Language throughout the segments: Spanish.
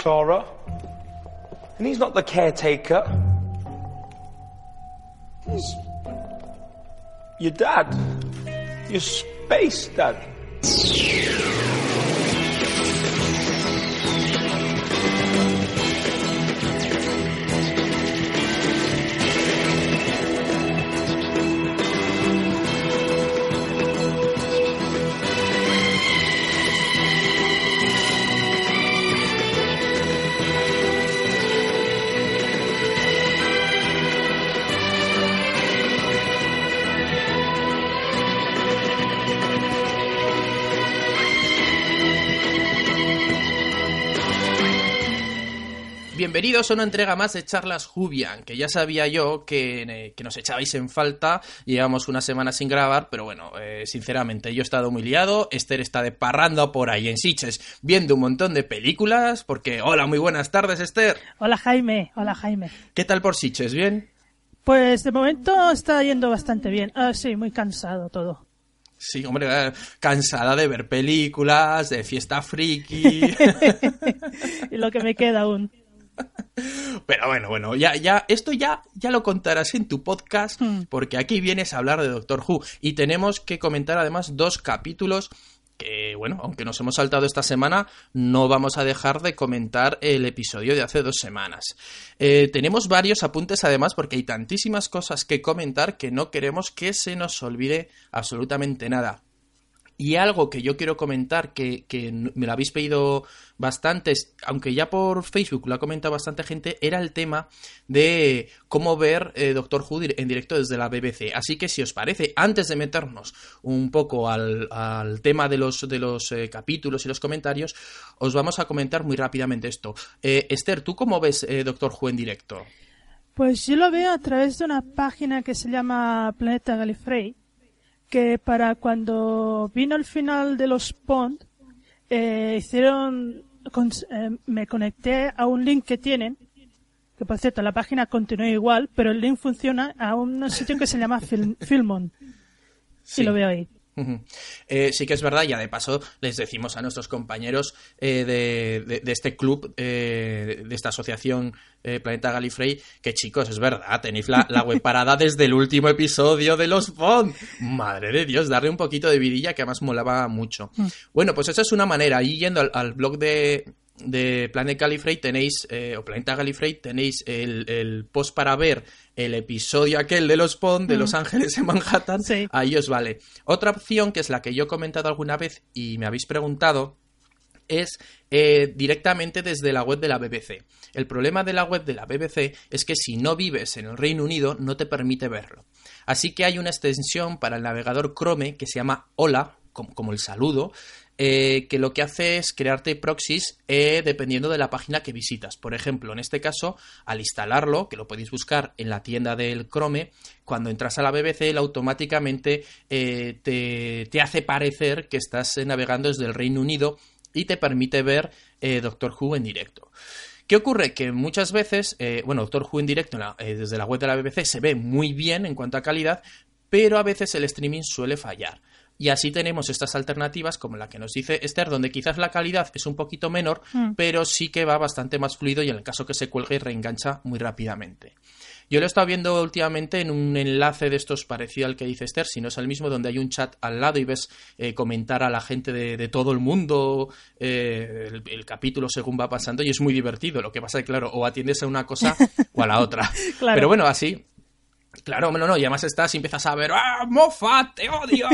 Clara. And he's not the caretaker. He's your dad. Your space dad. Bienvenidos a una entrega más de Charlas Jubian, que ya sabía yo que, eh, que nos echabais en falta, llevamos una semana sin grabar, pero bueno, eh, sinceramente yo he estado muy liado, Esther está de parranda por ahí en Siches viendo un montón de películas, porque hola, muy buenas tardes Esther. Hola Jaime, hola Jaime. ¿Qué tal por Siches? ¿Bien? Pues de momento está yendo bastante bien, ah, sí, muy cansado todo. Sí, hombre, eh, cansada de ver películas, de fiesta friki. y lo que me queda aún. Pero bueno, bueno, ya, ya, esto ya, ya lo contarás en tu podcast, porque aquí vienes a hablar de Doctor Who. Y tenemos que comentar además dos capítulos que, bueno, aunque nos hemos saltado esta semana, no vamos a dejar de comentar el episodio de hace dos semanas. Eh, tenemos varios apuntes además porque hay tantísimas cosas que comentar que no queremos que se nos olvide absolutamente nada. Y algo que yo quiero comentar, que, que, me lo habéis pedido bastantes, aunque ya por Facebook lo ha comentado bastante gente, era el tema de cómo ver eh, Doctor Who en directo desde la BBC. Así que si os parece, antes de meternos un poco al, tema de los, de los eh, capítulos y los comentarios, os vamos a comentar muy rápidamente esto. Eh, Esther, ¿tú cómo ves Doctor Who en directo? Pues yo lo veo a través de una página que se llama Planeta Gallifrey que para cuando vino el final de los Pond, hicieron, con, eh, me conecté a un link que tienen, que por cierto la página continúa igual, pero el link funciona a un sitio que se llama Film, Filmon. Sí. Y lo veo ahí. Eh, sí que es verdad, ya de paso les decimos a nuestros compañeros eh, de, de, de, este club, eh, de esta asociación Planeta Galifrey, que chicos, es verdad, tenéis la, la, web parada desde el último episodio de los Bond. Madre de Dios, darle un poquito de vidilla que además molaba mucho. Mm. Bueno, pues esa es una manera, y yendo al, al blog de, de Planet Gallifrey tenéis, eh, o Planeta Gallifrey, tenéis el, el, post para ver el episodio aquel de los Pond, de mm. Los Ángeles en Manhattan. Sí. Ahí os vale. Otra opción, que es la que yo he comentado alguna vez y me habéis preguntado, es eh, directamente desde la web de la BBC. El problema de la web de la BBC es que si no vives en el Reino Unido no te permite verlo. Así que hay una extensión para el navegador Chrome que se llama Hola, como, como el saludo, eh, que lo que hace es crearte proxies eh, dependiendo de la página que visitas. Por ejemplo, en este caso, al instalarlo, que lo podéis buscar en la tienda del Chrome, cuando entras a la BBC, él automáticamente eh, te, hace parecer que estás navegando desde el Reino Unido y te permite ver Doctor Who en directo. ¿Qué ocurre? Que muchas veces, bueno, Doctor Who en directo desde la web de la BBC se ve muy bien en cuanto a calidad, pero a veces el streaming suele fallar. Y así tenemos estas alternativas como la que nos dice Esther, donde quizás la calidad es un poquito menor, mm. pero sí que va bastante más fluido y en el caso que se cuelgue reengancha muy rápidamente. Yo lo he estado viendo últimamente en un enlace de estos parecido al que dice Esther, si no es el mismo, donde hay un chat al lado y ves eh, comentar a la gente de, de todo el mundo eh, el, el, capítulo según va pasando y es muy divertido. Lo que pasa es que, claro, o atiendes a una cosa o a la otra. claro. Pero bueno, así, Claro, no, no, y además estás y empiezas a ver, ¡ah, Moffat, te odio!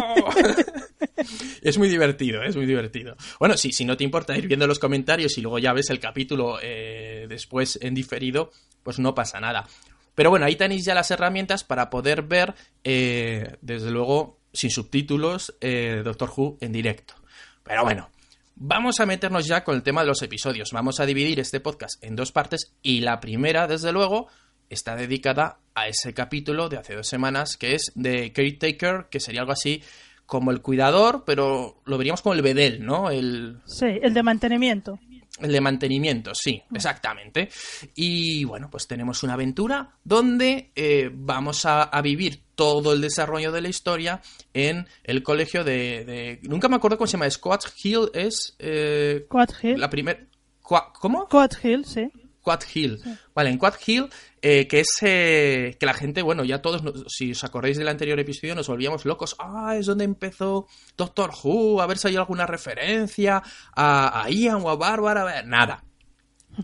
es muy divertido, es muy divertido. Bueno, sí, si no te importa ir viendo los comentarios y luego ya ves el capítulo eh, después en diferido, pues no pasa nada. Pero bueno, ahí tenéis ya las herramientas para poder ver, eh, desde luego, sin subtítulos, eh, Doctor Who en directo. Pero bueno, vamos a meternos ya con el tema de los episodios. Vamos a dividir este podcast en dos partes y la primera, desde luego, está dedicada a ese capítulo de hace dos semanas que es de Caretaker, que sería algo así como el cuidador, pero lo veríamos como el bedel, ¿no? El... Sí, el de mantenimiento. El de mantenimiento, sí, exactamente. Y bueno, pues tenemos una aventura donde eh, vamos a, a, vivir todo el desarrollo de la historia en el colegio de. de... Nunca me acuerdo cómo se llama. Squad Hill es. Eh, Quad Hill. La primera. ¿Cómo? Coat Hill, sí. Quad Hill. Vale, en Quad Hill, eh, que es eh, que la gente, bueno, ya todos, nos- si os acordáis del anterior episodio, nos volvíamos locos. Ah, es donde empezó Doctor Who, a ver si hay alguna referencia a, a Ian o a Bárbara. Nada.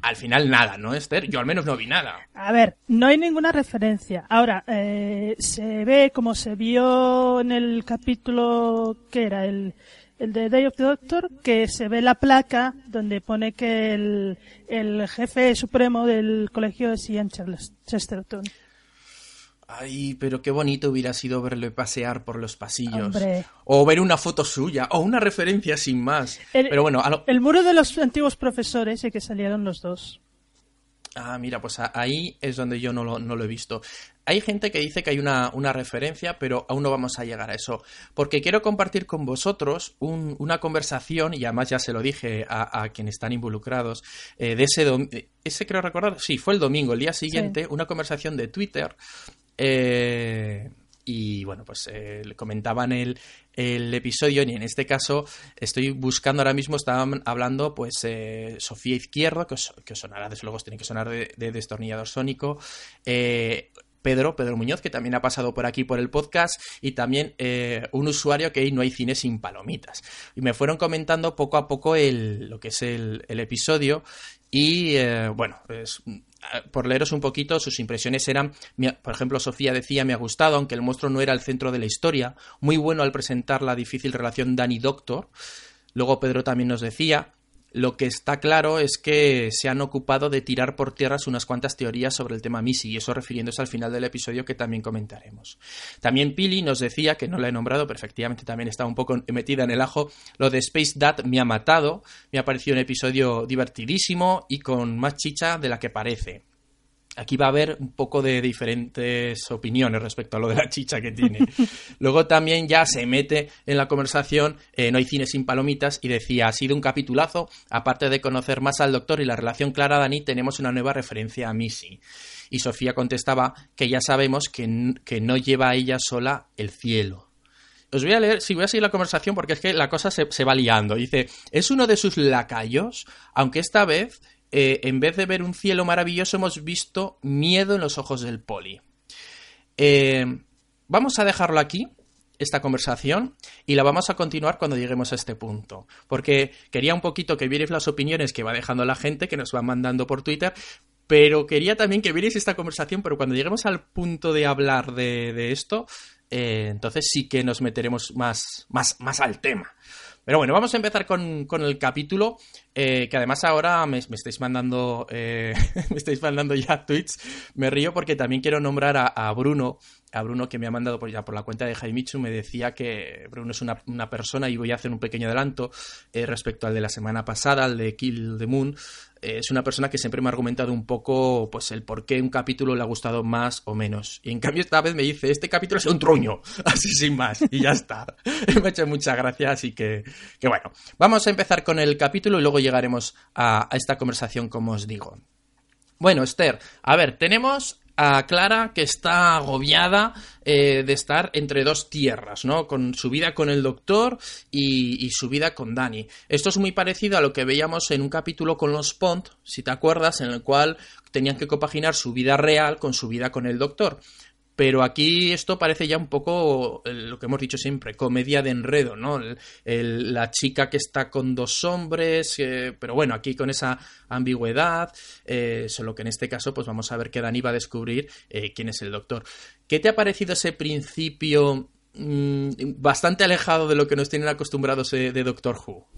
Al final nada, ¿no, Esther? Yo al menos no vi nada. A ver, no hay ninguna referencia. Ahora, eh, se ve como se vio en el capítulo que era el, el de Day of the Doctor, que se ve la placa donde pone que el, el jefe supremo del colegio es Ian Charles- Chesterton. Ay, pero qué bonito hubiera sido verle pasear por los pasillos. Hombre. O ver una foto suya, o una referencia sin más. El- Pero bueno, a lo- El muro de los antiguos profesores y que salieron los dos. Ah, mira, pues ahí es donde yo no lo, no lo he visto. Hay gente que dice que hay una, una referencia, pero aún no vamos a llegar a eso. Porque quiero compartir con vosotros un- una conversación, y además ya se lo dije a, a quienes están involucrados, eh, de ese, ese creo recordar, sí, fue el domingo, el día siguiente, una conversación de Twitter. eh, y bueno, pues eh, comentaban el, el episodio y en este caso estoy buscando ahora mismo, estaban hablando pues eh, Sofía Izquierdo, que os, que os sonará, desde luego os tiene que sonar de, de Destornillador Sónico, eh, Pedro, Pedro Muñoz, que también ha pasado por aquí por el podcast, y también eh, un usuario que no hay cine sin palomitas. Y me fueron comentando poco a poco el, lo que es el, el episodio y eh, bueno, pues, por leeros un poquito, sus impresiones eran, por ejemplo, Sofía decía, me ha gustado, aunque el monstruo no era el centro de la historia, muy bueno al presentar la difícil relación Dani-Doctor. Luego Pedro también nos decía, lo que está claro es que se han ocupado de tirar por tierras unas cuantas teorías sobre el tema Missy, y eso refiriéndose al final del episodio que también comentaremos. También Pili nos decía, que no la he nombrado, pero efectivamente también está un poco metida en el ajo, lo de Space Dad me ha matado, me ha parecido un episodio divertidísimo y con más chicha de la que parece. Aquí va a haber un poco de diferentes opiniones respecto a lo de la chicha que tiene. Luego también ya se mete en la conversación eh, No hay cine sin palomitas y decía, ha sido un capitulazo, aparte de conocer más al doctor y la relación Clara-Dani, tenemos una nueva referencia a Missy. Y Sofía contestaba que ya sabemos que, que no lleva a ella sola el cielo. Os voy a leer, si voy a seguir la conversación porque es que la cosa se, se va liando. Dice, es uno de sus lacayos, aunque esta vez, eh, en vez de ver un cielo maravilloso, hemos visto miedo en los ojos del poli. Eh, vamos a dejarlo aquí, esta conversación, y la vamos a continuar cuando lleguemos a este punto. Porque quería un poquito que vierais las opiniones que va dejando la gente, que nos va mandando por Twitter, pero quería también que vierais esta conversación, pero cuando lleguemos al punto de hablar de, esto, eh, entonces sí que nos meteremos más, más, más al tema. Pero bueno, vamos a empezar con, con el capítulo, eh, que además ahora me, me estáis mandando eh, me estáis mandando ya tweets. Me río porque también quiero nombrar a, a Bruno, a Bruno que me ha mandado por, ya por la cuenta de Jaimichu, me decía que Bruno es una, persona, y voy a hacer un pequeño adelanto eh, respecto al de la semana pasada, al de Kill the Moon. Eh, es una persona que siempre me ha argumentado un poco pues el por qué un capítulo le ha gustado más o menos. Y en cambio esta vez me dice, este capítulo es un truño, así sin más, y ya está. me ha hecho muchas gracias, así que, que bueno, vamos a empezar con el capítulo y luego llegaremos a, a esta conversación, como os digo. Bueno, Esther, a ver, tenemos Clara que está agobiada eh, de estar entre dos tierras, ¿no? Con su vida con el doctor y, y su vida con Dani. Esto es muy parecido a lo que veíamos en un capítulo con los Pont, si te acuerdas, en el cual tenían que compaginar su vida real con su vida con el doctor. Pero aquí esto parece ya un poco eh, lo que hemos dicho siempre, comedia de enredo, ¿no? La chica que está con dos hombres, eh, pero bueno, aquí con esa ambigüedad, eh, solo que en este caso pues vamos a ver que Dani va a descubrir quién es el doctor. ¿Qué te ha parecido ese principio mm, bastante alejado de lo que nos tienen acostumbrados de Doctor Who?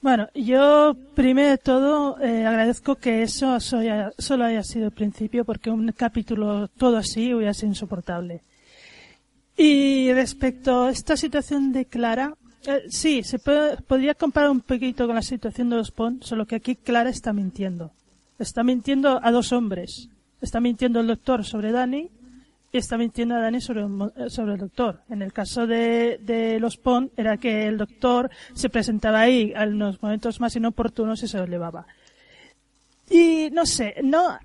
Bueno, yo primero de todo eh, agradezco que eso solo haya sido el principio porque un capítulo todo así hubiera sido insoportable. Y respecto a esta situación de Clara, eh, sí, se puede- podría comparar un poquito con la situación de los Pond, solo que aquí Clara está mintiendo. Está mintiendo a dos hombres. Está mintiendo el doctor sobre Dani y está mintiendo a Dani sobre, eh, sobre el doctor. En el caso de, de los Pond era que el doctor se presentaba ahí en los momentos más inoportunos y se lo llevaba. Y no sé, no,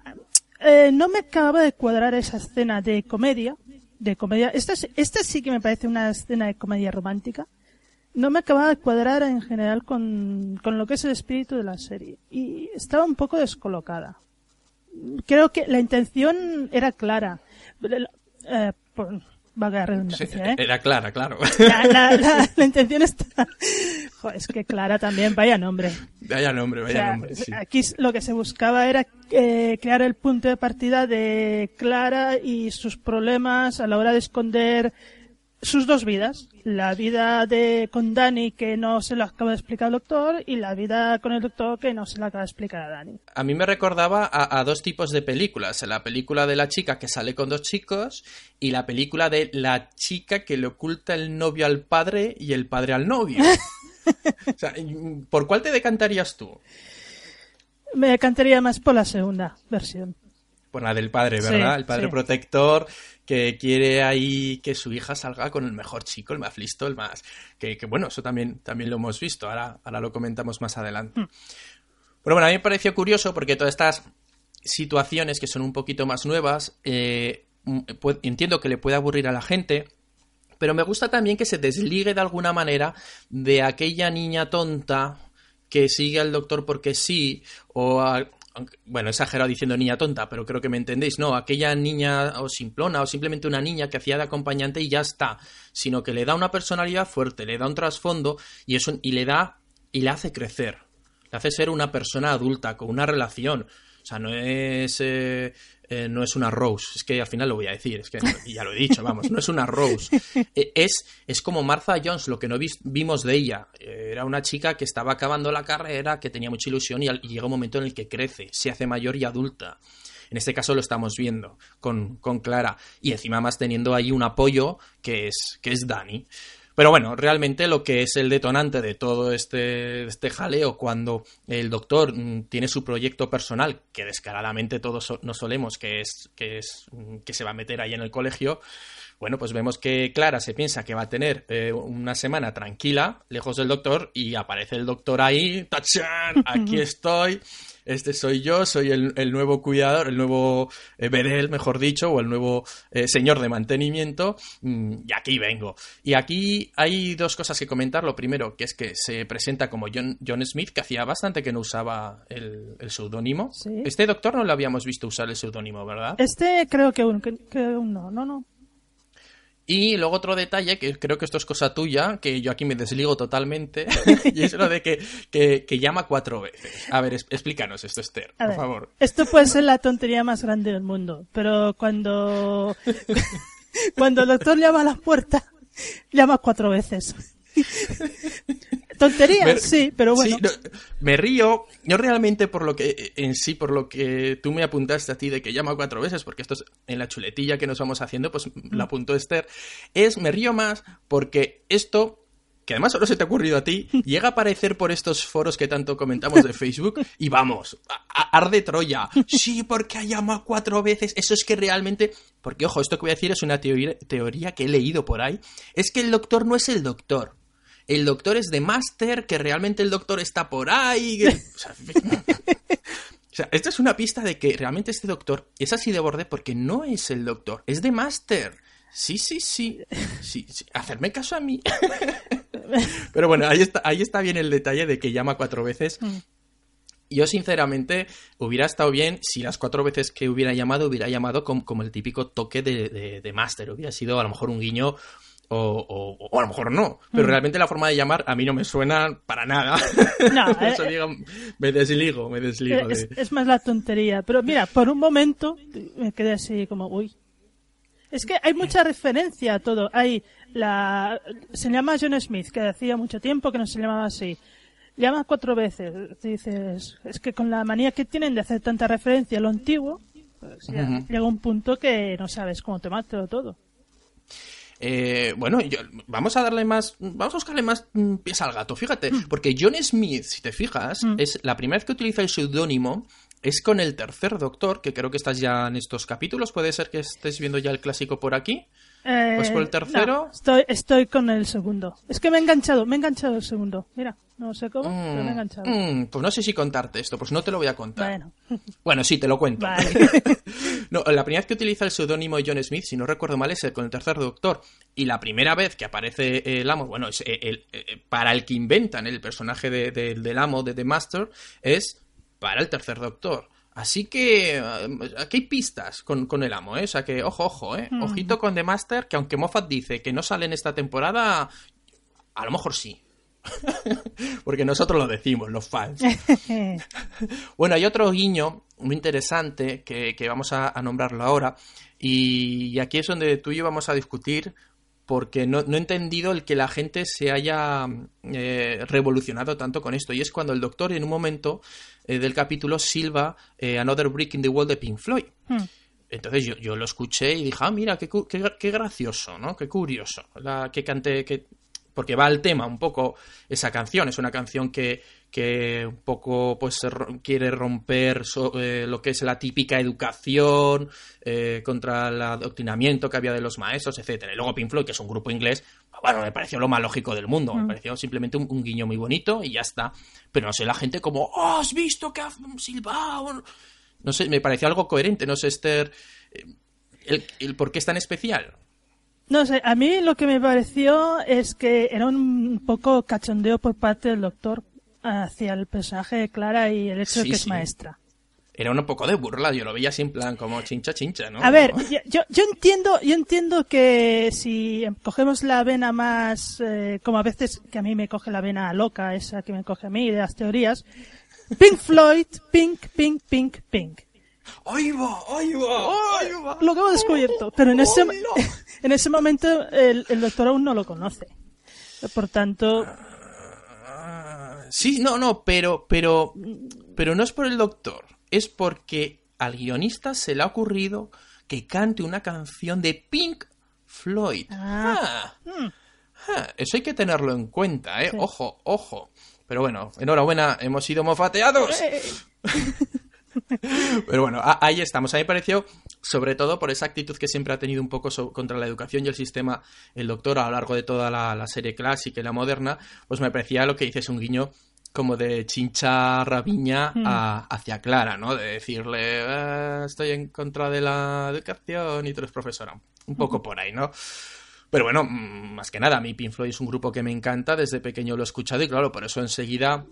eh, no me acababa de cuadrar esa escena de comedia, de comedia. Esta, es- esta sí que me parece una escena de comedia romántica, no me acababa de cuadrar en general con, con lo que es el espíritu de la serie. Y estaba un poco descolocada. Creo que la intención era clara. Eh, por, vaga redundancia, ¿eh? Era clara, claro. La, la, la, la intención está... Joder, es que Clara también, vaya nombre. Vaya nombre, vaya O sea, nombre, sí. Aquí lo que se buscaba era eh, crear el punto de partida de Clara y sus problemas a la hora de esconder sus dos vidas. La vida de con Dani que no se lo acaba de explicar el doctor y la vida con el doctor que no se lo acaba de explicar a Dani. A mí me recordaba a, a dos tipos de películas. La película de la chica que sale con dos chicos y la película de la chica que le oculta el novio al padre y el padre al novio. O sea, ¿por cuál te decantarías tú? Me decantaría más por la segunda versión. Por la del padre, Sí, ¿verdad? el padre sí. protector que quiere ahí que su hija salga con el mejor chico, el más listo, el más... Que, que, bueno, eso también, también lo hemos visto, ahora, ahora lo comentamos más adelante. Hmm. Bueno, bueno, a mí me pareció curioso porque todas estas situaciones que son un poquito más nuevas, eh, mm, entiendo que le puede aburrir a la gente, pero me gusta también que se desligue de alguna manera de aquella niña tonta que sigue al doctor porque sí, o a- bueno, exagerado diciendo niña tonta, pero creo que me entendéis, no, aquella niña o simplona o simplemente una niña que hacía de acompañante y ya está, sino que le da una personalidad fuerte, le da un trasfondo y eso y le da y le hace crecer, le hace ser una persona adulta con una relación, o sea, no es eh, eh, no es una Rose, es que al final lo voy a decir, es que ya lo he dicho, vamos, no es una Rose, Eh, es, es como Martha Jones, lo que no vimos de ella, Eh, era una chica que estaba acabando la carrera, que tenía mucha ilusión y llega un momento en el que crece, se hace mayor y adulta. En este caso lo estamos viendo con, con Clara y encima más teniendo ahí un apoyo que es, que es Dani. Pero bueno, realmente lo que es el detonante de todo este, este jaleo cuando el doctor mm, tiene su proyecto personal, que descaradamente todos no solemos, que es, que es mm, que se va a meter ahí en el colegio, bueno, pues vemos que Clara se piensa que va a tener eh, una semana tranquila, lejos del doctor, y aparece el doctor ahí, ¡tachán! Aquí estoy, este soy yo, soy el, el nuevo cuidador, el nuevo eh, Bedel, mejor dicho, o el nuevo eh, señor de mantenimiento, mm, y aquí vengo. Y aquí hay dos cosas que comentar. Lo primero, que es que se presenta como John, John Smith, que hacía bastante que no usaba el, el seudónimo. Sí. Este doctor no lo habíamos visto usar el seudónimo, ¿verdad? Este creo que aún, que, que aún no, no, no. Y luego otro detalle, que creo que esto es cosa tuya, que yo aquí me desligo totalmente, y es lo de que, que, que llama cuatro veces. A ver, es- explícanos esto, Esther, A por ver, favor. Esto puede ser la tontería más grande del mundo, pero cuando cuando el doctor llama a la puerta, llama cuatro veces. Tontería, Me- sí, pero bueno. Sí, no, me río, no realmente por lo que, en sí, por lo que tú me apuntaste a ti de que llama cuatro veces, porque esto es en la chuletilla que nos vamos haciendo, pues Mm. la apuntó Esther, es, me río más porque esto que además solo se te ha ocurrido a ti, llega a aparecer por estos foros que tanto comentamos de Facebook y vamos, arde Troya. Sí, porque ha llamado cuatro veces. Eso es que realmente, porque ojo, esto que voy a decir es una teoría, teoría que he leído por ahí, es que el doctor no es el doctor. El doctor es de máster, que realmente el doctor está por ahí. que- o sea, o sea, esta es una pista de que realmente este doctor es así de borde porque no es el doctor, es de máster. Sí, sí, sí, sí, sí. Hacerme caso a mí. Pero bueno, ahí está, ahí está bien el detalle de que llama cuatro veces. Yo, sinceramente, hubiera estado bien si las cuatro veces que hubiera llamado, hubiera llamado com- como, el típico toque de, de, de máster. Hubiera sido a lo mejor un guiño o, o- o a lo mejor no. Pero realmente la forma de llamar a mí no me suena para nada. No, Por eso eh, digo, me desligo, me desligo. es, de- es más la tontería. Pero mira, por un momento me quedé así como, uy. Es que hay mucha referencia a todo. Hay la, se llama John Smith, que hacía mucho tiempo que no se llamaba así. Llama cuatro veces. Dices, es que con la manía que tienen de hacer tanta referencia a lo antiguo, pues ya llega un punto que no sabes cómo tomártelo todo. Eh, bueno, yo- vamos a darle más, vamos a buscarle más mm, pies al gato, fíjate, porque John Smith, si te fijas, es la primera vez que utiliza el seudónimo es con el tercer doctor, que creo que estás ya en estos capítulos, puede ser que estés viendo ya el clásico por aquí. Eh, ¿Vas por el tercero? no, estoy, estoy con el segundo. Es que me he enganchado, me he enganchado el segundo. Mira, no sé cómo, pero me he enganchado. Mm, pues no sé si contarte esto, pues no te lo voy a contar. Bueno, Bueno, sí, te lo cuento. vale. No, la primera vez que utiliza el seudónimo John Smith, si no recuerdo mal, es el con el tercer doctor. Y la primera vez que aparece el amo, bueno, es el, el- eh, para el que inventan el personaje de- de- del amo de The Master, es para el tercer doctor. Así que eh, aquí hay pistas con, con el amo, ¿eh? O sea que, ojo, ojo, ¿eh? Ojito con The Master, que aunque Moffat dice que no sale en esta temporada, a lo mejor sí. Porque nosotros lo decimos, los fans. Bueno, hay otro guiño muy interesante que, que vamos a, a nombrarlo ahora. Y, y aquí es donde tú y yo vamos a discutir porque no, no he entendido el que la gente se haya eh, revolucionado tanto con esto. Y es cuando el doctor en un momento eh, del capítulo silba eh, Another Brick in the Wall de Pink Floyd. Hmm. Entonces yo, yo lo escuché y dije, ah, mira, qué, qué, qué gracioso, ¿no? Qué curioso. La que cante, que... porque va al tema un poco esa canción. Es una canción que, que un poco pues quiere romper so- eh, lo que es la típica educación eh, contra el adoctrinamiento que había de los maestros, etcétera. Y luego Pink Floyd, que es un grupo inglés, bueno, me pareció lo más lógico del mundo. Me pareció simplemente un, un guiño muy bonito y ya está. Pero no sé, la gente como, oh, ¿has visto que ha silbado? No sé, me pareció algo coherente. No sé, Esther, eh, el, el por qué es tan especial. No sé, a mí lo que me pareció es que era un poco cachondeo por parte del doctor hacia el personaje de Clara y el hecho de Sí, que es maestra. Era un poco de burla, yo lo veía así en plan como chincha chincha, ¿no? A ver, yo, yo, entiendo, yo entiendo que si cogemos la vena más, eh, como a veces que a mí me coge la vena loca, esa que me coge a mí de las teorías, Pink Floyd, Pink, Pink, Pink, Pink. ¡Ahí va! ¡Ahí va! ¡Ahí va! Lo que hemos descubierto, pero en ese, en ese momento el, el doctor aún no lo conoce. Por tanto, Ah, Sí, no, no, pero, pero, pero no es por el doctor, es porque al guionista se le ha ocurrido que cante una canción de Pink Floyd. Ah. Ah. Ah, Eso hay que tenerlo en cuenta, ¿eh? Ojo, ojo. Pero bueno, enhorabuena, hemos sido mofateados. Pero bueno, ahí estamos. A mí me pareció, sobre todo por esa actitud que siempre ha tenido un poco contra la educación y el sistema, el doctor a lo largo de toda la, la serie clásica y la moderna, pues me parecía lo que dices, un guiño como de chincha rabiña a- hacia Clara, ¿no? De decirle, "Ah, estoy en contra de la educación y tú eres profesora. Un poco por ahí, ¿no? Pero bueno, mm, más que nada, a mí Pink Floyd es un grupo que me encanta, desde pequeño lo he escuchado y claro, por eso enseguida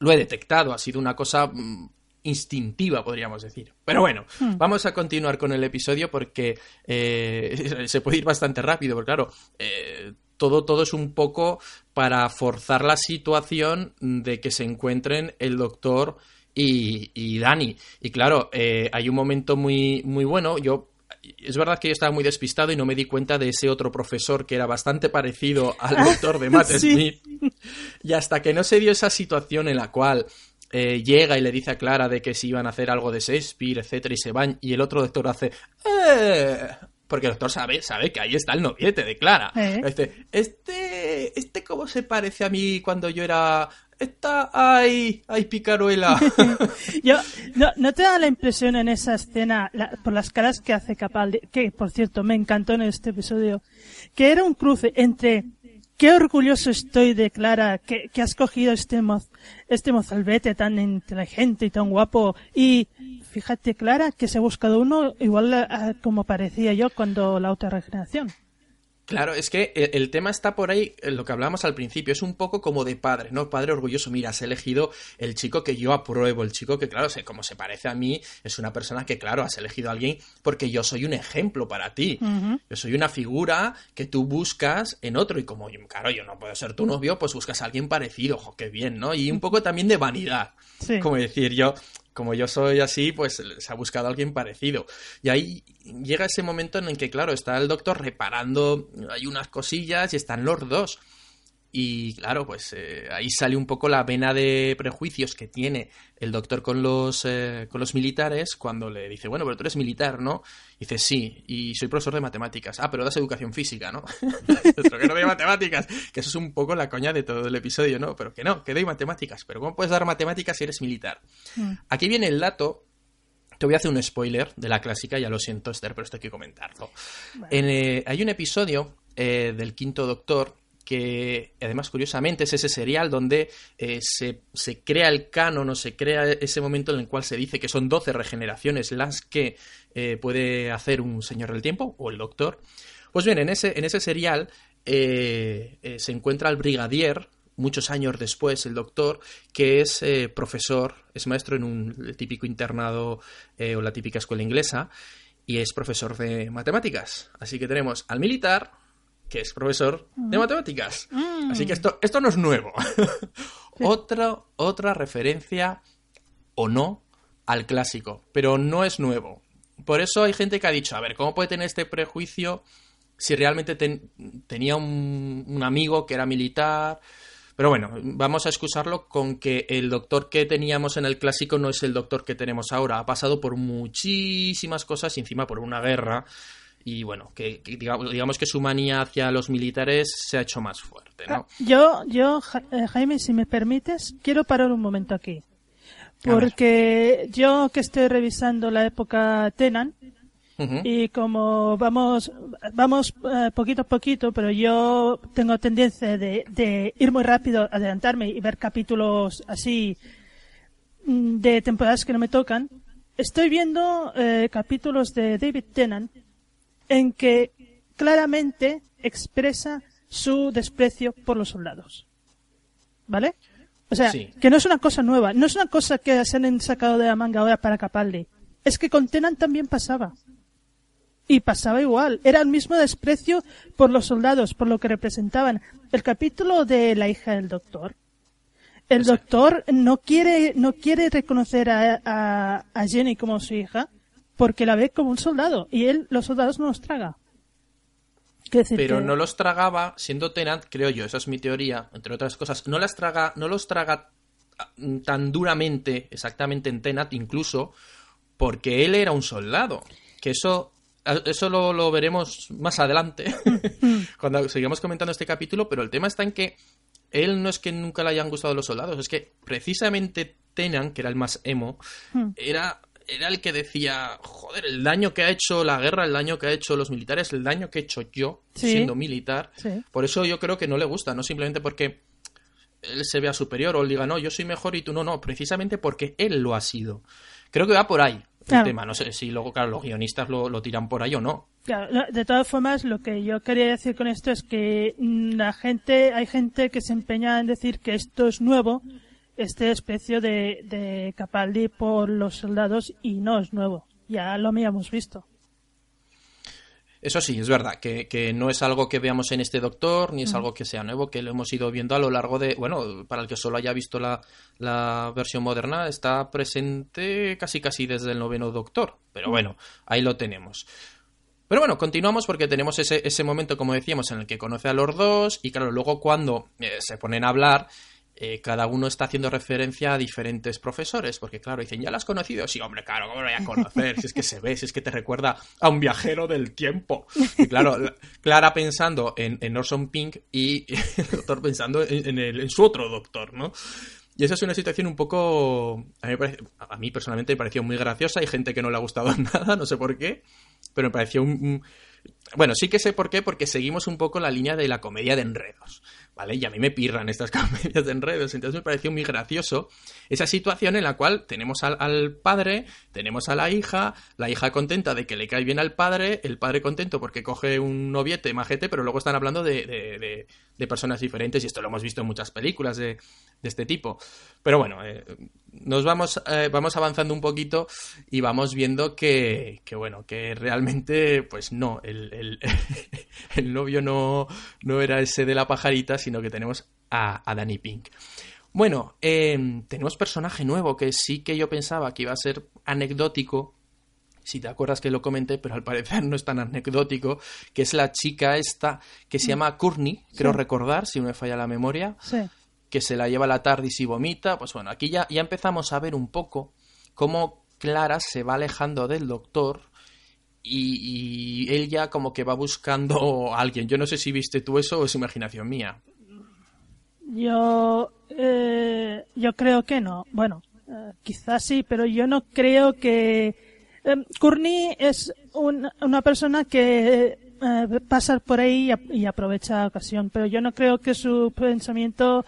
lo he detectado, ha sido una cosa mm, instintiva, podríamos decir. Pero bueno, vamos a continuar con el episodio porque eh, se puede ir bastante rápido, porque claro, eh, todo, todo es un poco para forzar la situación de que se encuentren el doctor y, y Dani. Y claro, eh, hay un momento muy, muy bueno, yo... Es verdad que yo estaba muy despistado y no me di cuenta de ese otro profesor que era bastante parecido al doctor de Matt Sí. Smith. Y hasta que no se dio esa situación en la cual eh, llega y le dice a Clara de que si iban a hacer algo de Shakespeare, etcétera, y se van, y el otro doctor hace "Eh", porque el doctor sabe, sabe que ahí está el noviete de Clara. Eh. Dice, este, este cómo se parece a mí cuando yo era. Esta, ay, ay, picaruela. yo, no, ¿no te da la impresión en esa escena, la- por las caras que hace Capaldi, que por cierto me encantó en este episodio, que era un cruce entre qué orgulloso estoy de Clara que, que has cogido este moz, este mozalbete tan inteligente y tan guapo y fíjate Clara que se ha buscado uno igual a- como parecía yo cuando la autorregeneración. Claro, es que el, el tema está por ahí, en lo que hablábamos al principio, es un poco como de padre, ¿no? Padre orgulloso, mira, has elegido el chico que yo apruebo, el chico que, claro, se, como se parece a mí, es una persona que, claro, has elegido a alguien porque yo soy un ejemplo para ti. Yo soy una figura que tú buscas en otro y como, claro, yo no puedo ser tu novio, pues buscas a alguien parecido, ojo, qué bien, ¿no? Y un poco también de vanidad. Sí. Como decir, yo, como yo soy así, pues se ha buscado a alguien parecido. Y ahí llega ese momento en el que, claro, está el doctor reparando, hay unas cosillas y están los dos. Y claro, pues eh, ahí sale un poco la vena de prejuicios que tiene el doctor con los, eh, con los militares cuando le dice, bueno, pero tú eres militar, ¿no? Y dice, sí, y soy profesor de matemáticas. Ah, pero das educación física, ¿no? pero que no doy matemáticas. Que eso es un poco la coña de todo el episodio, ¿no? Pero que no, que doy matemáticas. Pero ¿cómo puedes dar matemáticas si eres militar? Aquí viene el dato Te voy a hacer un spoiler de la clásica, ya lo siento, Esther, pero esto hay que comentarlo. En, eh, hay un episodio eh, del Quinto Doctor que además curiosamente es ese serial donde eh, se, se, crea el canon o se crea ese momento en el cual se dice que son 12 regeneraciones las que eh, puede hacer un señor del tiempo o el doctor. Pues bien, en ese, en ese serial eh, se encuentra el brigadier, muchos años después, el doctor, que es profesor, es maestro en un típico internado o la típica escuela inglesa y es profesor de matemáticas. Así que tenemos al militar, que es profesor de matemáticas. Mm. Así que esto, esto no es nuevo. otra, otra referencia o no al clásico, pero no es nuevo. Por eso hay gente que ha dicho, a ver, ¿cómo puede tener este prejuicio si realmente tenía un, un amigo que era militar? Pero bueno, vamos a excusarlo con que el doctor que teníamos en el clásico no es el doctor que tenemos ahora. Ha pasado por muchísimas cosas y encima por una guerra y bueno, que, que digamos, digamos, que su manía hacia los militares se ha hecho más fuerte, ¿no? Yo, yo, eh, Jaime, si me permites, quiero parar un momento aquí. Porque yo que estoy revisando la época Tenan, uh -huh. y como vamos, vamos uh, poquito a poquito, pero yo tengo tendencia de, de ir muy rápido, adelantarme y ver capítulos así mm, de temporadas que no me tocan, estoy viendo eh, capítulos de David Tennant en que claramente expresa su desprecio por los soldados. ¿Vale? O sea, Sí. que no es una cosa nueva, no es una cosa que se han sacado de la manga ahora para Capaldi. Es que con Tenan también pasaba. Y pasaba igual. Era el mismo desprecio por los soldados, por lo que representaban. El capítulo de la hija del doctor. El doctor no quiere, no quiere reconocer a, a, a Jenny como su hija porque la ve como un soldado y él los soldados no los traga. Decir Pero que- no los tragaba, siendo Tenant, creo yo, esa es mi teoría, entre otras cosas, no las traga, no los traga tan duramente, exactamente en Tenant, incluso porque él era un soldado. Que eso, eso lo, lo veremos más adelante, cuando sigamos comentando este capítulo, pero el tema está en que él no es que nunca le hayan gustado los soldados, es que precisamente Tenant, que era el más emo, Hmm. era, era el que decía, joder, el daño que ha hecho la guerra, el daño que ha hecho los militares, el daño que he hecho yo Sí. siendo militar. Sí. Por eso yo creo que no le gusta, no simplemente porque él se vea superior o él diga, no, yo soy mejor y tú no, no, precisamente porque él lo ha sido. Creo que va por ahí el Claro. tema. No sé si luego, claro, los guionistas lo, lo tiran por ahí o no. Claro, de todas formas, lo que yo quería decir con esto es que mm, la gente, hay gente que se empeña en decir que esto es nuevo, este desprecio de, de Capaldi por los soldados, y no es nuevo. Ya lo habíamos visto. Eso sí, es verdad, que, que no es algo que veamos en este doctor, ni es algo que sea nuevo, que lo hemos ido viendo a lo largo de. Bueno, para el que solo haya visto la, la versión moderna, está presente casi casi desde el noveno doctor. Pero bueno, ahí lo tenemos. Pero bueno, continuamos porque tenemos ese, ese momento, como decíamos, en el que conoce a los dos, y claro, luego cuando eh, se ponen a hablar, eh, cada uno está haciendo referencia a diferentes profesores, porque claro, dicen, ¿ya lo has conocido? Sí, hombre, claro, ¿cómo lo voy a conocer? Si es que se ve, si es que te recuerda a un viajero del tiempo. Y claro, la- Clara pensando en, en Orson Pink y el doctor pensando en, el- en su otro doctor, ¿no? Y esa es una situación un poco... A mí, parece- a mí personalmente me pareció muy graciosa, hay gente que no le ha gustado nada, no sé por qué, pero me pareció un- Bueno, sí que sé por qué, porque seguimos un poco la línea de la comedia de enredos, ¿vale? Y a mí me pirran estas comedias de enredos, entonces me pareció muy gracioso esa situación en la cual tenemos al, padre, tenemos a la hija, la hija contenta de que le cae bien al padre, el padre contento porque coge un noviete majete, pero luego están hablando de, de- de- de personas diferentes y esto lo hemos visto en muchas películas de, de este tipo. Pero bueno, eh, nos vamos, eh, vamos avanzando un poquito y vamos viendo que, que bueno, que realmente, pues no, el, el- el novio no, no era ese de la pajarita, sino que tenemos a, a Danny Pink. Bueno, eh, tenemos personaje nuevo que sí que yo pensaba que iba a ser anecdótico. Si te acuerdas que lo comenté, pero al parecer no es tan anecdótico, que es la chica esta que se llama Courtney, creo Sí. recordar, si no me falla la memoria, Sí. Que se la lleva la tarde y si vomita. Pues bueno, aquí ya, ya empezamos a ver un poco cómo Clara se va alejando del doctor y, él ya como que va buscando a alguien. Yo no sé si viste tú eso o es imaginación mía. Yo, eh, yo creo que no. Bueno, Eh, quizás sí, pero yo no creo que... Eh, es un- una persona que eh, pasa por ahí y, y aprovecha ocasión, pero yo no creo que su pensamiento,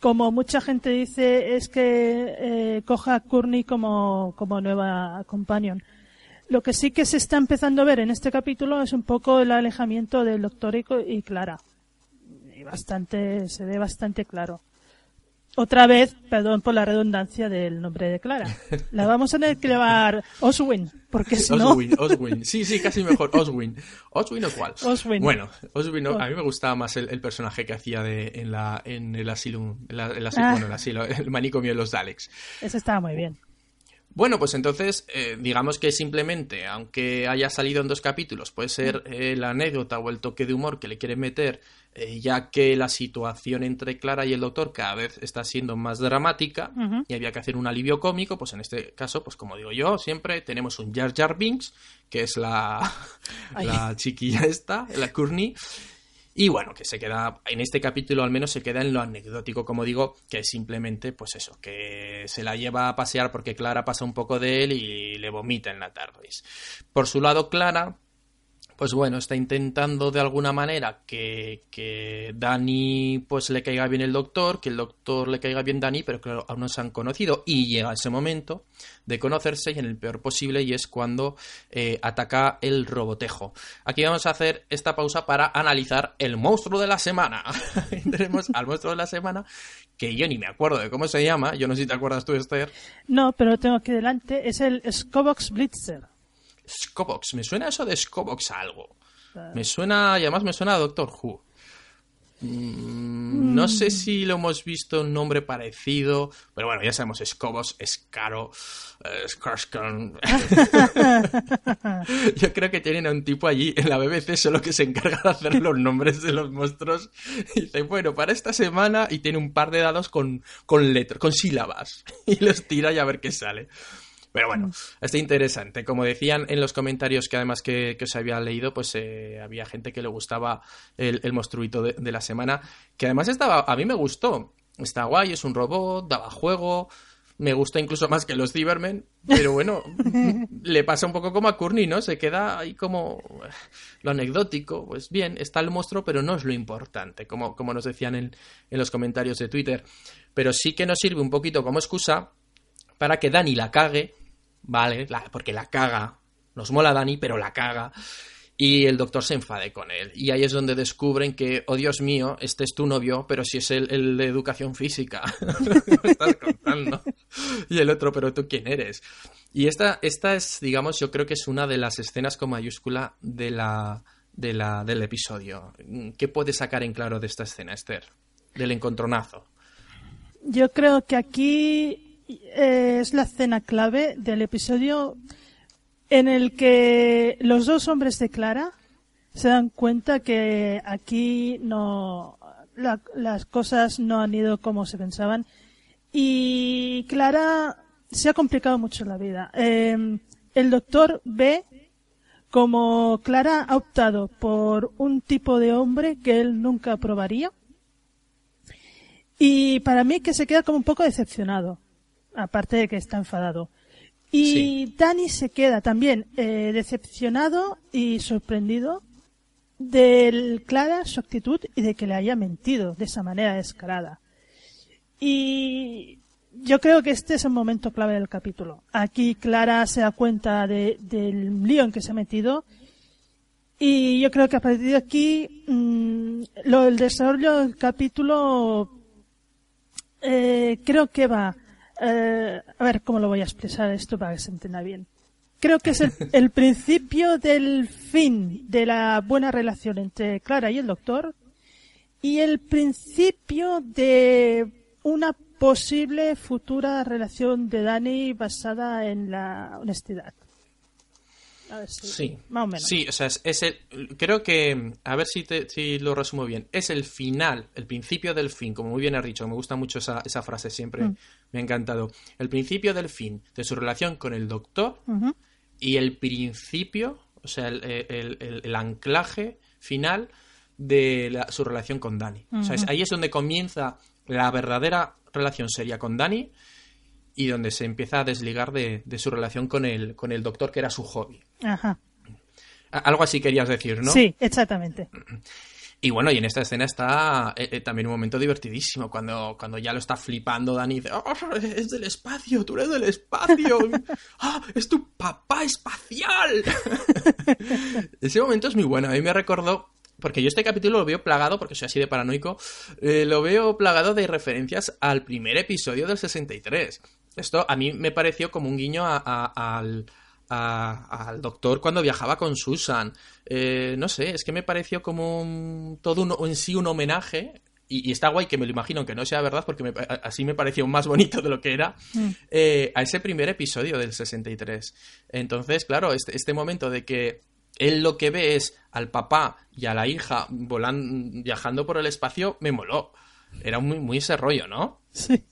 como mucha gente dice, es que eh, coja a Courtney como, como nueva companion. Lo que sí que se está empezando a ver en este capítulo es un poco el alejamiento del doctor y, y Clara. Y bastante, se ve bastante claro. Otra vez, perdón por la redundancia del nombre de Clara. La vamos a tener que llevar Oswin, porque si no, Oswin, Oswin. Sí, sí, casi mejor. Oswin. ¿Oswin o cuál? Oswin. Bueno, Oswin, a mí me gustaba más el, el personaje que hacía de, en, la, en el asilo, en la- el asilo, Ah. bueno, el asilo, el manicomio de los Daleks. ese estaba muy bien. Bueno, pues entonces, eh, digamos que simplemente, aunque haya salido en dos capítulos, puede ser eh, la anécdota o el toque de humor que le quieren meter, eh, ya que la situación entre Clara y el doctor cada vez está siendo más dramática y había que hacer un alivio cómico, pues en este caso, pues como digo yo, siempre tenemos un Jar Jar Binks, que es la, la chiquilla esta, la Courtney, y bueno, que se queda, en este capítulo al menos se queda en lo anecdótico, como digo, que es simplemente, pues eso, que se la lleva a pasear porque Clara pasa un poco de él y le vomita en la TARDIS. Por su lado, Clara, pues bueno, está intentando de alguna manera que, que Dani pues le caiga bien el doctor, que el doctor le caiga bien Dani, pero claro, aún no se han conocido y llega ese momento de conocerse y en el peor posible y es cuando eh, ataca el robotejo. Aquí vamos a hacer esta pausa para analizar el monstruo de la semana. Tenemos al monstruo de la semana que yo ni me acuerdo de cómo se llama, yo no sé si te acuerdas tú, Esther. No, pero tengo aquí delante, es el Scobox Blitzer. Scobox, me suena eso de Scobox a algo. Me suena, y además me suena a Doctor Who. Mm, No sé si lo hemos visto un nombre parecido, pero bueno, ya sabemos, Scobos, Scaro, eh, Skarsgård. Yo creo que tienen a un tipo allí en la BBC solo que se encarga de hacer los nombres de los monstruos. Y dice, bueno, para esta semana, y tiene un par de dados con, con letras, con sílabas. Y los tira y a ver qué sale. Pero bueno, está interesante. Como decían en los comentarios que además que, que os había leído, pues eh, había gente que le gustaba el, el monstruito de, de la semana, que además estaba, a mí me gustó. Está guay, es un robot, daba juego, me gusta incluso más que los Cybermen, pero bueno, le pasa un poco como a Courtney, ¿no? Se queda ahí como lo anecdótico, pues bien, está el monstruo, pero no es lo importante, como, como nos decían en, en los comentarios de Twitter. Pero sí que nos sirve un poquito como excusa para que Dani la cague, ¿vale? Porque la caga. Nos mola Dani, pero la caga. Y el doctor se enfade con él. Y ahí es donde descubren que, oh Dios mío, este es tu novio, pero si es el, el de educación física. Y el otro, pero tú quién eres. Y esta, esta es, digamos, yo creo que es una de las escenas con mayúscula de la, de la, del episodio. ¿Qué puedes sacar en claro de esta escena, Esther? Del encontronazo. Yo creo que aquí es la escena clave del episodio en el que los dos hombres de Clara se dan cuenta que aquí no la- las cosas no han ido como se pensaban. Y Clara se ha complicado mucho la vida. Eh, el doctor ve como Clara ha optado por un tipo de hombre que él nunca probaría. Y para mí que se queda como un poco decepcionado, aparte de que está enfadado. Y Sí. Dani se queda también eh, decepcionado y sorprendido de Clara su actitud y de que le haya mentido de esa manera descarada. Y yo creo que este es el momento clave del capítulo. Aquí Clara se da cuenta de- del lío en que se ha metido y yo creo que a partir de aquí mm, lo del desarrollo del capítulo eh, creo que va eh, a ver cómo lo voy a expresar esto para que se entienda bien. Creo que es el, el principio del fin de la buena relación entre Clara y el doctor y el principio de una posible futura relación de Dani basada en la honestidad. A ver si- Sí, más o menos. Sí, o sea, es, es el, creo que, a ver si, te- si lo resumo bien, es el final, el principio del fin, como muy bien has dicho, me gusta mucho esa, esa frase, siempre Mm. me ha encantado. El principio del fin de su relación con el doctor y el principio, o sea, el, el- anclaje final de la- su relación con Dani. O sea, es- ahí es donde comienza la verdadera relación seria con Dani y donde se empieza a desligar de, de su relación con el, con el doctor, que era su hobby. Ajá. Algo así querías decir, ¿no? Sí, exactamente. Y bueno, y en esta escena está eh, eh, también un momento divertidísimo, cuando, cuando ya lo está flipando Dani dice, "Oh, es del espacio, tú eres del espacio, ¡Ah, es tu papá espacial. Ese momento es muy bueno, a mí me recordó, porque yo este capítulo lo veo plagado, porque soy así de paranoico, eh, lo veo plagado de referencias al primer episodio del 63. Esto a mí me pareció como un guiño a- a- al, a- al doctor cuando viajaba con Susan. Eh, no sé, es que me pareció como un- todo un- en sí un homenaje. Y, y está guay que me lo imagino que no sea verdad, porque me- así me pareció más bonito de lo que era, eh, a ese primer episodio del 63. Entonces, claro, este, este momento de que él lo que ve es al papá y a la hija volando, viajando por el espacio, me moló. Era muy, muy ese rollo, ¿no? Sí.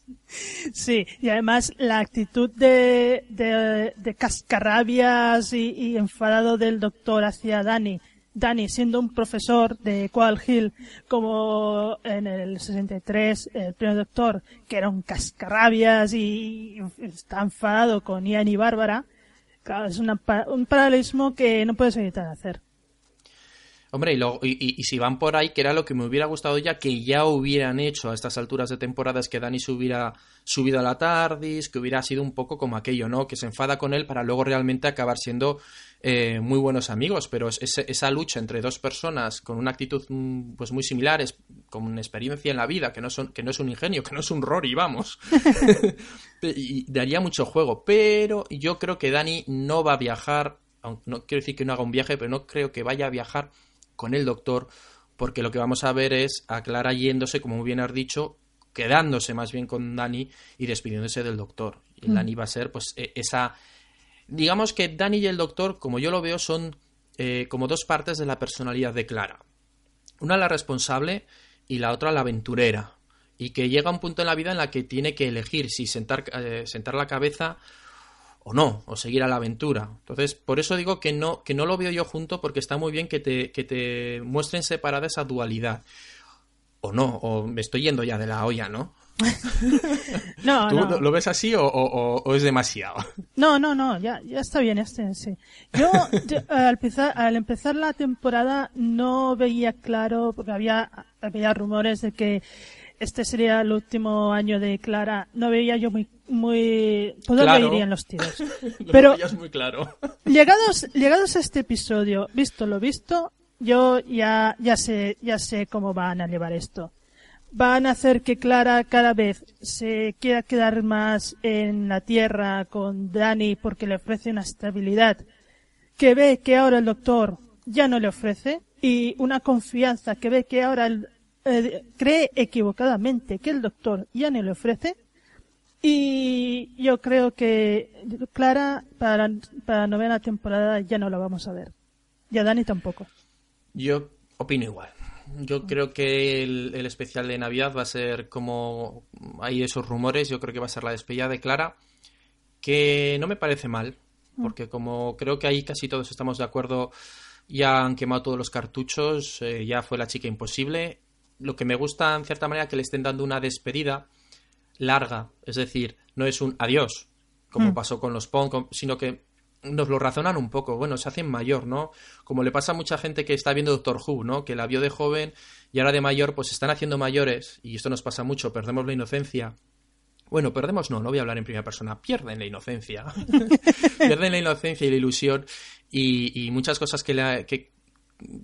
Sí, y además la actitud de, de, de cascarrabias y, y enfadado del doctor hacia Dani. Dani, siendo un profesor de Qual Hill, como en el 63, el primer doctor, que era un cascarrabias y está enfadado con Ian y Bárbara, es una un paralelismo que no puedes evitar hacer. Hombre, y, luego- y, y- y si van por ahí, que era lo que me hubiera gustado ya que ya hubieran hecho a estas alturas de temporada, es que Dani se hubiera subido a la TARDIS, que hubiera sido un poco como aquello, ¿no? Que se enfada con él para luego realmente acabar siendo eh, muy buenos amigos. Pero es- esa lucha entre dos personas con una actitud mm, pues muy similar, es- con una experiencia en la vida, que no, son, que no es un ingenio, que no es un Rory, vamos. y daría mucho juego. Pero yo creo que Dani no va a viajar, aunque no quiero decir que no haga un viaje, pero no creo que vaya a viajar con el doctor, porque lo que vamos a ver es a Clara yéndose, como muy bien has dicho, quedándose más bien con Dani y despidiéndose del doctor. Y Dani va a ser, pues, e- esa. Digamos que Dani y el doctor, como yo lo veo, son eh, como dos partes de la personalidad de Clara. Una la responsable y la otra la aventurera. Y que llega un punto en la vida en la que tiene que elegir si sentar, eh, sentar la cabeza o no, o seguir a la aventura. Entonces, por eso digo que no, que no lo veo yo junto, porque está muy bien que te, que te muestren separada esa dualidad. O no, o me estoy yendo ya de la olla, ¿no? No, ¿Tú no. lo- ves así o, o- o- o es demasiado? No, no, no, ya, ya está bien este, sí. Yo, yo, al, empezar, al empezar la temporada no veía claro, porque había, había rumores de que este sería el último año de Clara. No veía yo muy, muy, por dónde Claro. irían los tiros. Lo Pero muy claro. llegados, llegados a este episodio, visto lo visto, yo ya, ya sé, ya sé cómo van a llevar esto. Van a hacer que Clara cada vez se quiera quedar más en la tierra con Dani porque le ofrece una estabilidad que ve que ahora el doctor ya no le ofrece y una confianza que ve que ahora el- eh, cree equivocadamente que el doctor ya no le ofrece y yo creo que Clara para, para la novena temporada ya no la vamos a ver. Y a Dani tampoco. Yo opino igual. Yo creo que el, el especial de Navidad va a ser como hay esos rumores, yo creo que va a ser la despedida de Clara, que no me parece mal, porque como creo que ahí casi todos estamos de acuerdo, ya han quemado todos los cartuchos, eh, ya fue la chica imposible. Lo que me gusta en cierta manera que le estén dando una despedida larga, es decir, no es un adiós, como Mm. pasó con los Pong, sino que nos lo razonan un poco, bueno, se hacen mayor, ¿no? Como le pasa a mucha gente que está viendo Doctor Who, ¿no? Que la vio de joven y ahora de mayor, pues se están haciendo mayores, y esto nos pasa mucho, perdemos la inocencia. Bueno, perdemos no, no voy a hablar en primera persona, pierden la inocencia. pierden la inocencia y la ilusión y, y muchas cosas que, le, que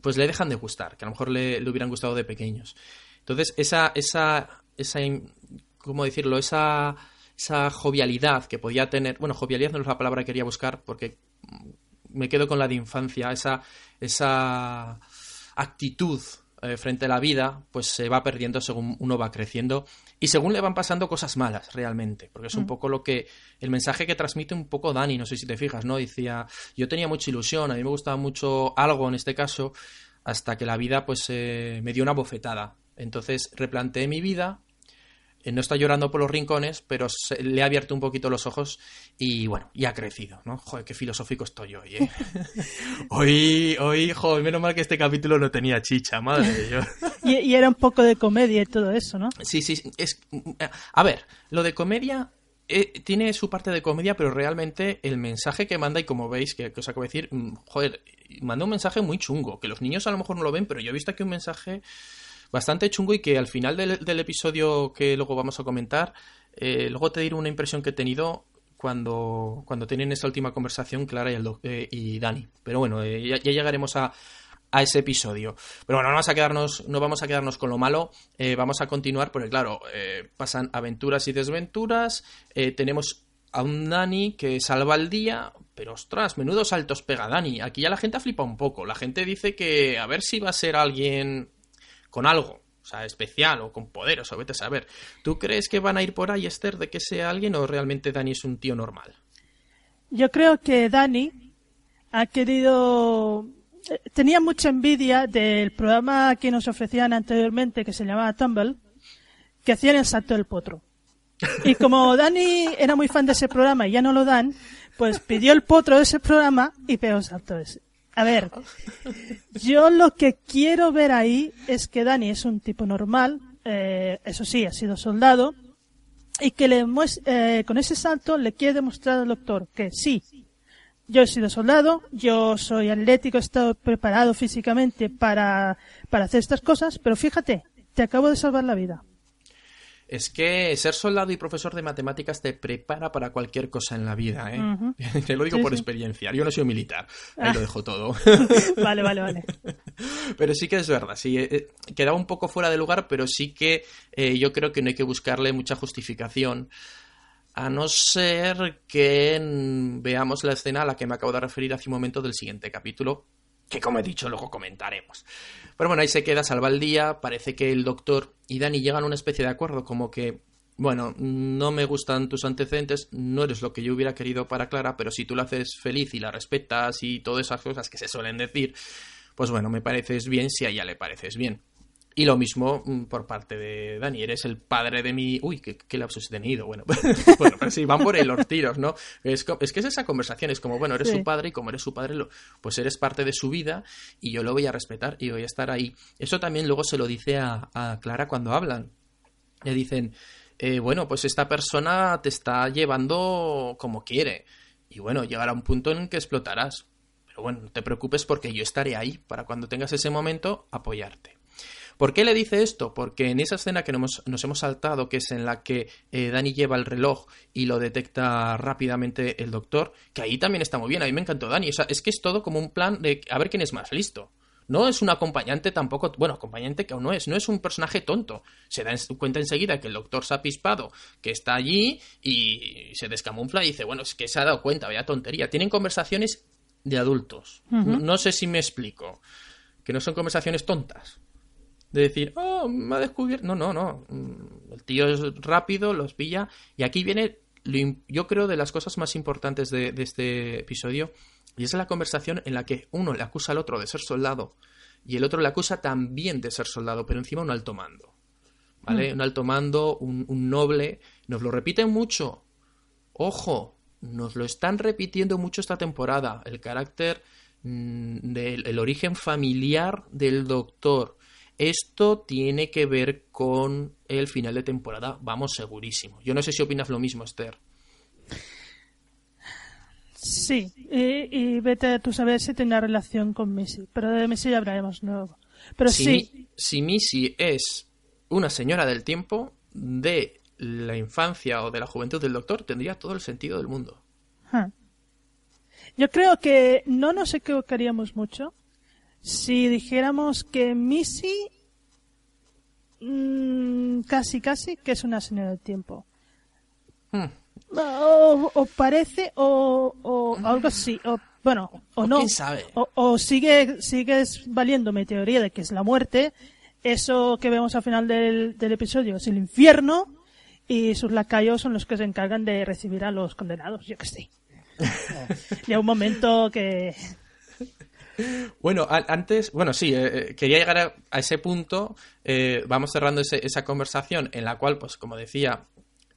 pues le dejan de gustar, que a lo mejor le, le hubieran gustado de pequeños. Entonces, esa, esa, esa, ¿cómo decirlo? Esa, esa jovialidad que podía tener, bueno, jovialidad no es la palabra que quería buscar porque me quedo con la de infancia, esa, esa actitud eh, frente a la vida, pues se va perdiendo según uno va creciendo y según le van pasando cosas malas realmente, porque es un poco lo que el mensaje que transmite un poco Dani, no sé si te fijas, ¿no? Decía, yo tenía mucha ilusión, a mí me gustaba mucho algo en este caso, hasta que la vida pues eh, me dio una bofetada. Entonces replanteé mi vida, no está llorando por los rincones, pero se- le ha abierto un poquito los ojos y bueno, y ha crecido, ¿no? Joder, qué filosófico estoy hoy, ¿eh? hoy, hoy, joder, menos mal que este capítulo no tenía chicha, madre de Dios. Y, y era un poco de comedia y todo eso, ¿no? Sí, sí, sí, es... A ver, lo de comedia eh, tiene su parte de comedia, pero realmente el mensaje que manda, y como veis, que, os acabo de decir, mm, joder, manda un mensaje muy chungo, que los niños a lo mejor no lo ven, pero yo he visto aquí un mensaje bastante chungo y que al final del, episodio que luego vamos a comentar, eh, luego te diré una impresión que he tenido cuando, cuando tienen esa última conversación Clara y, el, eh, y Dani. Pero bueno, ya, llegaremos a, a ese episodio. Pero bueno, no vamos a quedarnos, no vamos a quedarnos con lo malo, eh, vamos a continuar porque claro, eh, pasan aventuras y desventuras, eh, tenemos a un Dani que salva el día, pero ostras, menudo saltos pega Dani. Aquí ya la gente ha flipado un poco, la gente dice que a ver si va a ser alguien con algo. O sea, especial o con poderes, o vete a saber. ¿Tú crees que van a ir por ahí, Esther, de que sea alguien o realmente Dani es un tío normal? Yo creo que Dani ha querido tenía mucha envidia del programa que nos ofrecían anteriormente, que se llamaba Tumble, que hacían el salto del potro. Y como Dani era muy fan de ese programa y ya no lo dan, pues pidió el potro de ese programa y pegó el salto ese. A ver, yo lo que quiero ver ahí es que Dani es un tipo normal, eh, eso sí, ha sido soldado, y que le eh, con ese salto le quiere demostrar al doctor que sí, yo he sido soldado, yo soy atlético, he estado preparado físicamente para, para hacer estas cosas, pero fíjate, te acabo de salvar la vida. Es que ser soldado y profesor de matemáticas te prepara para cualquier cosa en la vida, ¿eh? te lo digo por experiencia. Yo no soy militar, ahí lo dejo todo. vale, vale, vale. Pero sí que es verdad, sí, eh, eh, quedaba un poco fuera de lugar, pero sí que eh, yo creo que no hay que buscarle mucha justificación a no ser que veamos la escena a la que me acabo de referir hace un momento del siguiente capítulo, que como he dicho luego comentaremos. Pero bueno, ahí se queda, salva el día, parece que el doctor y Dani llegan a una especie de acuerdo, como que, bueno, no me gustan tus antecedentes, no eres lo que yo hubiera querido para Clara, pero si tú la haces feliz y la respetas y todas esas cosas que se suelen decir, pues bueno, me pareces bien si a ella le pareces bien. Y lo mismo mm, por parte de Dani, eres el padre de mi... Uy, qué, qué lapsus he tenido. Bueno, bueno pero sí, van por ahí los tiros, ¿no? Es, es, que es esa conversación, es como, bueno, eres su padre y como eres su padre, pues eres parte de su vida y yo lo voy a respetar y voy a estar ahí. Eso también luego se lo dice a, a Clara cuando hablan. Le dicen, eh, bueno, pues esta persona te está llevando como quiere. Y bueno, llegará un punto en que explotarás. Pero bueno, no te preocupes porque yo estaré ahí para cuando tengas ese momento apoyarte. ¿Por qué le dice esto? Porque en esa escena que nos, hemos saltado, que es en la que eh, Dani lleva el reloj y lo detecta rápidamente el doctor, que ahí también está muy bien, a mí me encantó Dani, es que es todo como un plan de a ver quién es más listo. No es un acompañante tampoco, bueno, acompañante que aún no es, no es un personaje tonto. Se da cuenta enseguida que el doctor se ha pispado, que está allí y se descamufla y dice, bueno, es que se ha dado cuenta, vaya tontería. Tienen conversaciones de adultos. no, sé si me explico. Que no son conversaciones tontas de decir, oh, me ha descubierto. No, no, no. El tío es rápido, los pilla. Y aquí viene, yo creo, de las cosas más importantes de, este episodio. Y es la conversación en la que uno le acusa al otro de ser soldado y el otro le acusa también de ser soldado, pero encima un alto mando. ¿Vale? Mm. Un alto mando, un, noble. Nos lo repiten mucho. Ojo, nos lo están repitiendo mucho esta temporada. El carácter mm, del origen familiar del doctor. Esto tiene que ver con el final de temporada, vamos segurísimo. Yo no sé si opinas lo mismo, Esther. Sí, y, vete a tú saber si tiene relación con Missy, pero de Missy ya hablaremos nuevo. Pero si, sí. Si Missy es una señora del tiempo de la infancia o de la juventud del doctor, tendría todo el sentido del mundo. Yo creo que no nos equivocaríamos mucho si dijéramos que Missy mmm, casi casi que es una señora del tiempo. Hmm. O, parece o, o, algo así, o bueno, o, no. O, sigue sigues valiendo mi teoría de que es la muerte, eso que vemos al final del, del episodio es el infierno y sus lacayos son los que se encargan de recibir a los condenados, yo que sé. Llega un momento que bueno, antes, bueno, sí, eh, eh, quería llegar a, ese punto. Eh, vamos cerrando esa conversación en la cual, pues, como decía,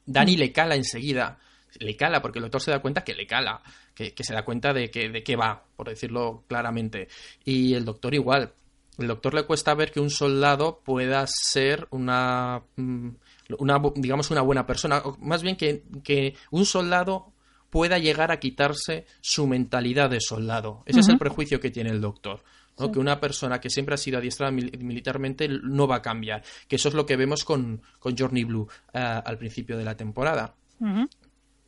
Dani le cala enseguida. Le cala, porque el doctor se da cuenta que le cala, que, se da cuenta de que, de qué va, por decirlo claramente. Y el doctor igual. El doctor le cuesta ver que un soldado pueda ser una. Mm, una, digamos, una buena persona, o más bien que un soldado pueda llegar a quitarse su mentalidad de soldado. Ese es el prejuicio que tiene el doctor. ¿no? Que una persona que siempre ha sido adiestrada militarmente no va a cambiar. Que eso es lo que vemos con, con Journey Blue eh, al principio de la temporada.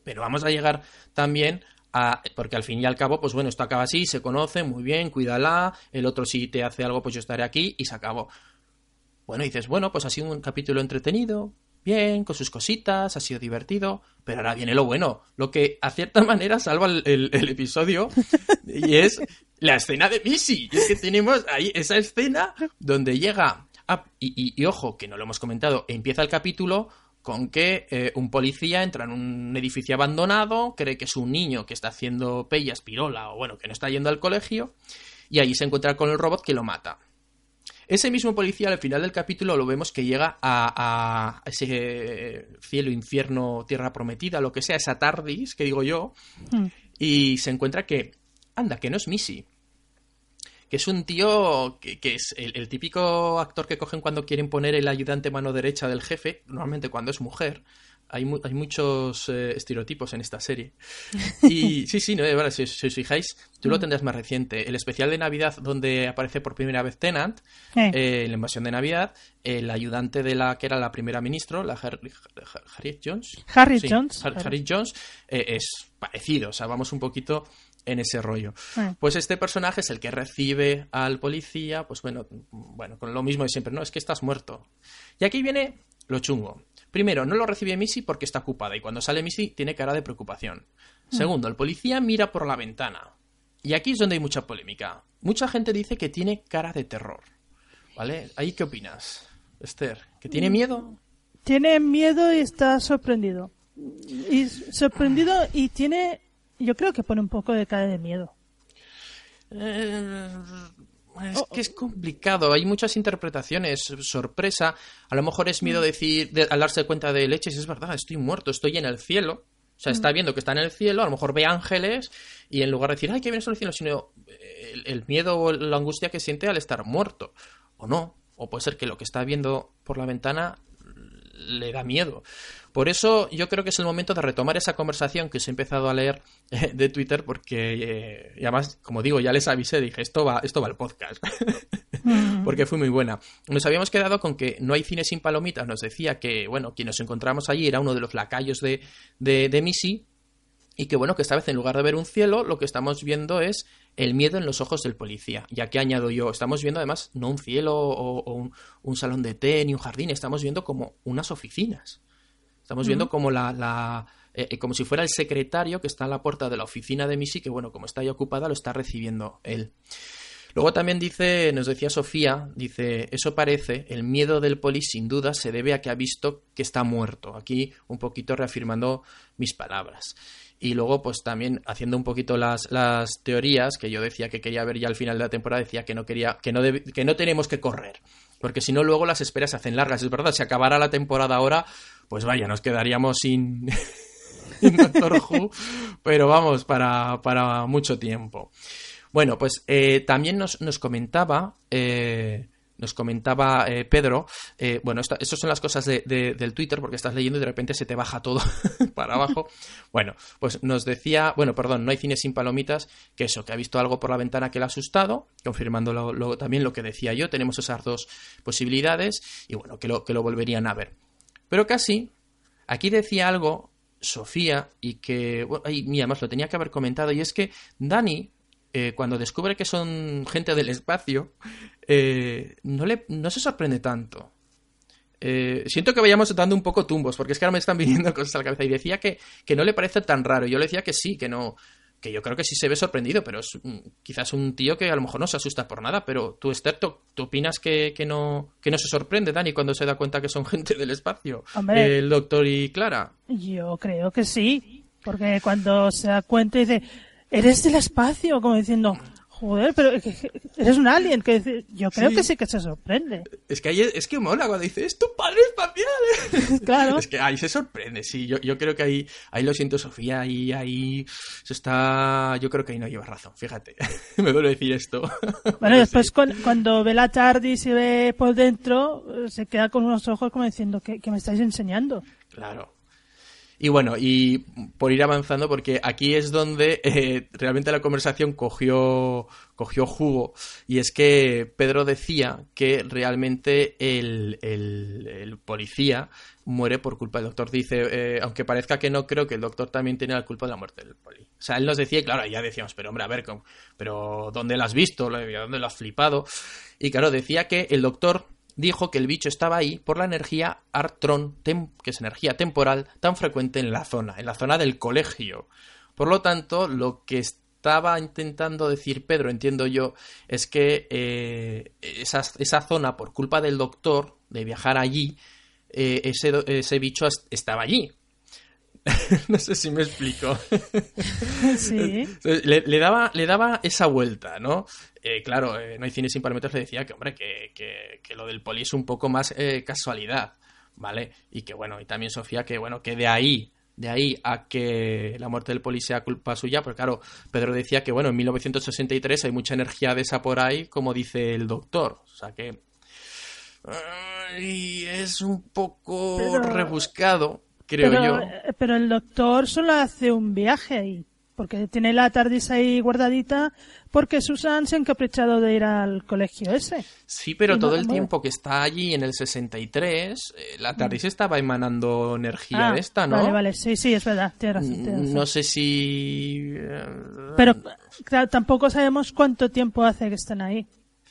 Pero vamos a llegar también a, porque al fin y al cabo, pues bueno, esto acaba así, se conoce, muy bien, cuídala, el otro si te hace algo, pues yo estaré aquí y se acabó. Bueno, dices, bueno, pues ha sido un capítulo entretenido, bien, con sus cositas, ha sido divertido, pero ahora viene lo bueno, lo que a cierta manera salva el, episodio y es la escena de Missy. Y es que tenemos ahí esa escena donde llega, y, y, ojo, que no lo hemos comentado, empieza el capítulo con que eh, un policía entra en un edificio abandonado, cree que es un niño que está haciendo pellas, pirola, o bueno, que no está yendo al colegio, y allí se encuentra con el robot que lo mata. Ese mismo policía al final del capítulo lo vemos que llega a, ese cielo, infierno, tierra prometida, lo que sea, esa tardis, que digo yo, hmm. y se encuentra que, anda, que no es Missy. Que es un tío que, es el, típico actor que cogen cuando quieren poner el ayudante mano derecha del jefe, normalmente cuando es mujer, hay, hay muchos eh, estereotipos en esta serie. Y sí, sí, no, verdad, si, os fijáis, tú lo mm. tendrás más reciente. El especial de Navidad donde aparece por primera vez Tennant, eh, la invasión de Navidad, el ayudante de la que era la primera ministra, la Harriet Jones. Harriet Jones. Harriet Jones eh, es parecido, o sea, vamos un poquito en ese rollo. Pues este personaje es el que recibe al policía, pues bueno, bueno, con lo mismo de siempre, no, es que estás muerto. Y aquí viene lo chungo. Primero, no lo recibe Missy porque está ocupada y cuando sale Missy tiene cara de preocupación. Hmm. Segundo, el policía mira por la ventana. Y aquí es donde hay mucha polémica. Mucha gente dice que tiene cara de terror. ¿Vale? ¿Ahí qué opinas, Esther? ¿Que tiene mm. miedo? Tiene miedo y está sorprendido. Y sorprendido y tiene. Yo creo que pone un poco de cara de miedo. Eh, es oh, que es complicado, hay muchas interpretaciones, sorpresa, a lo mejor es miedo mm. decir, al darse cuenta de leches, es verdad, estoy muerto, estoy en el cielo, o sea, está mm. viendo que está en el cielo, a lo mejor ve ángeles y en lugar de decir, ay, que vienes al cielo, sino el, el, miedo o la angustia que siente al estar muerto, o no, o puede ser que lo que está viendo por la ventana le da miedo. Por eso yo creo que es el momento de retomar esa conversación que os he empezado a leer eh, de Twitter porque eh, y además, como digo, ya les avisé, dije, esto va, esto va al podcast. porque fue muy buena. Nos habíamos quedado con que no hay cine sin palomitas, nos decía que, bueno, quien nos encontramos allí era uno de los lacayos de, de, de Missy, y que bueno, que esta vez en lugar de ver un cielo, lo que estamos viendo es el miedo en los ojos del policía. Ya que añado yo, estamos viendo además no un cielo o, un, salón de té ni un jardín, estamos viendo como unas oficinas. Estamos viendo como la, eh, eh, como si fuera el secretario que está a la puerta de la oficina de Missy, que bueno, como está ahí ocupada, lo está recibiendo él. Luego también dice, nos decía Sofía, dice, eso parece, el miedo del poli sin duda se debe a que ha visto que está muerto. Aquí un poquito reafirmando mis palabras. Y luego, pues también haciendo un poquito las, las teorías que yo decía que quería ver ya al final de la temporada, decía que no quería, que no, que no tenemos que correr. Porque si no, luego las esperas se hacen largas. Es verdad, si acabara la temporada ahora, pues vaya, nos quedaríamos sin, Doctor Who, pero vamos, para, para mucho tiempo. Bueno, pues eh, también nos, nos comentaba eh, nos comentaba eh, Pedro, eh, bueno, estas son las cosas de, del Twitter porque estás leyendo y de repente se te baja todo para abajo. Bueno, pues nos decía, bueno, perdón, no hay cine sin palomitas, que eso, que ha visto algo por la ventana que le ha asustado, confirmando lo, también lo que decía yo, tenemos esas dos posibilidades y bueno, que lo, que lo volverían a ver. Pero casi, aquí decía algo Sofía y que, ay, mira, más lo tenía que haber comentado y es que Dani eh, cuando descubre que son gente del espacio, eh, no, le, no se sorprende tanto. Eh, siento que vayamos dando un poco tumbos, porque es que ahora me están viniendo cosas a la cabeza. Y decía que, que no le parece tan raro. Yo le decía que sí, que no. Que yo creo que sí se ve sorprendido, pero es quizás un tío que a lo mejor no se asusta por nada. Pero tú, Esther, ¿tú, opinas que, que, no, que no se sorprende, Dani, cuando se da cuenta que son gente del espacio? el doctor y Clara. Yo creo que sí, porque cuando se da cuenta y dice, eres del espacio, como diciendo, Joder, pero eres un alien, que yo creo Sí. que sí que se sorprende. Es que ahí es, es que mola cuando dice, es tu padre espacial. Claro. Es que ahí se sorprende, sí. Yo, yo creo que ahí, ahí lo siento, Sofía, ahí, ahí, eso está, yo creo que ahí no llevas razón, fíjate. Me duele decir esto. Bueno, después sí. cuando ve la TARDIS y ve por dentro, se queda con unos ojos como diciendo que, que me estáis enseñando. Claro. Y bueno, y por ir avanzando, porque aquí es donde eh, realmente la conversación cogió, cogió jugo, y es que Pedro decía que realmente el, el- policía muere por culpa del doctor. Dice, eh, aunque parezca que no, creo que el doctor también tiene la culpa de la muerte del poli. O sea, él nos decía, claro, ya decíamos, pero hombre, a ver, pero ¿dónde lo has visto? ¿Dónde lo has flipado? Y claro, decía que el doctor dijo que el bicho estaba ahí por la energía Artron, tem- que es energía temporal, tan frecuente en la zona, en la zona del colegio. Por lo tanto, lo que estaba intentando decir Pedro, entiendo yo, es que eh, esa, esa zona, por culpa del doctor, de viajar allí, eh, ese, ese bicho est- estaba allí. no sé si me explico. Sí. Le, le daba, le daba esa vuelta, ¿no? Eh, claro, eh, No hay cine sin parámetros le decía que, hombre, que, que- que lo del poli es un poco más eh, casualidad, ¿vale? Y que, bueno, y también Sofía, que, bueno, que de ahí, de ahí a que la muerte del poli sea culpa suya, porque claro, Pedro decía que, bueno, en 1963 hay mucha energía de esa por ahí, como dice el doctor. O sea que... ay, es un poco Pero- rebuscado, creo pero, yo. eh, pero el doctor solo hace un viaje ahí, porque tiene la TARDIS ahí guardadita, porque Susan se ha encaprichado de ir al colegio ese. Sí, pero todo no- el tiempo que está allí en el 63, eh, la TARDIS estaba emanando energía Ah, de esta, ¿no? Vale, vale, sí, sí, es verdad, tienes razón. tienes razón. No sé si... eh, Pero claro, tampoco sabemos cuánto tiempo hace que están ahí.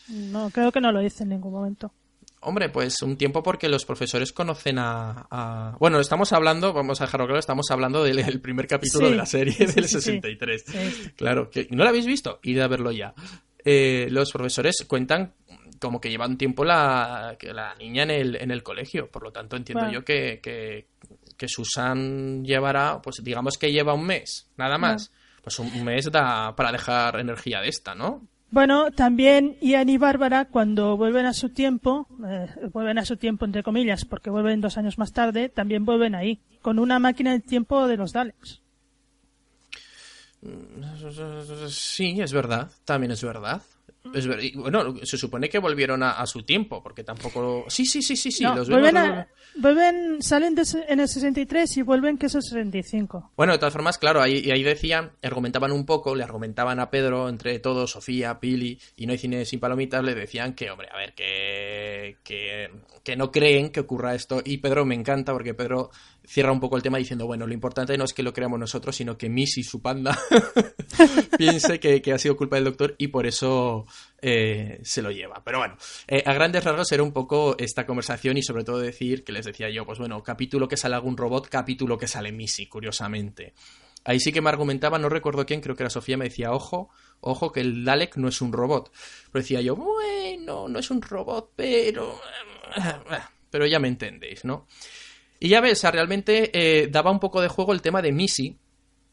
No, creo que no lo dice en ningún momento. Hombre, pues un tiempo porque los profesores conocen a... a- Bueno, estamos hablando, vamos a dejarlo claro, estamos hablando del el primer capítulo Sí, de la serie sí, del sí, sí. 63. Sí. Claro, que ¿no lo habéis visto? Id a verlo ya. Eh, los profesores cuentan como que lleva un tiempo la, la niña en el, en el colegio, por lo tanto entiendo Bueno. yo que, que, que Susan llevará, pues digamos que lleva un mes, nada más. Pues un mes da para dejar energía de esta, ¿no? Bueno, también Ian y Bárbara, cuando vuelven a su tiempo, eh, vuelven a su tiempo entre comillas, porque vuelven dos años más tarde, también vuelven ahí, con una máquina del tiempo de los Daleks. Sí, es verdad, también es verdad. Es ver- y, bueno, se supone que volvieron a, a su tiempo, porque tampoco... Sí, sí, sí, sí, sí, No, los vuelven, vemos- a- vuelven, salen de en el 63 y vuelven que es el 65. Bueno, de todas formas, claro, ahí, y ahí decían, argumentaban un poco, le argumentaban a Pedro, entre todos, Sofía, Pili y No hay cine sin palomitas, le decían que, hombre, a ver, que, que, que no creen que ocurra esto. Y Pedro me encanta porque Pedro cierra un poco el tema diciendo, bueno, lo importante no es que lo creamos nosotros, sino que Missy, su panda, piense que, que ha sido culpa del doctor y por eso eh, se lo lleva. Pero bueno, eh, a grandes rasgos era un poco esta conversación y sobre todo decir que les decía yo, pues bueno, capítulo que sale algún robot, capítulo que sale Missy, curiosamente. Ahí sí que me argumentaba, no recuerdo quién, creo que era Sofía, me decía, ojo, ojo, que el Dalek no es un robot. Pero decía yo, bueno, no es un robot, pero... Pero ya me entendéis, ¿no? Y ya ves, realmente eh, daba un poco de juego el tema de Missy.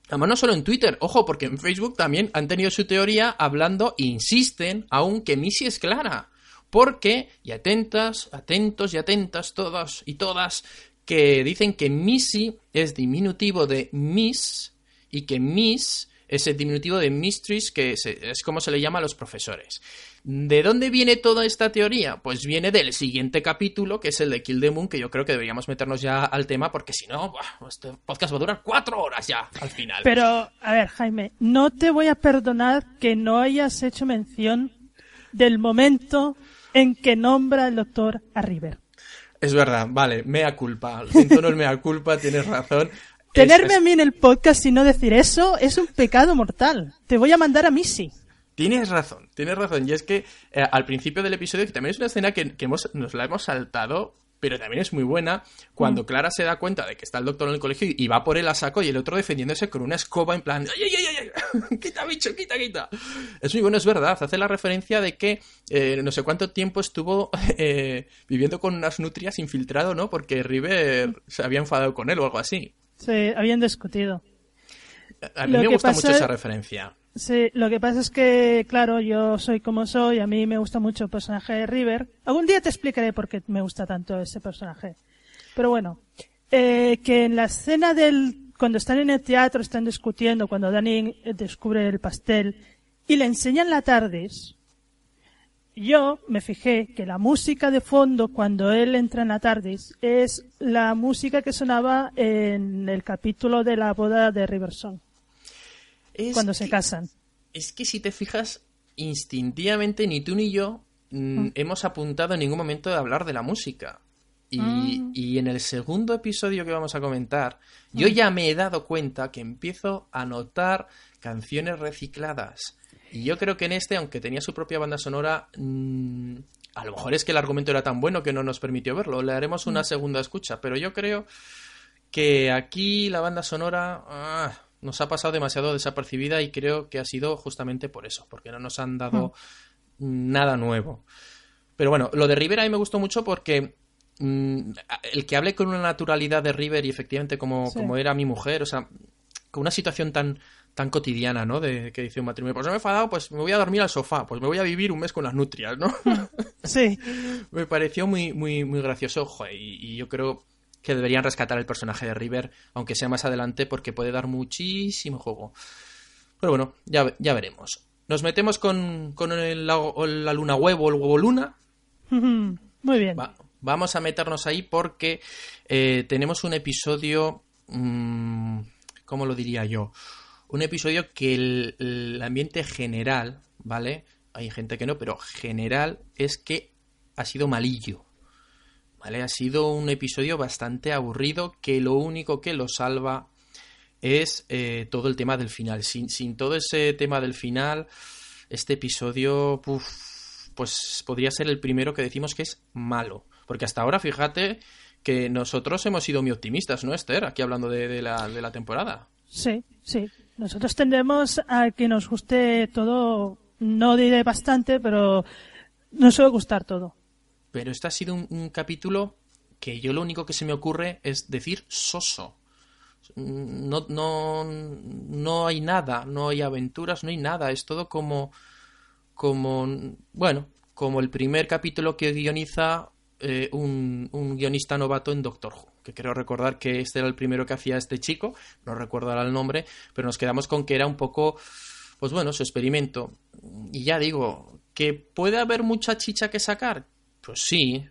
Además, no solo en Twitter, ojo, porque en Facebook también han tenido su teoría hablando, insisten aún que Missy es clara. Porque, y atentas, atentos y atentas todos y todas, que dicen que Missy es diminutivo de Miss y que Miss es el diminutivo de Mistress, que es como se le llama a los profesores. ¿De dónde viene toda esta teoría? Pues viene del siguiente capítulo, que es el de Kill the Moon, que yo creo que deberíamos meternos ya al tema, porque si no, buah, este podcast va a durar cuatro horas ya, al final. Pero, a ver, Jaime, no te voy a perdonar que no hayas hecho mención del momento en que nombra el doctor a River. Es verdad, vale, mea culpa. Siento no es mea culpa, tienes razón. Es- Tenerme es- a mí en el podcast y no decir eso es un pecado mortal. Te voy a mandar a Missy. Tienes razón, tienes razón. Y es que eh, al principio del episodio, que también es una escena que, que hemos, nos la hemos saltado, pero también es muy buena, cuando Clara se da cuenta de que está el doctor en el colegio y va por él a saco y el otro defendiéndose con una escoba en plan, ¡ay, ay, ay, ay! ¡Quita, bicho, quita, quita! Es muy bueno, es verdad. Hace la referencia de que eh, no sé cuánto tiempo estuvo eh, viviendo con unas nutrias infiltrado, ¿no? Porque River se había enfadado con él o algo así. Se habían discutido. A mí Lo me gusta pasa- mucho esa referencia. Sí, lo que pasa es que, claro, yo soy como soy, a mí me gusta mucho el personaje de River. Algún día te explicaré por qué me gusta tanto ese personaje. Pero bueno, eh, que en la escena del, cuando están en el teatro, están discutiendo, cuando Danny descubre el pastel y le enseñan la TARDIS, yo me fijé que la música de fondo cuando él entra en la TARDIS es la música que sonaba en el capítulo de la boda de Riverson Es cuando se que- casan. Es que si te fijas, instintivamente ni tú ni yo mm, hemos apuntado en ningún momento de hablar de la música. Y, y en el segundo episodio que vamos a comentar, yo ya me he dado cuenta que empiezo a notar canciones recicladas. Y yo creo que en este, aunque tenía su propia banda sonora, mm, a lo mejor es que el argumento era tan bueno que no nos permitió verlo. Le haremos una segunda escucha, pero yo creo que aquí la banda sonora ah, nos ha pasado demasiado desapercibida y creo que ha sido justamente por eso, porque no nos han dado nada nuevo. Pero bueno, lo de River a mí me gustó mucho porque mm, el que hable con una naturalidad de River y efectivamente como, Sí. como era mi mujer, o sea, con una situación tan tan cotidiana, ¿no? De que dice un matrimonio, pues no me he enfadado, pues me voy a dormir al sofá, pues me voy a vivir un mes con las nutrias, ¿no? Sí, me pareció muy, muy, muy gracioso, joder, y, y yo creo que deberían rescatar el personaje de River, aunque sea más adelante, porque puede dar muchísimo juego. Pero bueno, ya, ya veremos. Nos metemos con, con el la luna huevo, el huevo luna. muy bien. Va- vamos a meternos ahí porque eh, tenemos un episodio, mm, ¿cómo lo diría yo? Un episodio que el, el ambiente general, ¿vale? Hay gente que no, pero general es que ha sido malillo. ¿Vale? Ha sido un episodio bastante aburrido que lo único que lo salva es eh, todo el tema del final. Sin, sin todo ese tema del final, este episodio, pues podría ser el primero que decimos que es malo. Porque hasta ahora, fíjate que nosotros hemos sido muy optimistas, ¿no, Esther? Aquí hablando de, la, de la temporada. Sí, sí. Nosotros tendemos a que nos guste todo, no diré bastante, pero nos suele gustar todo. Pero este ha sido un, capítulo que yo lo único que se me ocurre es decir soso. No, no, no hay nada, no hay aventuras, no hay nada. Es todo como, como, bueno, como el primer capítulo que guioniza eh, un, un guionista novato en Doctor Who. Que creo recordar que este era el primero que hacía este chico, no recuerdo ahora el nombre, pero nos quedamos con que era un poco, pues bueno, su experimento. Y ya digo, que puede haber mucha chicha que sacar, pues sí,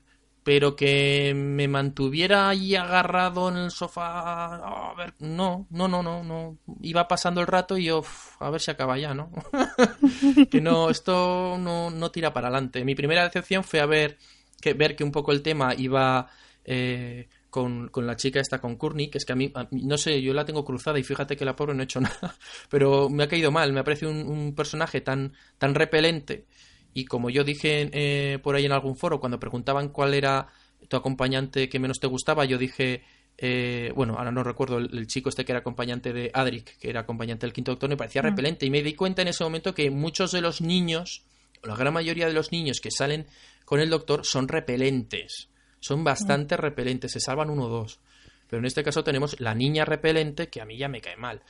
pero que me mantuviera ahí agarrado en el sofá, a ver, no, no, no, no, no, iba pasando el rato y yo, a ver si acaba ya, ¿no? que no, esto no, no tira para adelante. Mi primera decepción fue a ver que, ver que un poco el tema iba eh, con, con la chica esta, con Courtney, que es que a mí, a no sé, yo la tengo cruzada y fíjate que la pobre no ha hecho nada, pero me ha caído mal, me ha parecido un, un personaje tan, tan repelente y como yo dije eh, por ahí en algún foro, cuando preguntaban cuál era tu acompañante que menos te gustaba, yo dije, eh, bueno, ahora no recuerdo el, el chico este que era acompañante de Adric, que era acompañante del quinto doctor, me parecía repelente. Y me di cuenta en ese momento que muchos de los niños, o la gran mayoría de los niños que salen con el doctor, son repelentes. Son bastante repelentes, se salvan uno o dos. Pero en este caso tenemos la niña repelente, que a mí ya me cae mal.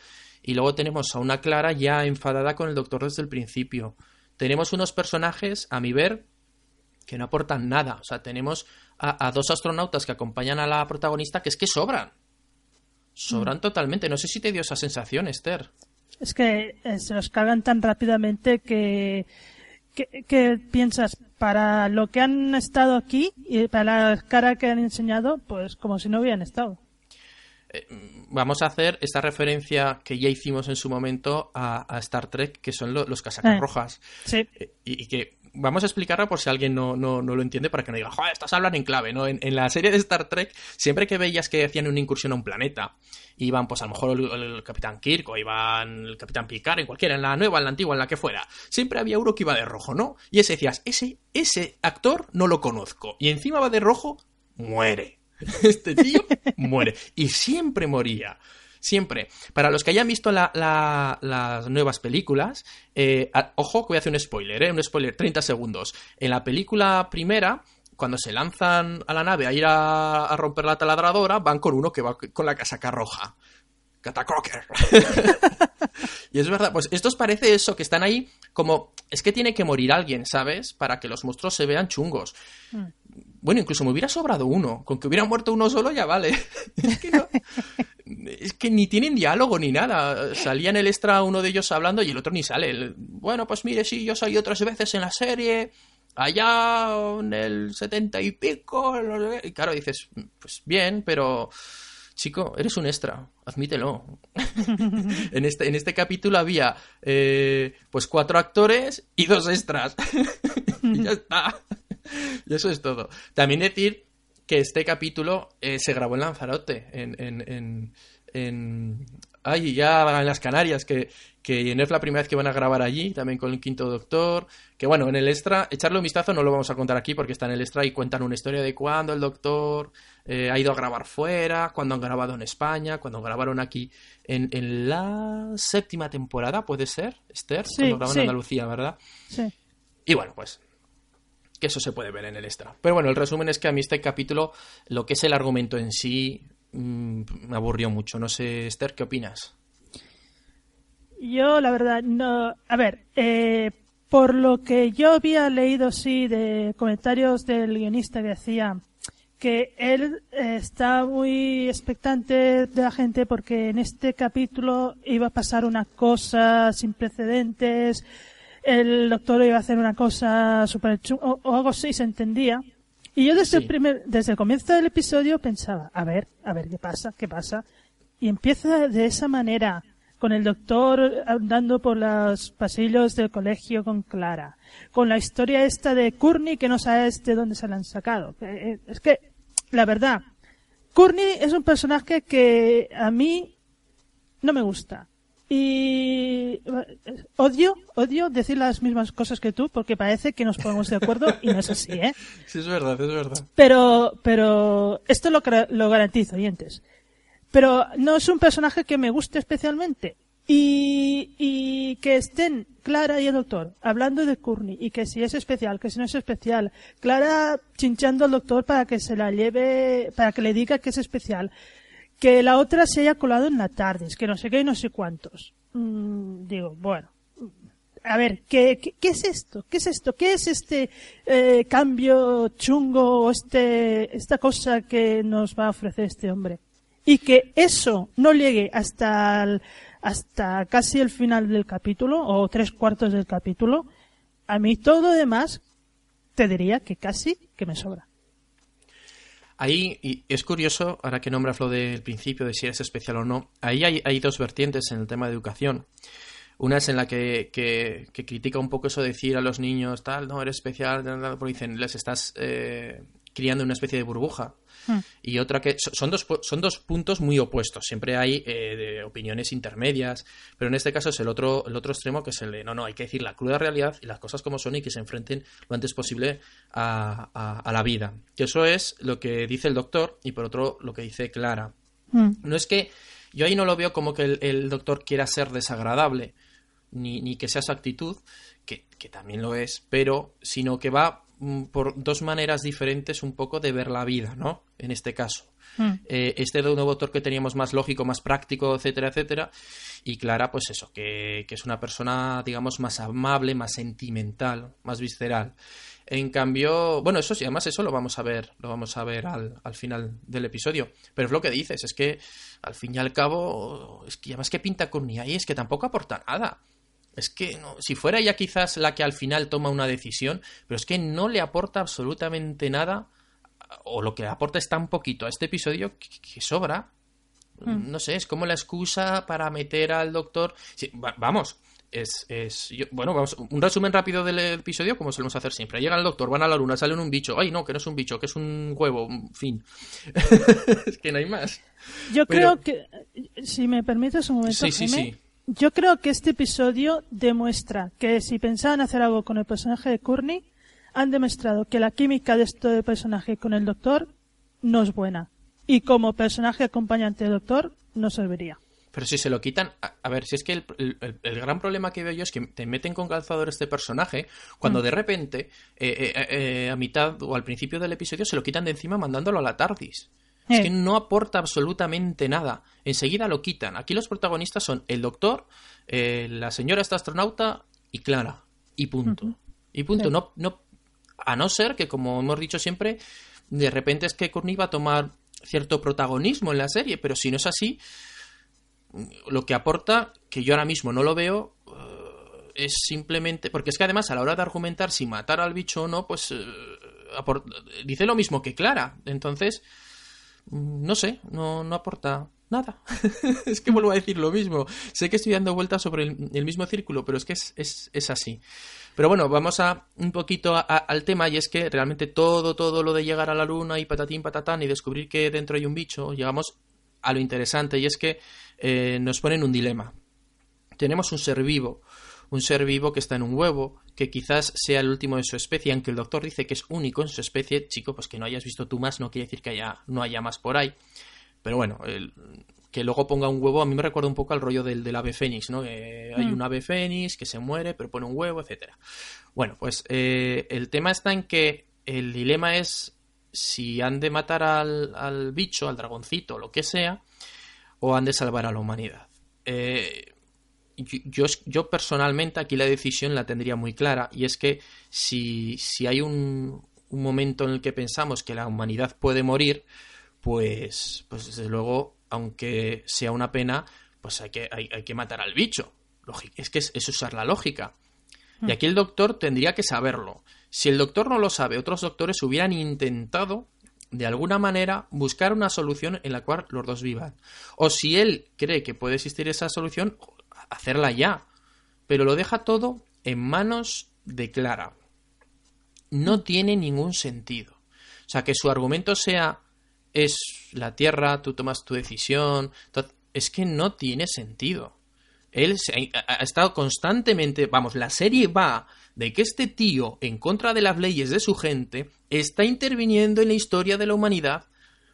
Y luego tenemos a una Clara ya enfadada con el doctor desde el principio. Tenemos unos personajes, a mi ver, que no aportan nada. O sea, tenemos a, a dos astronautas que acompañan a la protagonista que es que sobran. Sobran totalmente. No sé si te dio esa sensación, Esther. Es que eh, se los cargan tan rápidamente que, que, que piensas, para lo que han estado aquí y para la cara que han enseñado, pues como si no hubieran estado. Vamos a hacer esta referencia que ya hicimos en su momento a, a Star Trek, que son lo- los casacas Eh. rojas. Sí, Eh, Y, y que vamos a explicarlo por si alguien no, no, no lo entiende para que no diga, joder, estás hablando en clave, ¿no? En, en la serie de Star Trek, siempre que veías que hacían una incursión a un planeta, iban, pues a lo mejor el, el Capitán Kirk o iban el Capitán Picard, en cualquiera, en la nueva, en la antigua, en la que fuera, siempre había uno que iba de rojo, ¿no? Y ese decías, ese, ese actor no lo conozco. Y encima va de rojo, muere. Este tío muere. Y siempre moría. Siempre. Para los que hayan visto la- la- las nuevas películas, eh, a- ojo que voy a hacer un spoiler, ¿eh? Un spoiler, 30 segundos. En la película primera, cuando se lanzan a la nave a ir a, romper la taladradora, van con uno que va con la casaca roja. Catacroker. Y es verdad, pues esto os parece eso, que están ahí como... Es que tiene que morir alguien, ¿sabes? Para que los monstruos se vean chungos. Mm. Bueno, incluso me hubiera sobrado uno. Con que hubiera muerto uno solo ya vale. es, que no- es que ni tienen diálogo ni nada. Salía en el extra uno de ellos hablando y el otro ni sale. Bueno, pues mire, sí, yo salí otras veces en la serie. Allá en el setenta y pico. Y claro, dices, pues bien, pero... Chico, eres un extra, admítelo. en, este, en este capítulo había eh, pues cuatro actores y dos extras. y ya está. y eso es todo. También decir que este capítulo eh, se grabó en Lanzarote, en, en, en, en- ay, ya en las Canarias, que, que no es la primera vez que van a grabar allí, también con el quinto doctor. Que bueno, en el extra, echarle un vistazo no lo vamos a contar aquí porque está en el extra y cuentan una historia de cuando el doctor eh, ha ido a grabar fuera, cuando han grabado en España, cuando grabaron aquí en, en la séptima temporada, ¿puede ser, Esther? Sí, cuando graban sí. en Andalucía, ¿verdad? Sí. Y bueno, pues que eso se puede ver en el extra. Pero bueno, el resumen es que a mí este capítulo, lo que es el argumento en sí, mm, me aburrió mucho. No sé, Esther, ¿qué opinas? Yo, la verdad, no. A ver, eh, por lo que yo había leído, sí, de comentarios del guionista que decía que él eh, está muy expectante de la gente porque en este capítulo iba a pasar una cosa sin precedentes, el doctor iba a hacer una cosa super o, o algo así, se entendía. Y yo desde Sí. el primer, desde el comienzo del episodio pensaba, a ver, a ver qué pasa, qué pasa. Y empieza de esa manera, con el doctor andando por los pasillos del colegio con Clara, con la historia esta de Courtney que no sabes de dónde se la han sacado. Eh, eh, Es que, la verdad, Courtney es un personaje que a mí no me gusta. Y eh, odio, odio decir las mismas cosas que tú porque parece que nos ponemos de acuerdo y no es así, ¿eh? Sí, es verdad, es verdad. Pero, pero esto lo, lo garantizo, oyentes. Pero no es un personaje que me guste especialmente. Y, y que estén Clara y el doctor hablando de Courtney y que si es especial, que si no es especial. Clara chinchando al doctor para que se la lleve, para que le diga que es especial. Que la otra se haya colado en la tarde, que no sé qué y no sé cuántos. Mm, digo, bueno, a ver, ¿qué, qué, es esto? ¿Qué es esto? ¿Qué es este eh, cambio chungo o este, esta cosa que nos va a ofrecer este hombre? Y que eso no llegue hasta, hasta casi el final del capítulo o tres cuartos del capítulo, a mí todo lo demás te diría que casi que me sobra. Ahí, y es curioso, ahora que nombras lo del principio, de si eres especial o no, ahí hay, dos vertientes en el tema de educación. Una es en la que, que- que critica un poco eso de decir a los niños, tal, no, eres especial, tal, tal, porque dicen, les estás eh, criando una especie de burbuja. Hmm. Y otra que so- son dos, son dos puntos muy opuestos. Siempre hay eh, de opiniones intermedias, pero en este caso es el otro, el otro extremo que es el de no, no, hay que decir la cruda realidad y las cosas como son y que se enfrenten lo antes posible a, a- a la vida. Que eso es lo que dice el doctor y por otro lo que dice Clara. Mm. No es que yo ahí no lo veo como que el, el doctor quiera ser desagradable, ni, ni que sea su actitud, que, que también lo es, pero sino que va por dos maneras diferentes un poco de ver la vida, ¿no? En este caso. Mm. Eh, este nuevo doctor que teníamos más lógico, más práctico, etcétera, etcétera. Y Clara, pues eso, que, que es una persona, digamos, más amable, más sentimental, más visceral. En cambio, bueno, eso sí, además eso lo vamos a ver, lo vamos a ver al, al final del episodio. Pero es lo que dices, es que al fin y al cabo, es que además que pinta Courtney ahí, es que tampoco aporta nada. Es que no, si fuera ella quizás la que al final toma una decisión, pero es que no le aporta absolutamente nada, o lo que aporta es tan poquito a este episodio que, que sobra. No sé, es como la excusa para meter al doctor. Sí, va- vamos, es. es yo- bueno, vamos, un resumen rápido del episodio, como solemos hacer siempre. Llega el doctor, van a la luna, salen un bicho. Ay, no, que no es un bicho, que es un huevo, fin. es que no hay más. Yo Pero- creo que, si me permites un momento, Sí, sí, Jaime, sí. Yo creo que este episodio demuestra que si pensaban hacer algo con el personaje de Courtney, han demostrado que la química de este personaje con el doctor no es buena. Y como personaje acompañante del doctor, no serviría. Pero si se lo quitan, a, a ver, si es que el, el- el gran problema que veo yo es que te meten con calzador este personaje cuando de repente, eh, eh, eh, a mitad o al principio del episodio, se lo quitan de encima mandándolo a la TARDIS. Es Eh. que no aporta absolutamente nada. Enseguida lo quitan. Aquí los protagonistas son el doctor, eh, la señora está astronauta y Clara. Y punto. Y punto. Sí. No, no, a no ser que, como hemos dicho siempre, de repente es que Courtney va a tomar cierto protagonismo en la serie, pero si no es así, lo que aporta, que yo ahora mismo no lo veo, eh, es simplemente. Porque es que además, a la hora de argumentar si matar al bicho o no, pues. dice lo mismo que Clara. Entonces. No sé, no, no aporta nada. es que vuelvo a decir lo mismo. Sé que estoy dando vueltas sobre el, mismo círculo, pero es que es, es, es así. Pero bueno, vamos a un poquito al tema y es que realmente todo, todo lo de llegar a la luna y patatín patatán y descubrir que dentro hay un bicho, llegamos a lo interesante y es que eh, nos ponen un dilema. Tenemos un ser vivo, un ser vivo que está en un huevo, que quizás sea el último de su especie, aunque el doctor dice que es único en su especie, chico, pues que no hayas visto tú más no quiere decir que haya, no haya más por ahí. Pero bueno, el- que luego ponga un huevo, a mí me recuerda un poco al rollo del, del ave fénix, ¿no? Que hay Mm. un ave fénix que se muere, pero pone un huevo, etcétera. Bueno, pues eh, el tema está en que el dilema es si han de matar al, al bicho, al dragoncito, lo que sea, o han de salvar a la humanidad. Eh, yo, yo, personalmente aquí la decisión la tendría muy clara y es que si, si hay un, momento en el que pensamos que la humanidad puede morir, pues, pues desde luego, aunque sea una pena, pues hay que, hay, hay que matar al bicho. Es que es usar la lógica. Y aquí el doctor tendría que saberlo. Si el doctor no lo sabe, otros doctores hubieran intentado, de alguna manera, buscar una solución en la cual los dos vivan. O si él cree que puede existir esa solución, hacerla ya. Pero lo deja todo en manos de Clara. No tiene ningún sentido. O sea, que su argumento sea es la Tierra, tú tomas tu decisión. Es que no tiene sentido. Él ha estado constantemente, vamos, la serie va de que este tío, en contra de las leyes de su gente, está interviniendo en la historia de la humanidad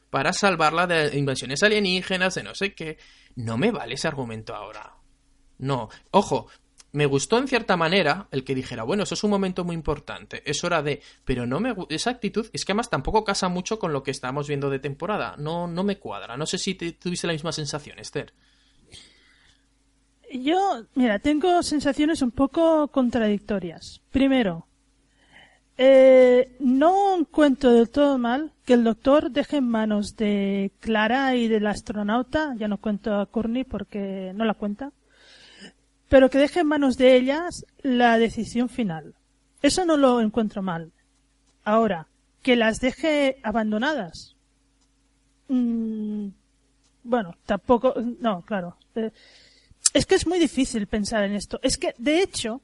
para salvarla de invasiones alienígenas, de no sé qué. No me vale ese argumento ahora. No. Ojo, me gustó en cierta manera el que dijera, bueno, eso es un momento muy importante, es hora de... Pero no me esa actitud es que además tampoco casa mucho con lo que estamos viendo de temporada. No, no me cuadra. No sé si te- tuviste la misma sensación, Esther. Yo, mira, tengo sensaciones un poco contradictorias. Primero, eh, no encuentro del todo mal que el doctor deje en manos de Clara y del astronauta, ya no cuento a Courtney porque no la cuenta, pero que deje en manos de ellas la decisión final. Eso no lo encuentro mal. Ahora, que las deje abandonadas. Mm, bueno, tampoco, no, claro. Eh, es que es muy difícil pensar en esto. Es que, de hecho,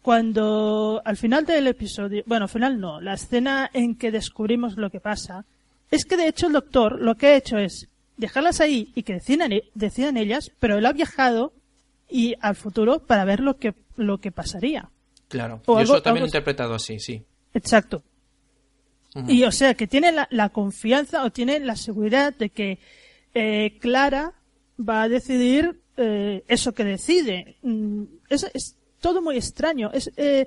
cuando al final del episodio, bueno, al final no, la escena en que descubrimos lo que pasa, es que de hecho el doctor lo que ha hecho es dejarlas ahí y que decidan, e- decidan ellas, pero él ha viajado y al futuro para ver lo que, lo que pasaría. Claro. O Yo algo- eso también algo- interpretado así, sí. Exacto. Y o sea, que tiene la, la confianza o tiene la seguridad de que eh, Clara va a decidir eh, eso que decide. Mm, Es, es todo muy extraño. Es, eh,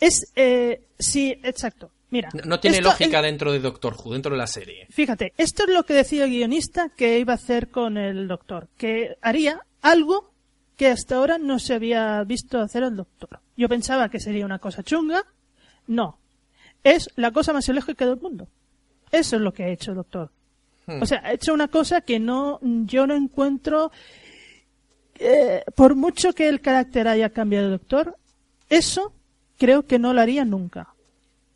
es eh, sí, exacto. Mira. No, no tiene lógica es- dentro de Doctor Who, dentro de la serie. Fíjate, esto es lo que decía el guionista que iba a hacer con el doctor, que haría algo que hasta ahora no se había visto hacer el doctor. Yo pensaba que sería una cosa chunga, no. Es la cosa más ilógica del mundo. Eso es lo que ha hecho el doctor. Hmm. O sea, ha hecho una cosa que no, yo no encuentro, eh, por mucho que el carácter haya cambiado el doctor, eso creo que no lo haría nunca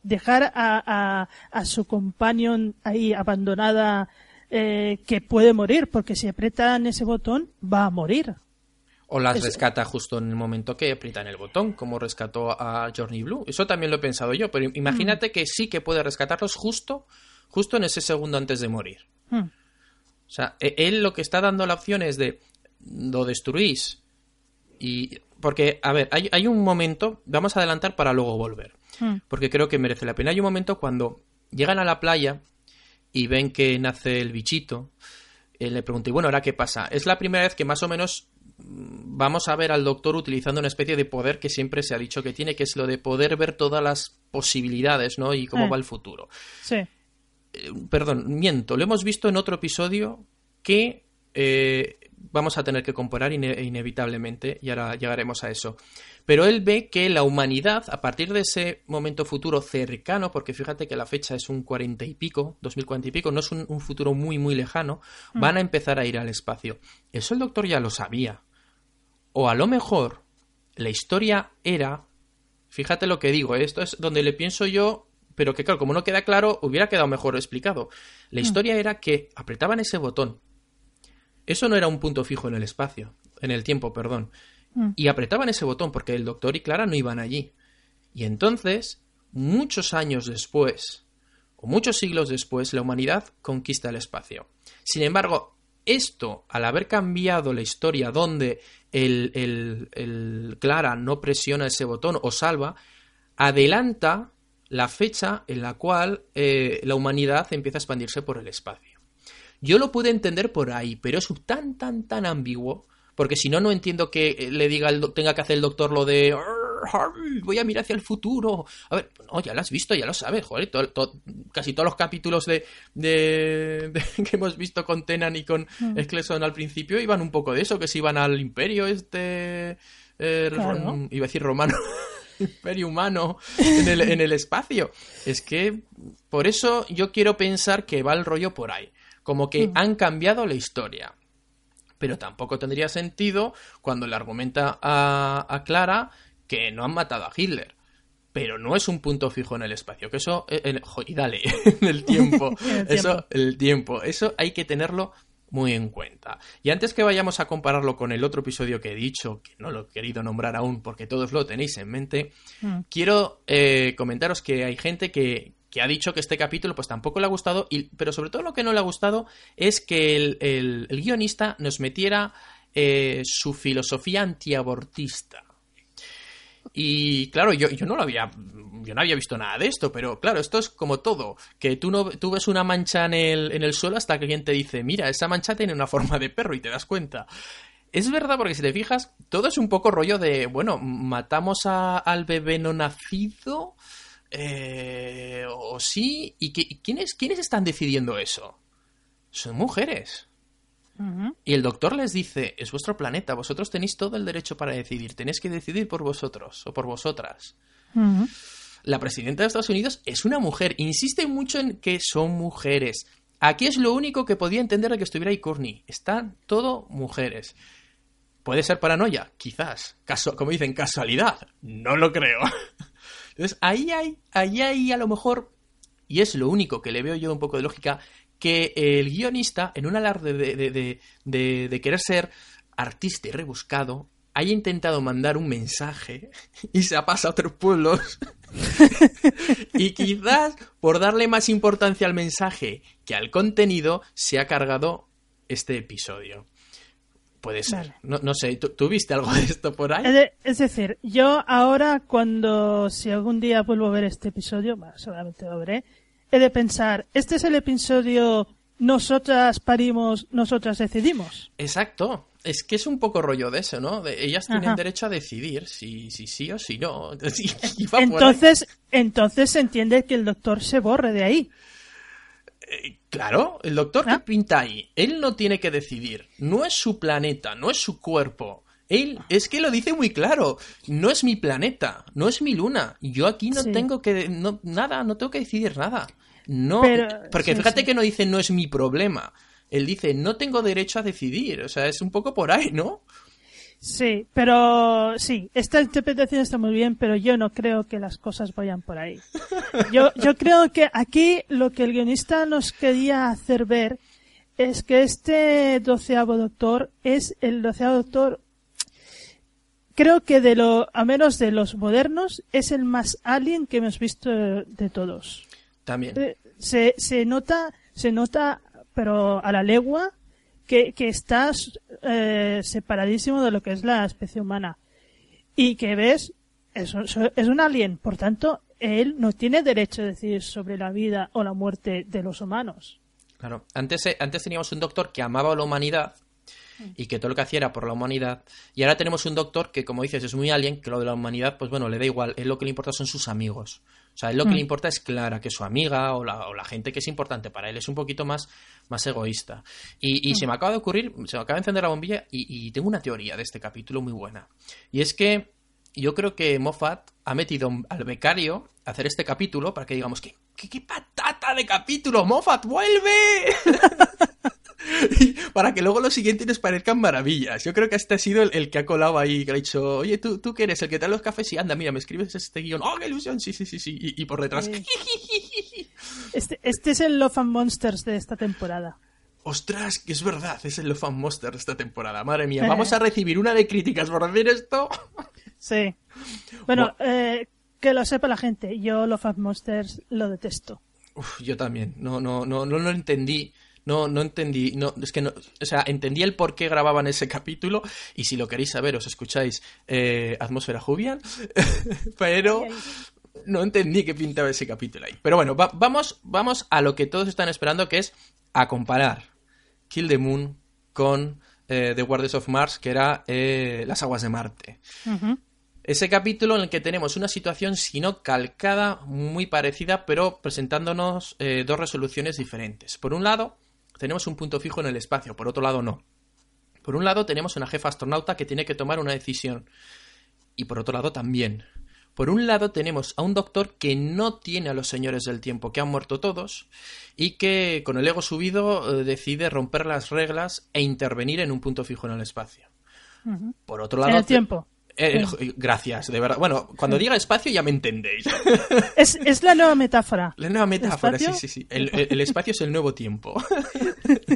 dejar a, a, a su companion ahí abandonada eh, que puede morir, porque si aprietan ese botón va a morir. O las Es- rescata justo en el momento que aprietan el botón, como rescató a Johnny Blue. Eso también lo he pensado yo, pero Mm. imagínate que sí que puede rescatarlos justo, justo en ese segundo antes de morir. Hmm. O sea, e- él lo que está dando la opción es de lo destruís. Y. Porque, a ver, hay, hay un momento, vamos a adelantar para luego volver. Hmm. Porque creo que merece la pena. Hay un momento cuando llegan a la playa y ven que nace el bichito. eh, le pregunté, bueno, ¿ahora qué pasa? Es la primera vez que más o menos mm, vamos a ver al doctor utilizando una especie de poder que siempre se ha dicho que tiene, que es lo de poder ver todas las posibilidades, ¿no? Y cómo Eh. va el futuro Sí. perdón, miento, lo hemos visto en otro episodio que eh, vamos a tener que comparar ine- inevitablemente y ahora llegaremos a eso. Pero él ve que la humanidad, a partir de ese momento futuro cercano, porque fíjate que la fecha es un cuarenta y pico, 2040 y pico, no es un, un futuro muy, muy lejano, van a empezar a ir al espacio. Eso el doctor ya lo sabía. O a lo mejor la historia era, fíjate lo que digo, ¿eh? esto es donde le pienso yo, pero que claro, como no queda claro, hubiera quedado mejor explicado. La historia era que apretaban ese botón. Eso no era un punto fijo en el espacio, en el tiempo, perdón. Mm. Y apretaban ese botón porque el doctor y Clara no iban allí. Y entonces, muchos años después, o muchos siglos después, la humanidad conquista el espacio. Sin embargo, esto, al haber cambiado la historia donde el, Clara no presiona ese botón o salva, adelanta la fecha en la cual eh, la humanidad empieza a expandirse por el espacio. Yo lo pude entender por ahí, pero es tan, tan, tan ambiguo, porque si no, no entiendo que le diga el tenga que hacer el doctor lo de "Arr, arr, voy a mirar hacia el futuro. A ver, no, ya lo has visto, ya lo sabes, joder, todo- todo- casi todos los capítulos de, de- de- que hemos visto con Tenan y con Skleson al principio iban un poco de eso, que se iban al imperio este... eh, Claro. rom- iba a decir romano. imperio humano en el, en el espacio. Es que por eso yo quiero pensar que va el rollo por ahí. Como que han cambiado la historia. Pero tampoco tendría sentido cuando le argumenta a, a Clara que no han matado a Hitler. Pero no es un punto fijo en el espacio. Que eso. eh, y dale, en el tiempo. El eso, tiempo. el tiempo. Eso hay que tenerlo muy en cuenta. Y antes que vayamos a compararlo con el otro episodio que he dicho, que no lo he querido nombrar aún porque todos lo tenéis en mente, Mm. quiero eh, comentaros que hay gente que, que ha dicho que este capítulo pues tampoco le ha gustado, y, pero sobre todo lo que no le ha gustado es que el, el- el guionista nos metiera eh, su filosofía antiabortista. Y claro, yo, yo no lo había. Yo no había visto nada de esto, pero claro, esto es como todo. Que tú no tú ves una mancha en el, en el suelo hasta que alguien te dice, mira, esa mancha tiene una forma de perro y te das cuenta. Es verdad, porque si te fijas, todo es un poco rollo de, bueno, matamos a- al bebé no nacido. eh, o sí. ¿Y qué- quiénes, quiénes están decidiendo eso? Son mujeres. Y el doctor les dice, es vuestro planeta, vosotros tenéis todo el derecho para decidir, tenéis que decidir por vosotros o por vosotras. La presidenta de Estados Unidos es una mujer, insiste mucho en que son mujeres. Aquí es lo único que podía entender de que estuviera ahí Courtney. Están todo mujeres. ¿Puede ser paranoia? Quizás. Caso, como dicen, casualidad. No lo creo. Entonces, ahí hay, ahí hay a lo mejor, y es lo único que le veo yo un poco de lógica, que el guionista, en un alarde de, de, de, de- de querer ser artista y rebuscado, haya intentado mandar un mensaje y se ha pasado a otros pueblos. y quizás, por darle más importancia al mensaje que al contenido, se ha cargado este episodio. Puede ser. Vale. No, no sé, ¿tú, tú viste algo de esto por ahí? Es decir, yo ahora cuando, si algún día vuelvo a ver este episodio, bueno, seguramente lo veré, he de pensar, este es el episodio nosotras parimos, nosotras decidimos. Exacto. Es que es un poco rollo de eso, ¿no? De- ellas tienen Ajá. derecho a decidir si, si sí o si no. Entonces, entonces se entiende que el doctor se borre de ahí. Eh, Claro, el doctor que Ah. pinta ahí, él no tiene que decidir. No es su planeta, no es su cuerpo. Él es que lo dice muy claro. No es mi planeta, no es mi luna. Yo aquí no Sí. tengo que no, nada, no tengo que decidir nada. No, Pero- porque sí, fíjate sí. que no dice no es mi problema. Él dice no tengo derecho a decidir. O sea, es un poco por ahí, ¿no? Sí, pero sí, esta interpretación está muy bien, pero yo no creo que las cosas vayan por ahí. Yo, yo creo que aquí lo que el guionista nos quería hacer ver es que este doceavo doctor es el doceavo doctor, creo que de lo, a menos de los modernos, es el más alien que hemos visto de todos. También. Eh, se, se nota, se nota, pero a la legua, que, que estás eh, separadísimo de lo que es la especie humana. Y que ves, es, un- es un alien, por tanto, él no tiene derecho a decidir sobre la vida o la muerte de los humanos. Claro. Antes, eh, antes teníamos un doctor que amaba a la humanidad y que todo lo que hacía era por la humanidad. Y ahora tenemos un doctor que, como dices, es muy alien, que lo de la humanidad, pues bueno, le da igual. Él lo que le importa son sus amigos. O sea, él lo que le importa es Clara, que es su amiga o la, o la gente que es importante para él. Es un poquito más, más egoísta. Y, y se me acaba de ocurrir, se me acaba de encender la bombilla y, y tengo una teoría de este capítulo muy buena. Y es que yo creo que Moffat ha metido al becario a hacer este capítulo para que digamos que ¿qué, qué patata de capítulo? ¡Moffat, vuelve! Y para que luego los siguientes les parezcan maravillas. Yo creo que este ha sido el, el que ha colado ahí, que ha dicho, oye, ¿tú, tú qué eres? ¿El que trae los cafés? Y anda, mira, me escribes este guion. ¡Oh, qué ilusión! Sí, sí, sí, sí. Y, y por detrás... Este, este es el Love and Monsters de esta temporada. ¡Ostras! Que es verdad, es el Love and Monster de esta temporada. Madre mía, vamos a recibir una de críticas por decir esto. Sí. Bueno, eh, que lo sepa la gente, yo Love and Monsters lo detesto. Uf, yo también. No, no, no, no lo entendí. No, no entendí, no, es que no, o sea, entendí el por qué grababan ese capítulo y si lo queréis saber os escucháis eh, Atmósfera Jubian, pero no entendí qué pintaba ese capítulo ahí. Pero bueno, va, vamos, vamos a lo que todos están esperando que es a comparar Kill the Moon con eh, The Guardians of Mars, que era eh, Las Aguas de Marte. Ese capítulo en el que tenemos una situación, si no calcada, muy parecida, pero presentándonos eh, dos resoluciones diferentes. Por un lado, tenemos un punto fijo en el espacio, por otro lado, no. Por un lado, tenemos una jefa astronauta que tiene que tomar una decisión. Y por otro lado, también. Por un lado, tenemos a un doctor que no tiene a los señores del tiempo, que han muerto todos, y que, con el ego subido, eh, decide romper las reglas e intervenir en un punto fijo en el espacio. Por otro lado, En el tiempo. Eh, gracias, de verdad. Bueno, cuando diga espacio ya me entendéis. Es, es la nueva metáfora. La nueva metáfora, sí, sí, sí. El, el- el espacio es el nuevo tiempo.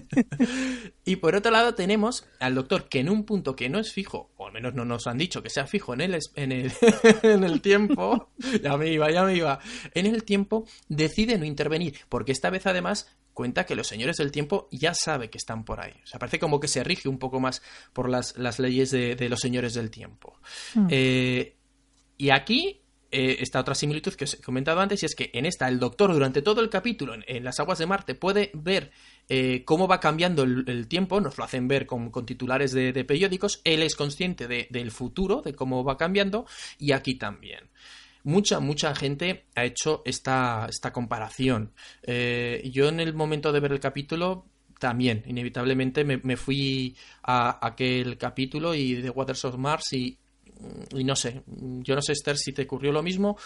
y por otro lado tenemos al doctor que en un punto que no es fijo, o al menos no nos han dicho que sea fijo en el, en el, en el tiempo, ya me iba, ya me iba, en el tiempo decide no intervenir, porque esta vez además cuenta que los señores del tiempo ya sabe que están por ahí. O sea, parece como que se rige un poco más por las, las leyes de, de los señores del tiempo. Mm. Eh, y aquí eh, está otra similitud que os he comentado antes, y es que en esta el doctor durante todo el capítulo en, en las aguas de Marte puede ver eh, cómo va cambiando el, tiempo, nos lo hacen ver con, titulares de, periódicos, él es consciente de- del futuro, de cómo va cambiando, y aquí también. Mucha, mucha gente ha hecho esta, esta comparación. Eh, yo en el momento de ver el capítulo también, inevitablemente me, fui a aquel capítulo y de Waters of Mars y, no sé, yo no sé Esther si te ocurrió lo mismo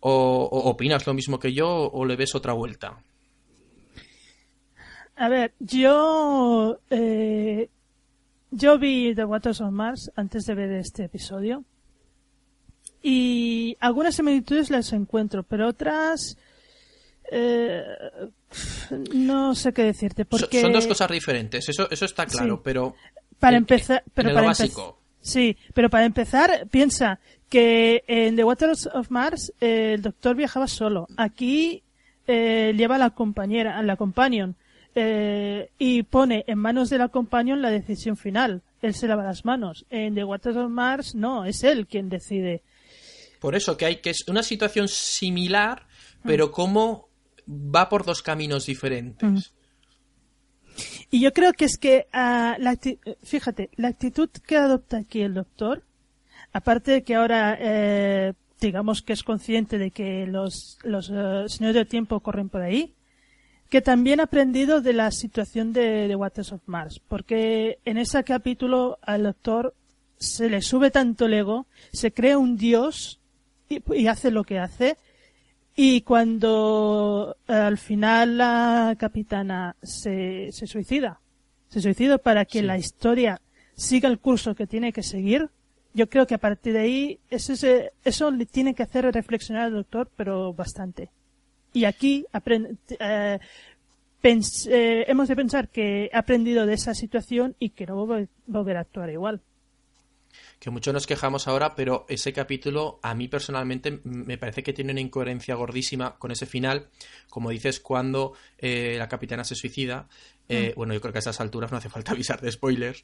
o opinas lo mismo que yo o le ves otra vuelta. A ver, yo eh, yo vi The Waters of Mars antes de ver este episodio y algunas similitudes las encuentro, pero otras eh, no sé qué decirte porque Son dos cosas diferentes, eso, eso está claro, Sí. pero para en- empezar, pero en para básico. Sí, pero para empezar, piensa que en The Waters of Mars eh, el doctor viajaba solo. Aquí eh, lleva a la compañera, a la companion, eh, y pone en manos de la companion la decisión final. Él se lava las manos. En The Waters of Mars no, es él quien decide. Por eso que hay que es una situación similar, pero como va por dos caminos diferentes. Y yo creo que es que, ah, la fíjate, la actitud que adopta aquí el doctor, aparte de que ahora, eh, digamos que es consciente de que los, los eh, señores del tiempo corren por ahí, que también ha aprendido de la situación de, de Waters of Mars, porque en ese capítulo al doctor se le sube tanto el ego, se crea un dios y, y hace lo que hace, y cuando eh, al final la capitana se, se suicida, se suicida para que Sí. la historia siga el curso que tiene que seguir, yo creo que a partir de ahí eso, se- eso le tiene que hacer reflexionar al doctor, pero bastante. Y aquí eh, eh, hemos de pensar que ha aprendido de esa situación y que no va a volver a actuar igual. Que mucho nos quejamos ahora, pero ese capítulo a mí personalmente me parece que tiene una incoherencia gordísima con ese final. Como dices, cuando eh, la capitana se suicida, eh, bueno, yo creo que a esas alturas no hace falta avisar de spoilers,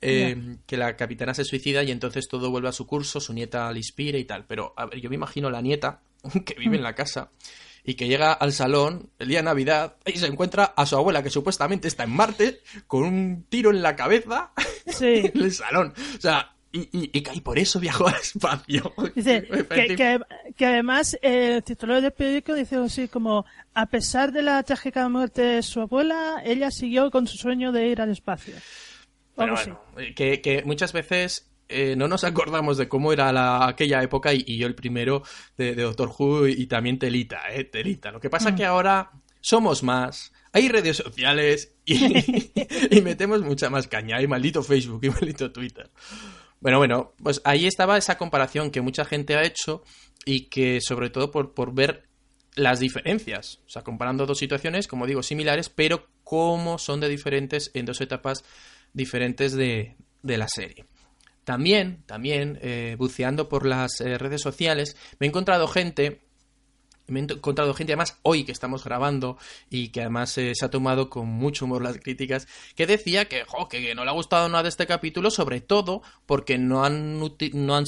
eh, que la capitana se suicida y entonces todo vuelve a su curso, su nieta le inspira y tal. Pero a ver, yo me imagino la nieta que vive en la casa y que llega al salón el día de Navidad y se encuentra a su abuela que supuestamente está en Marte con un tiro en la cabeza Sí. en el salón. O sea, y, y, y, por eso viajó al espacio. Dice que, que, que además eh, el titular del periódico dice así como a pesar de la trágica muerte de su abuela, ella siguió con su sueño de ir al espacio. Pero bueno, eh, que, que muchas veces eh, no nos acordamos de cómo era la, aquella época y, y yo el primero de, de Doctor Who y, también Telita, eh, Telita. Lo que pasa Mm. que ahora somos más, hay redes sociales y, y metemos mucha más caña. Y maldito Facebook y maldito Twitter. Bueno, bueno, pues ahí estaba esa comparación que mucha gente ha hecho y que sobre todo por, por ver las diferencias. O sea, comparando dos situaciones, como digo, similares, pero cómo son de diferentes en dos etapas diferentes de, de la serie. También, también, eh, buceando por las eh, redes sociales, me he encontrado gente, me he encontrado gente, además hoy que estamos grabando y que además eh, se ha tomado con mucho humor las críticas, que decía que, jo, que, no le ha gustado nada este capítulo, sobre todo porque no han, no han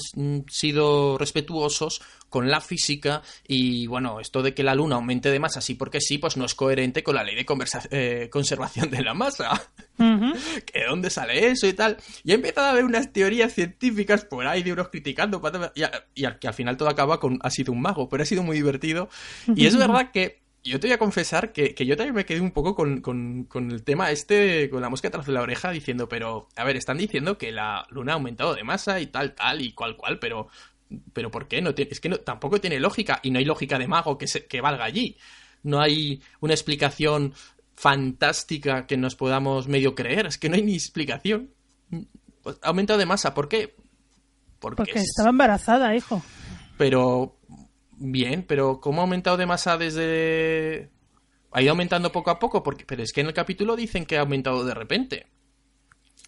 sido respetuosos con la física y bueno, esto de que la luna aumente de masa, sí porque sí, pues no es coherente con la ley de eh, conservación de la masa. Ujú. ¿Que dónde sale eso y tal? Y he empezado a ver unas teorías científicas por ahí de unos criticando y, a- y al- que al final todo acaba con ha sido un mago, pero ha sido muy divertido. Y es verdad que yo te voy a confesar que, que yo también me quedé un poco con, con- con el tema este, con la mosca tras la oreja, diciendo, pero, a ver, están diciendo que la luna ha aumentado de masa y tal, tal y cual, cual, pero, pero ¿por qué? No tiene- es que no, tampoco tiene lógica y no hay lógica de mago que, se- que valga allí. No hay una explicación fantástica que nos podamos medio creer. Es que no hay ni explicación. Pues, ha aumentado de masa. ¿Por qué? Porque, Porque es- estaba embarazada, hijo. Pero bien, pero ¿cómo ha aumentado de masa desde... Ha ido aumentando poco a poco, porque... pero es que en el capítulo dicen que ha aumentado de repente.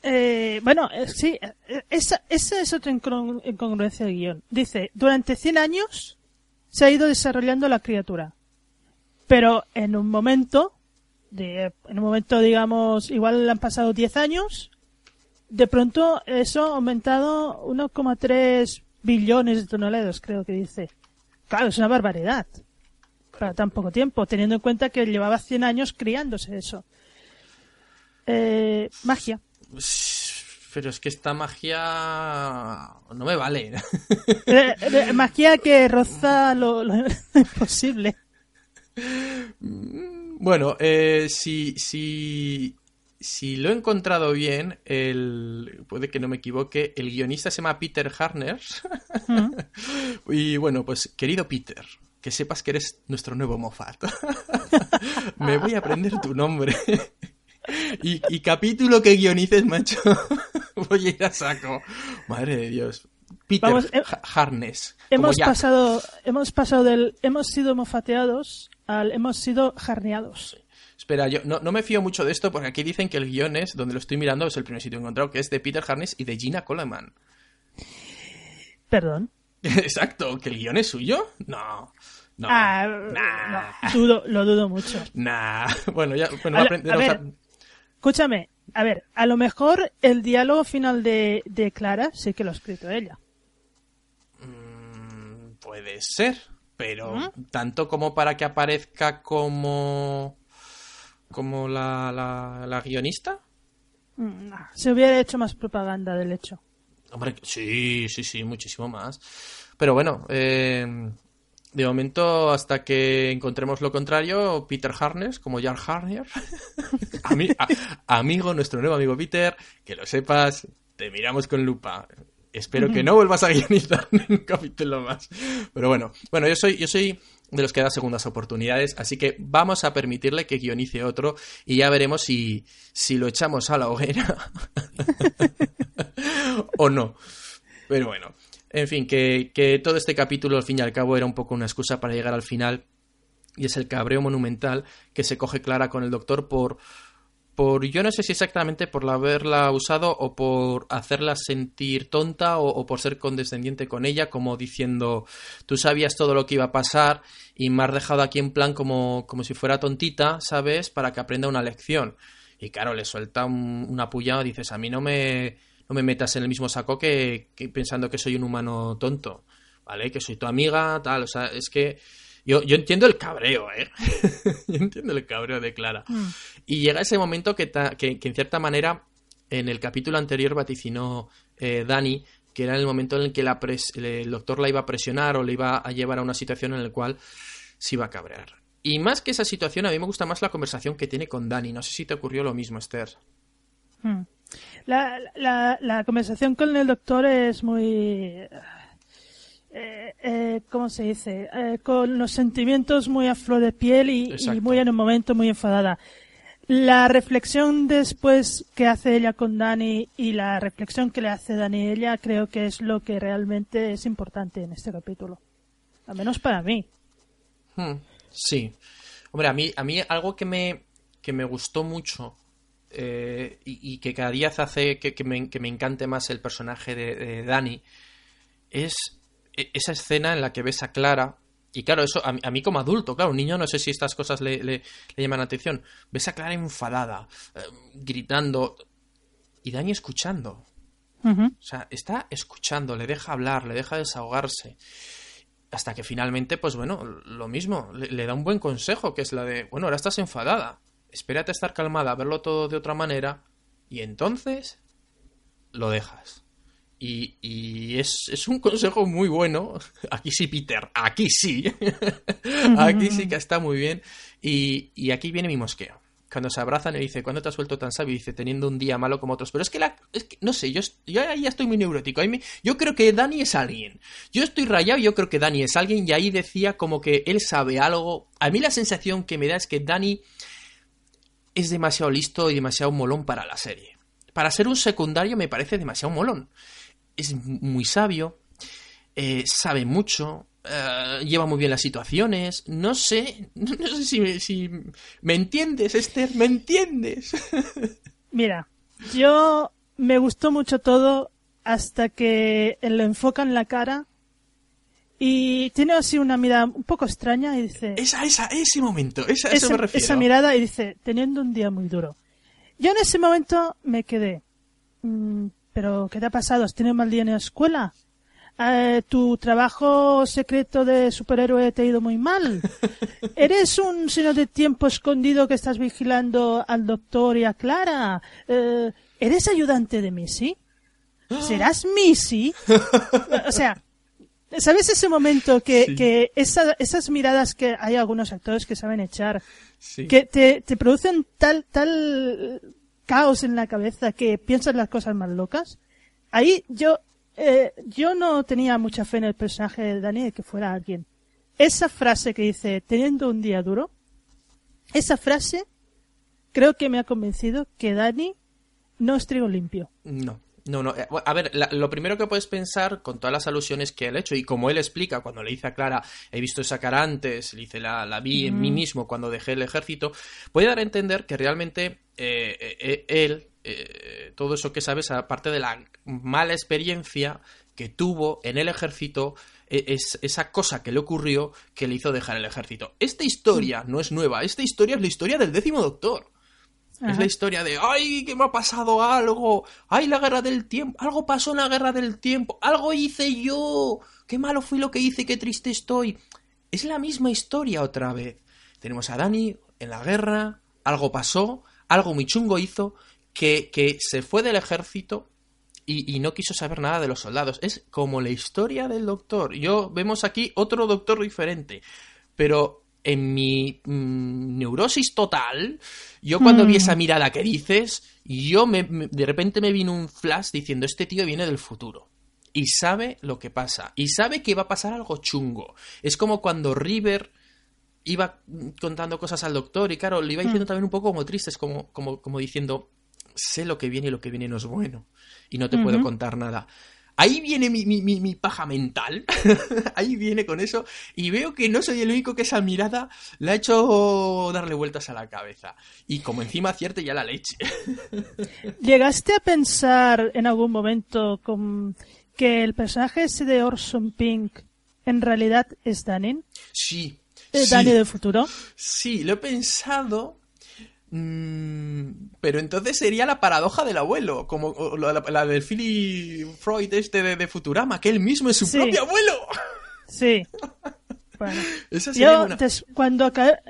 Eh, bueno, eh, sí, eh, esa, esa es otra incongru- incongruencia de guion. Dice, durante 100 años se ha ido desarrollando la criatura. Pero en un momento, de, en un momento, digamos, igual han pasado 10 años, de pronto eso ha aumentado 1,3 billones de toneladas, creo que dice. Claro, es una barbaridad. Para tan poco tiempo, teniendo en cuenta que llevaba 100 años criándose eso. Eh, magia. Pero es que esta magia no me vale. Eh, eh, magia que roza lo, lo imposible. Bueno, eh, si, si, si lo he encontrado bien, el, puede que no me equivoque, el guionista se llama Peter Harners. y bueno, pues querido Peter, que sepas que eres nuestro nuevo Moffat. me voy a aprender tu nombre. Y, y capítulo que guionices, macho. voy a ir a saco. Madre de Dios. Peter Vamos, eh, Ha- Harness. Hemos pasado, hemos pasado del hemos sido mofateados al hemos sido jarneados. Espera, yo no, no me fío mucho de esto porque aquí dicen que el guion es, donde lo estoy mirando, es el primer sitio encontrado, que es de Peter Harness y de Gina Coleman. Perdón. Exacto, ¿que el guion es suyo? No. No. Ah, nah. no, dudo, lo dudo mucho. Nah. Bueno, ya bueno, A- aprenderemos a a- ver. Escúchame, a ver, a lo mejor el diálogo final de, de Clara sí que lo ha escrito ella. Mm, Puede ser, pero ¿Mm? tanto como para que aparezca como. como la, la, la guionista. Mm, no, Se hubiera hecho más propaganda del hecho. Hombre, sí, sí, sí, muchísimo más. Pero bueno, eh, de momento, hasta que encontremos lo contrario, Peter Harness, como Jar Harner, Ami- amigo, nuestro nuevo amigo Peter, que lo sepas, te miramos con lupa. Espero que no vuelvas a guionizar en un capítulo más. Pero bueno, bueno, yo soy, yo soy de los que da segundas oportunidades, así que vamos a permitirle que guionice otro y ya veremos si, si lo echamos a la hoguera o no. Pero bueno, en fin, que, que todo este capítulo al fin y al cabo era un poco una excusa para llegar al final. Y es el cabreo monumental que se coge Clara con el doctor por por yo no sé si exactamente por haberla usado o por hacerla sentir tonta o, o por ser condescendiente con ella como diciendo tú sabías todo lo que iba a pasar y me has dejado aquí en plan como, como si fuera tontita sabes para que aprenda una lección y claro le suelta un- una puya dices a mí no me no me metas en el mismo saco que, que pensando que soy un humano tonto vale que soy tu amiga tal o sea es que Yo, yo entiendo el cabreo, ¿eh? yo entiendo el cabreo de Clara. Mm. Y llega ese momento que, ta- que, que en cierta manera en el capítulo anterior vaticinó eh, Dani, que era el momento en el que la pres- el doctor la iba a presionar o le iba a llevar a una situación en la cual se iba a cabrear. Y más que esa situación, a mí me gusta más la conversación que tiene con Dani. No sé si te ocurrió lo mismo, Esther. Mm. La, la, la conversación con el doctor es muy... Eh, eh, ¿Cómo se dice? Eh, con los sentimientos muy a flor de piel y, muy en un momento muy enfadada. La reflexión después que hace ella con Dani y la reflexión que le hace Dani a ella creo que es lo que realmente es importante en este capítulo. Al menos para mí. Hmm, Sí. Hombre, a mí, a mí algo que me, que me gustó mucho eh, y, y que cada día hace que, que me, que me encante más el personaje de, de Dani es e- esa escena en la que ves a Clara. Y claro, eso a mí, a mí como adulto, claro, un niño no sé si estas cosas le, le- le llaman la atención. Ves a Clara enfadada, eh, gritando y Dani escuchando. O sea, está escuchando, le deja hablar, le deja desahogarse. Hasta que finalmente, pues bueno, lo mismo, le, le da un buen consejo, que es la de, bueno, ahora estás enfadada, espérate a estar calmada, a verlo todo de otra manera, y entonces lo dejas. Y, es, un consejo muy bueno. Aquí sí, Peter, aquí sí. aquí sí que está muy bien. Y, aquí viene mi mosqueo. Cuando se abrazan y dice, ¿cuándo te has vuelto tan sabio? Dice, teniendo un día malo como otros. Pero es que, la, no sé, yo, ahí ya estoy muy neurótico. Yo creo que Dani es alguien. Yo estoy rayado y yo creo que Dani es alguien. Y ahí decía como que él sabe algo. A mí la sensación que me da es que Dani es demasiado listo y demasiado molón para la serie. Para ser un secundario me parece demasiado molón. Es muy sabio, eh, sabe mucho, eh, lleva muy bien las situaciones. No sé, no, sé si, si me entiendes, Esther, ¿me entiendes? Mira, yo me gustó mucho todo hasta que le enfocan la cara y tiene así una mirada un poco extraña y dice... Esa, esa, ese momento, esa, eso me refiero. esa mirada y dice, teniendo un día muy duro. Yo en ese momento me quedé. "Mm, ¿Pero qué te ha pasado? ¿Has tenido mal día en la escuela? Eh, ¿Tu trabajo secreto de superhéroe te ha ido muy mal? ¿Eres un señor de tiempo escondido que estás vigilando al doctor y a Clara? Eh, ¿Eres ayudante de Missy? ¿Serás Missy? o sea, ¿sabes ese momento que, Sí. que esa- esas miradas que hay algunos actores que saben echar Sí. que te, te producen tal, tal caos en la cabeza que piensas las cosas más locas. Ahí yo, eh, yo no tenía mucha fe en el personaje de Dani de que fuera alguien. Esa frase que dice, teniendo un día duro, esa frase creo que me ha convencido que Dani no es trigo limpio. No, no, no. Eh, A ver, la- lo primero que puedes pensar con todas las alusiones que él ha hecho y como él explica cuando le dice a Clara, he visto esa cara antes, le dice, la, la vi en mí mismo cuando dejé el ejército, puede dar a entender que realmente eh, eh, eh, él, eh, todo eso que sabes, aparte de la mala experiencia que tuvo en el ejército, eh, es esa cosa que le ocurrió que le hizo dejar el ejército. Esta historia no es nueva, esta historia es la historia del décimo doctor. Es la historia de, ay, que me ha pasado algo, ay, la guerra del tiempo, algo pasó en la guerra del tiempo, algo hice yo, qué malo fui lo que hice, qué triste estoy. Es la misma historia otra vez. Tenemos a Dani en la guerra, algo pasó, algo muy chungo hizo, que, que se fue del ejército y, y no quiso saber nada de los soldados. Es como la historia del doctor. Yo vemos aquí otro doctor diferente, pero en mi mm, neurosis total, yo cuando vi Mm. esa mirada que dices, yo me, me- de repente me vino un flash diciendo, este tío viene del futuro. Y sabe lo que pasa. Y sabe que va a pasar algo chungo. Es como cuando River iba contando cosas al doctor y claro, le iba diciendo también un poco como triste, es como, como, como diciendo, sé lo que viene y lo que viene no es bueno. Y no te puedo contar nada. Ahí viene mi, mi, mi, mi paja mental. Ahí viene con eso. Y veo que no soy el único que esa mirada le ha hecho darle vueltas a la cabeza. Y como encima acierte ya la leche. ¿Llegaste a pensar en algún momento con que el personaje ese de Orson Pink en realidad es Danin? Sí. ¿Eh, sí. Del futuro? Sí, lo he pensado. Mm, pero entonces sería la paradoja del abuelo, como la, la- la del Philly Freud este de, de Futurama, que él mismo es su Sí. propio abuelo. Sí. Bueno, Esa sería yo una- des- cuando, aca-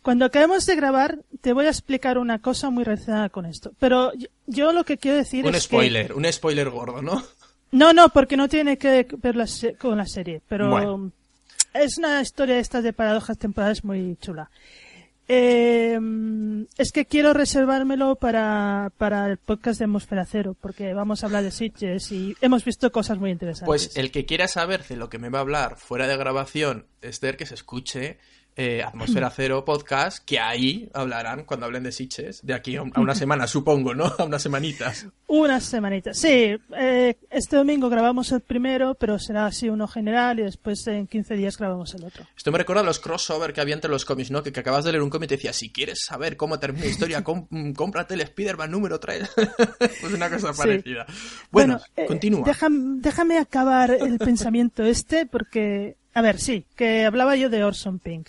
cuando acabemos de grabar te voy a explicar una cosa muy relacionada con esto. Pero yo, yo lo que quiero decir Un es spoiler, un spoiler gordo, ¿no? No, no, porque no tiene que ver la se- con la serie. Pero Bueno. es una historia esta de paradojas temporales muy chula. Eh, es que quiero reservármelo para, para el podcast de Atmósfera Cero, porque vamos a hablar de Sitges y hemos visto cosas muy interesantes. Pues el que quiera saber de lo que me va a hablar fuera de grabación, Esther, que se escuche eh, Atmósfera Cero Podcast, que ahí hablarán cuando hablen de Sitches, de aquí a un- a una semana, supongo, ¿no? A unas semanitas. Unas semanitas. Sí, eh, este domingo grabamos el primero, pero será así uno general y después en 15 días grabamos el otro. Esto me recuerda a los crossover que había entre los cómics, ¿no? Que, que acabas de leer un cómic y te decía, si quieres saber cómo termina la historia, com- mm, cómprate el Spider-Man número 3. pues una cosa Sí. parecida. Bueno, eh, continúa. déjam- déjame acabar el pensamiento este porque, a ver, sí, que hablaba yo de Orson Pink.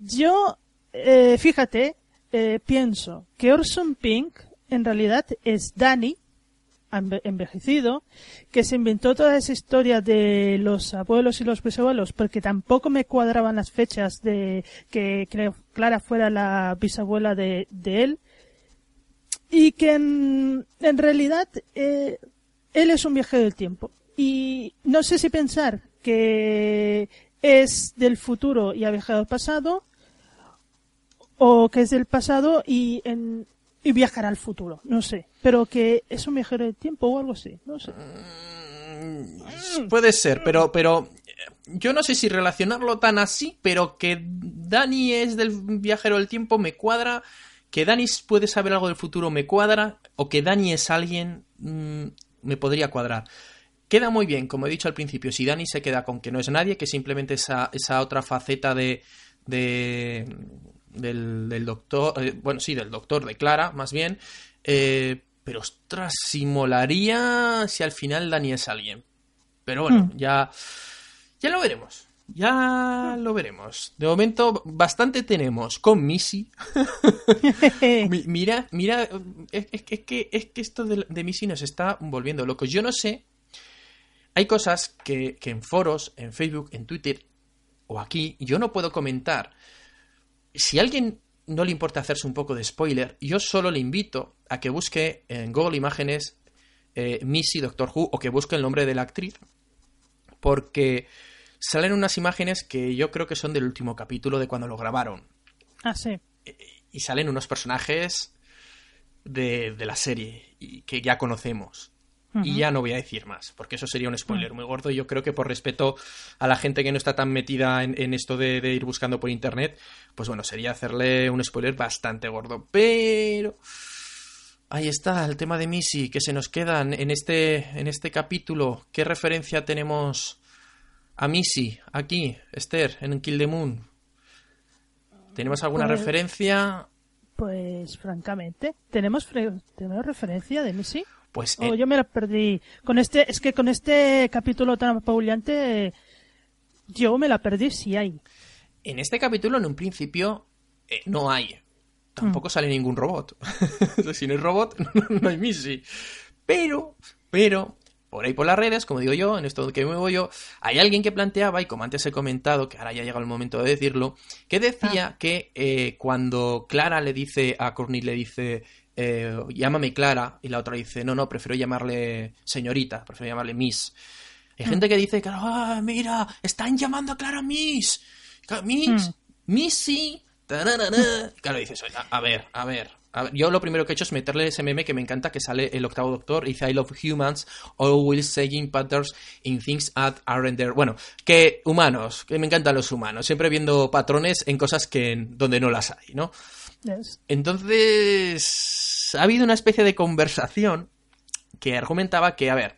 Yo, eh, fíjate, eh, pienso que Orson Pink en realidad es Danny, enve- envejecido, que se inventó toda esa historia de los abuelos y los bisabuelos, porque tampoco me cuadraban las fechas de que Cla- Clara fuera la bisabuela de, él, y que en, en realidad eh, él es un viajero del tiempo. Y no sé si pensar que es del futuro y ha viajado al pasado, o que es del pasado y, en, y viajará al futuro, no sé. Pero que es un viajero del tiempo o algo así, no sé. Mm, Puede ser, pero, pero eh, yo no sé si relacionarlo tan así, pero que Dani es del viajero del tiempo me cuadra, que Dani puede saber algo del futuro me cuadra, o que Dani es alguien mm, me podría cuadrar. Queda muy bien, como he dicho al principio, si Dani se queda con que no es nadie, que simplemente esa, esa otra faceta de, de del, del doctor, eh, bueno, sí, del doctor, de Clara, más bien, eh, pero ostras, si molaría si al final Dani es alguien. Pero bueno, Hmm. ya, ya lo veremos. Ya lo veremos. De momento, bastante tenemos con Missy. Mi- mira, mira, es, es que- es que, es que esto de, de Missy nos está volviendo locos. Yo no sé. Hay cosas que, que en foros, en Facebook, en Twitter o aquí, yo no puedo comentar. Si a alguien no le importa hacerse un poco de spoiler, yo solo le invito a que busque en Google Imágenes eh, Missy Doctor Who o que busque el nombre de la actriz. Porque salen unas imágenes que yo creo que son del último capítulo de cuando lo grabaron Ah, sí. y salen unos personajes de, de la serie y que ya conocemos. Y ya no voy a decir más, porque eso sería un spoiler muy gordo. Y yo creo que por respeto a la gente que no está tan metida en, en esto de, de ir buscando por internet, pues bueno, sería hacerle un spoiler bastante gordo. Pero ahí está el tema de Missy, que se nos quedan en este, en este capítulo. ¿Qué referencia tenemos a Missy aquí, Esther, en Kill the Moon? ¿Tenemos alguna Pues- referencia? Pues francamente, ¿tenemos, ¿tenemos referencia de Missy? Pues O eh, yo me la perdí. Con este, es que con este capítulo tan apabullante, yo me la perdí si hay. en este capítulo, en un principio, eh, no hay. Tampoco sale ningún robot. si no hay robot, no hay Missy. Pero, pero, por ahí por las redes, como digo yo, en esto que me muevo yo, hay alguien que planteaba, y como antes he comentado, que ahora ya llega el momento de decirlo, que decía que eh, cuando Clara le dice a Courtney, le dice, eh, llámame Clara, y la otra dice, no, no, prefiero llamarle señorita, prefiero llamarle Miss. Hay gente que dice, claro, ah, mira, están llamando a Clara Miss. Miss, Missy. tararara. Claro, dices, "Oye, a, a ver, a ver. a ver". Yo lo primero que he hecho es meterle ese meme que me encanta, que sale el octavo doctor, y dice, I love humans, always saying patterns in things that aren't there. Bueno, que humanos, que me encantan los humanos, siempre viendo patrones en cosas que donde no las hay, ¿no? Es- Entonces, ha habido una especie de conversación que argumentaba que, a ver,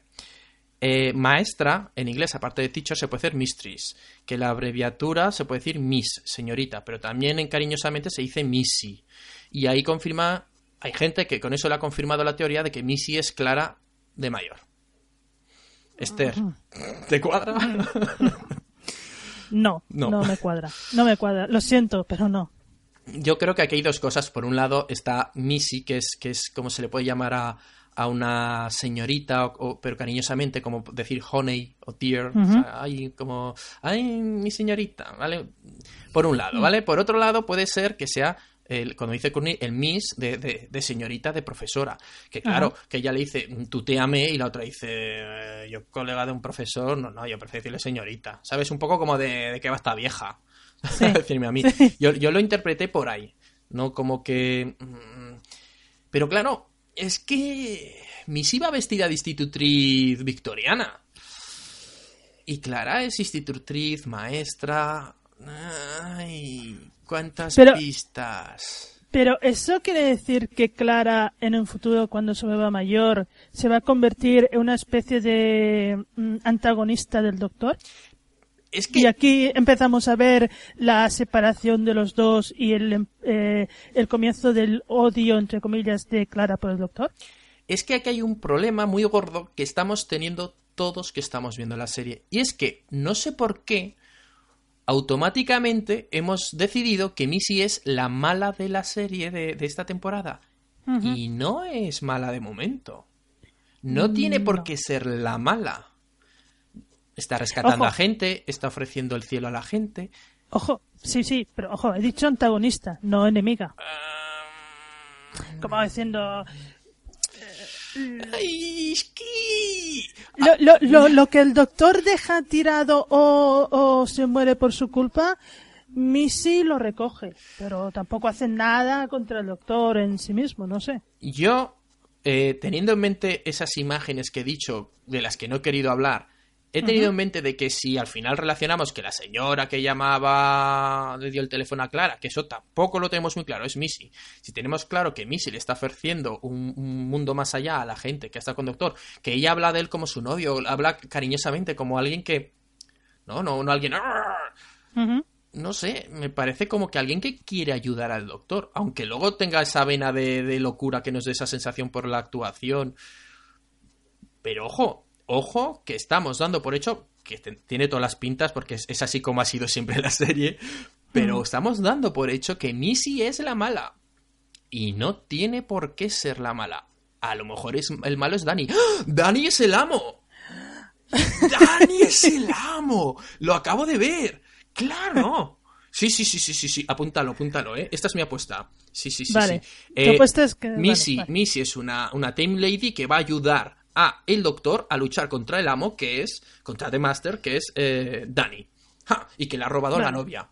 eh, maestra en inglés, aparte de teacher, se puede decir mistress, que la abreviatura se puede decir miss, señorita, pero también en cariñosamente se dice missy. Y ahí confirma, hay gente que con eso le ha confirmado la teoría de que missy es Clara de mayor. Esther, ¿te cuadra? No, No. no, me cuadra. No me cuadra. Lo siento, pero no. Yo creo que aquí hay dos cosas. Por un lado está Missy, que es, que es como se le puede llamar a, a una señorita, o, o- pero cariñosamente, como decir honey o dear, o sea, ay, como, ay, mi señorita, ¿vale? Por un lado, ¿vale? Por otro lado, puede ser que sea, el, cuando dice Courtney, el miss de, de- de señorita, de profesora. Que claro, que ella le dice, tuteame, y la otra dice, eh, yo colega de un profesor, no, no, yo prefiero decirle señorita. ¿Sabes? Un poco como de, de que va esta vieja. Sí. decirme a mí. Yo, yo lo interpreté por ahí, ¿no? Como que... mm, Pero claro, es que Miss iba vestida de institutriz victoriana. Y Clara es institutriz, maestra... Ay, cuántas Pero- pistas. Pero eso quiere decir que Clara en un futuro, cuando se vuelva mayor, se va a convertir en una especie de mm, antagonista del doctor. Es que Y aquí empezamos a ver la separación de los dos y el, em- eh, el comienzo del odio, entre comillas, de Clara por el doctor. es que aquí hay un problema muy gordo que estamos teniendo todos que estamos viendo la serie. Y es que no sé por qué automáticamente hemos decidido que Missy es la mala de la serie de, de esta temporada. Y no es mala de momento. No tiene por no. qué ser la mala. Está rescatando Ojo. a gente, está ofreciendo el cielo a la gente. Ojo, sí, sí, pero ojo, he dicho antagonista, no enemiga. Como diciendo, Ay, es que... lo, lo, lo, lo que el doctor deja tirado o, o se muere por su culpa, Missy lo recoge, pero tampoco hace nada contra el doctor en sí mismo, no sé. Yo, eh, teniendo en mente esas imágenes que he dicho, de las que no he querido hablar, he tenido en mente de que si al final relacionamos que la señora que llamaba le dio el teléfono a Clara, que eso tampoco lo tenemos muy claro, es Missy. Si tenemos claro que Missy le está ofreciendo un, un mundo más allá a la gente que está con Doctor, que ella habla de él como su novio, habla cariñosamente como alguien que... No, no, no alguien... No sé, me parece como que alguien que quiere ayudar al doctor, aunque luego tenga esa vena de, de locura que nos dé esa sensación por la actuación. Pero ojo, ojo, que estamos dando por hecho, que tiene todas las pintas, porque es, es así como ha sido siempre la serie, pero estamos dando por hecho que Missy es la mala. Y no tiene por qué ser la mala. A lo mejor es, el malo es Dani. ¡Ah! ¡Dani es el amo! ¡Dani es el amo! ¡Lo acabo de ver! ¡Claro! Sí, sí, sí, sí, sí, sí. Apúntalo, apúntalo, ¿eh? Esta es mi apuesta. Sí, sí, sí. Vale. sí. Es que- vale, Missy, vale. Missy es una, una Time Lady que va a ayudar a el doctor a luchar contra el amo, que es, contra The Master, que es eh, Dani. ¡Ja! Y que le ha robado la Vale. novia.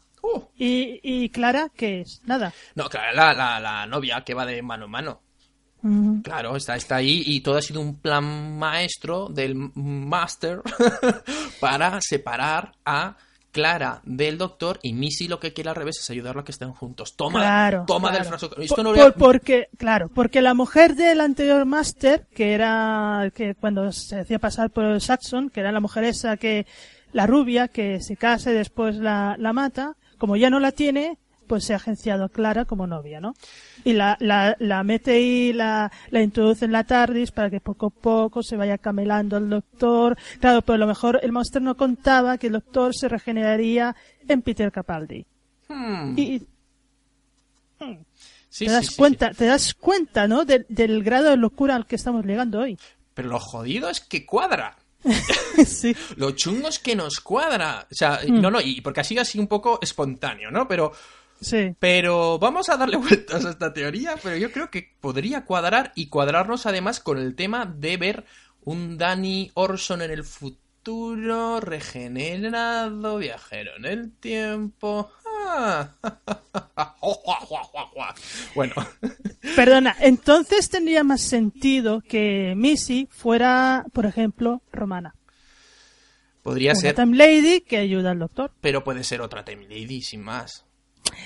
¿Y, y Clara qué es? Nada. No, claro, la, la, la novia que va de mano en mano. Claro, está, está ahí y todo ha sido un plan maestro del Master para separar a Clara del doctor y Missy lo que quiere al revés es ayudarlo a que estén juntos. Toma, Claro, toma claro. del frasco. Esto Por- no porque, claro, porque la mujer del anterior máster, que era, que cuando se hacía pasar por Saxon, que era la mujer esa que, la rubia, que se casa y después la, la mata, como ya no la tiene, pues se ha agenciado a Clara como novia, ¿no? Y la, la, la mete y la, la introduce en la TARDIS para que poco a poco se vaya camelando al doctor. Claro, pero a lo mejor el monster no contaba que el doctor se regeneraría en Peter Capaldi. Hmm, Y, sí, te das sí, sí, cuenta, te das cuenta, ¿no? Del, del grado de locura al que estamos llegando hoy. Pero lo jodido es que cuadra. sí. Lo chungo es que nos cuadra. O sea, Hmm. no, no, y porque ha sido así un poco espontáneo, ¿no? Pero Sí. Pero vamos a darle vueltas a esta teoría, pero yo creo que podría cuadrar y cuadrarnos además con el tema de ver un Danny Orson en el futuro, regenerado, viajero en el tiempo. Ah. Bueno, Perdona, entonces tendría más sentido que Missy fuera, por ejemplo, romana. podría Una ser, Time Lady que ayuda al doctor. pero puede ser otra Time Lady sin más.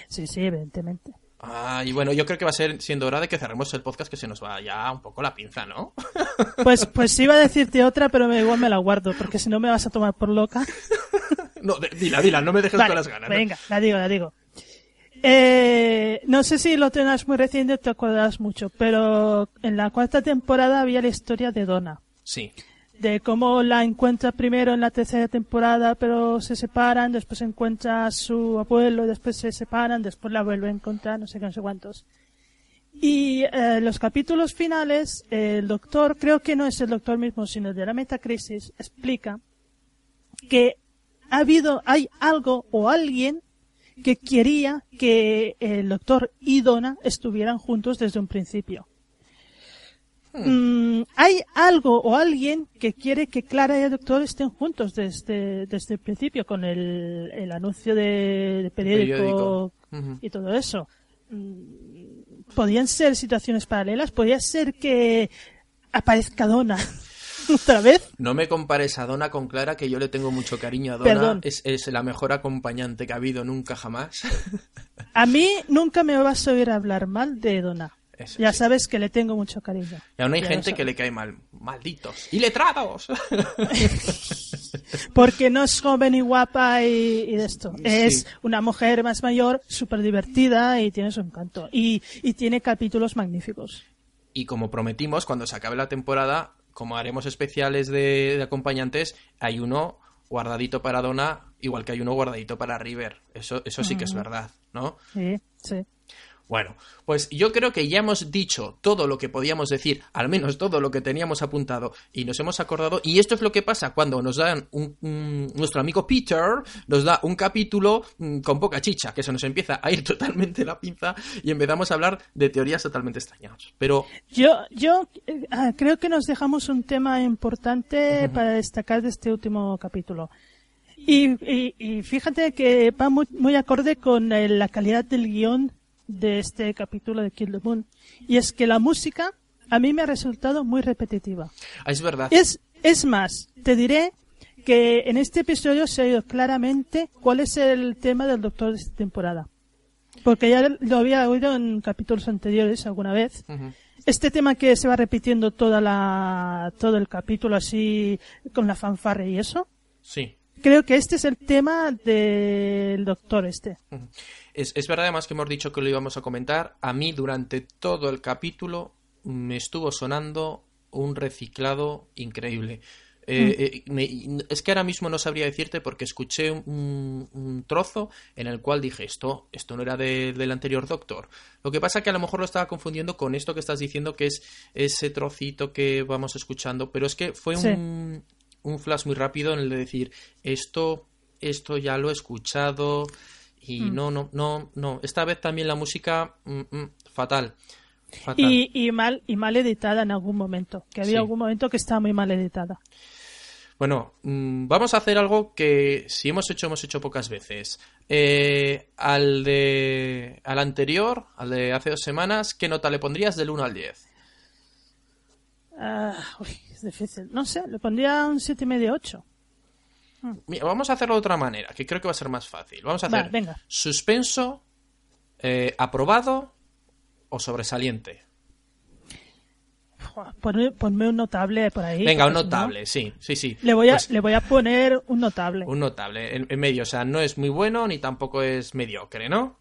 Sí, sí, evidentemente. Ah, y bueno, yo creo que va a ser siendo hora de que cerremos el podcast que se nos va ya un poco la pinza, ¿no? Pues, pues iba a decirte otra, pero me, igual me la guardo, porque si no me vas a tomar por loca. No, dila, dila, no me dejes Vale, con las ganas. ¿no? venga, la digo, la digo. Eh, no sé si lo tengas muy reciente te acordarás mucho, pero en la cuarta temporada había la historia de Donna. Sí. De cómo la encuentra primero en la tercera temporada, pero se separan, después encuentra a su abuelo, después se separan, después la vuelve a encontrar, no sé qué, no sé cuántos. Y eh, los capítulos finales, el doctor, creo que no es el doctor mismo, sino el de la metacrisis, explica que ha habido, hay algo o alguien que quería que el doctor y Donna estuvieran juntos desde un principio. Mm, hay algo o alguien que quiere que Clara y el doctor estén juntos desde, desde el principio con el, el anuncio de, de periódico, y todo eso. Mm, Podían ser situaciones paralelas, podía ser que aparezca Donna otra vez. No me compares a Donna con Clara, que yo le tengo mucho cariño a Donna. Es, es la mejor acompañante que ha habido nunca jamás. A mí nunca me vas a oír hablar mal de Donna. Eso Ya sí. sabes que le tengo mucho cariño. Y aún hay Ya gente que le cae mal. Malditos. ¡Y letrados! Porque no es joven y guapa y, y de esto. Es una mujer más mayor, súper divertida y tiene su encanto. Y, y tiene capítulos magníficos. Y como prometimos, cuando se acabe la temporada, como haremos especiales de, de acompañantes, hay uno guardadito para Donna, igual que hay uno guardadito para River. Eso, eso sí que es verdad, ¿no? Sí, sí. Bueno, pues yo creo que ya hemos dicho todo lo que podíamos decir, al menos todo lo que teníamos apuntado, y nos hemos acordado. Y esto es lo que pasa cuando nos dan un, un- nuestro amigo Peter nos da un capítulo mm, con poca chicha, que se nos empieza a ir totalmente la pinza y empezamos a hablar de teorías totalmente extrañas. Pero Yo, yo eh, ah, creo que nos dejamos un tema importante para destacar de este último capítulo. Y, y- y fíjate que va muy, muy acorde con eh, la calidad del guion de este capítulo de Kill the Moon. Y es que la música a mí me ha resultado muy repetitiva. ah, es verdad. Es, es más, te diré que en este episodio se ha oído claramente cuál es el tema del doctor de esta temporada. Porque ya lo había oído en capítulos anteriores alguna vez. Este tema que se va repitiendo toda la, todo el capítulo así con la fanfarre y eso. Sí. Creo que este es el tema del doctor este. Es, es verdad además que hemos dicho que lo íbamos a comentar. A mí durante todo el capítulo me estuvo sonando un reciclado increíble. Eh, eh, me- es que ahora mismo no sabría decirte porque escuché un, un trozo en el cual dije esto, esto no era de- del anterior Doctor. Lo que pasa que a lo mejor lo estaba confundiendo con esto que estás diciendo que es ese trocito que vamos escuchando, pero es que fue Sí. un, un flash muy rápido en el de decir esto, esto ya lo he escuchado y no, no, no, no. Esta vez también la música mm, mm, fatal. Fatal. Y, y mal, y mal editada en algún momento. Que había Sí. algún momento que estaba muy mal editada. Bueno, mm, vamos a hacer algo que si hemos hecho, hemos hecho pocas veces. Eh, al de. al anterior, al de hace dos semanas, ¿qué nota le pondrías del 1 al 10? Ah, uy, es difícil. No sé, le pondría un siete y medio, ocho. Mira, vamos a hacerlo de otra manera, que creo que va a ser más fácil. Vamos a hacer venga. suspenso, eh, aprobado o sobresaliente. Ponme, ponme un notable por ahí. Venga, un porque si no- notable, sí, sí, sí. Le voy a, Pues le voy a poner un notable. Un notable, en, en medio, o sea, no es muy bueno ni tampoco es mediocre, ¿no?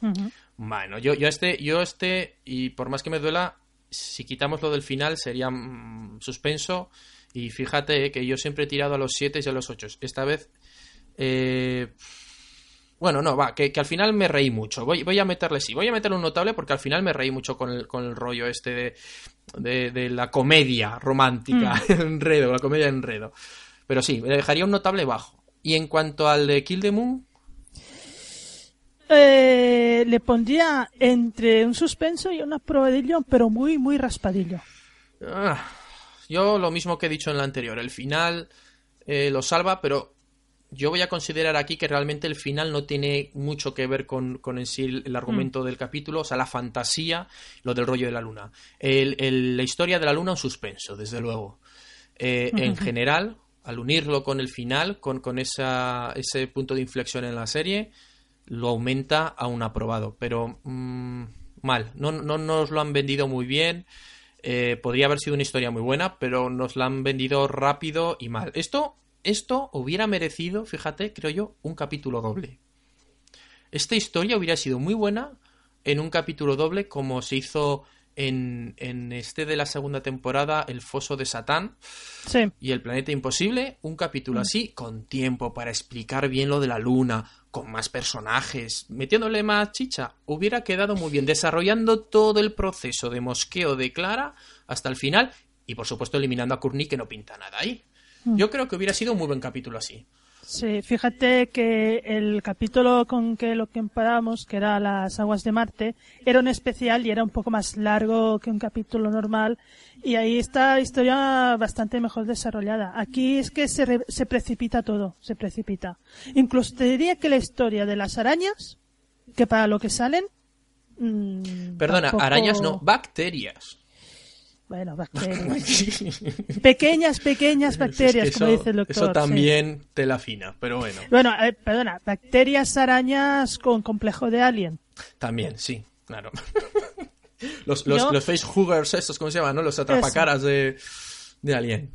Ujú. Bueno, yo, yo este, yo este, y por más que me duela, si quitamos lo del final sería mm, suspenso. Y fíjate eh, que yo siempre he tirado a los 7 y a los 8. Esta vez, eh, bueno, no, va, que, que al final me reí mucho. Voy, voy a meterle, sí, voy a meterle un notable porque al final me reí mucho con el, con el rollo este de, de, de la comedia romántica, enredo, la comedia enredo. Pero sí, le dejaría un notable bajo. Y en cuanto al de Kill the Moon, Eh, le pondría entre un suspenso y un aprobadillo, pero muy, muy raspadillo. Ah, yo lo mismo que he dicho en la anterior, el final eh, lo salva, pero yo voy a considerar aquí que realmente el final no tiene mucho que ver con, con en sí el, el argumento del capítulo, o sea, la fantasía, lo del rollo de la luna. El- el- la historia de la luna, un suspenso, desde luego. Eh, en general, al unirlo con el final, con, con esa, ese punto de inflexión en la serie, lo aumenta a un aprobado, pero mm, mal, no, no nos lo han vendido muy bien. Eh, podría haber sido una historia muy buena, pero nos la han vendido rápido y mal. Esto, esto hubiera merecido, fíjate, creo yo, un capítulo doble. Esta historia hubiera sido muy buena en un capítulo doble como se hizo en, en este de la segunda temporada, El Foso de Satán Sí. y El Planeta Imposible, un capítulo así, con tiempo para explicar bien lo de la luna, con más personajes, metiéndole más chicha, hubiera quedado muy bien, desarrollando todo el proceso de mosqueo de Clara hasta el final y por supuesto eliminando a Courtney que no pinta nada ahí. Yo creo que hubiera sido un muy buen capítulo así. Sí, fíjate que el capítulo con que lo que emparábamos, que era las aguas de Marte, era un especial y era un poco más largo que un capítulo normal. Y ahí está la historia bastante mejor desarrollada. Aquí es que se, re- se precipita todo, se precipita. Incluso te diría que la historia de las arañas, que para lo que salen... mm, Perdona, tampoco- arañas no, bacterias. Bueno, bacterias. pequeñas, pequeñas bacterias, Eso- como dice el doctor. Eso sí. también tela fina, pero bueno, Bueno, eh, perdona, bacterias arañas con complejo de alien. también, sí, claro. los, los, Yo- los facehuggers estos, ¿cómo se llaman? no? Los atrapacaras de, de Alien.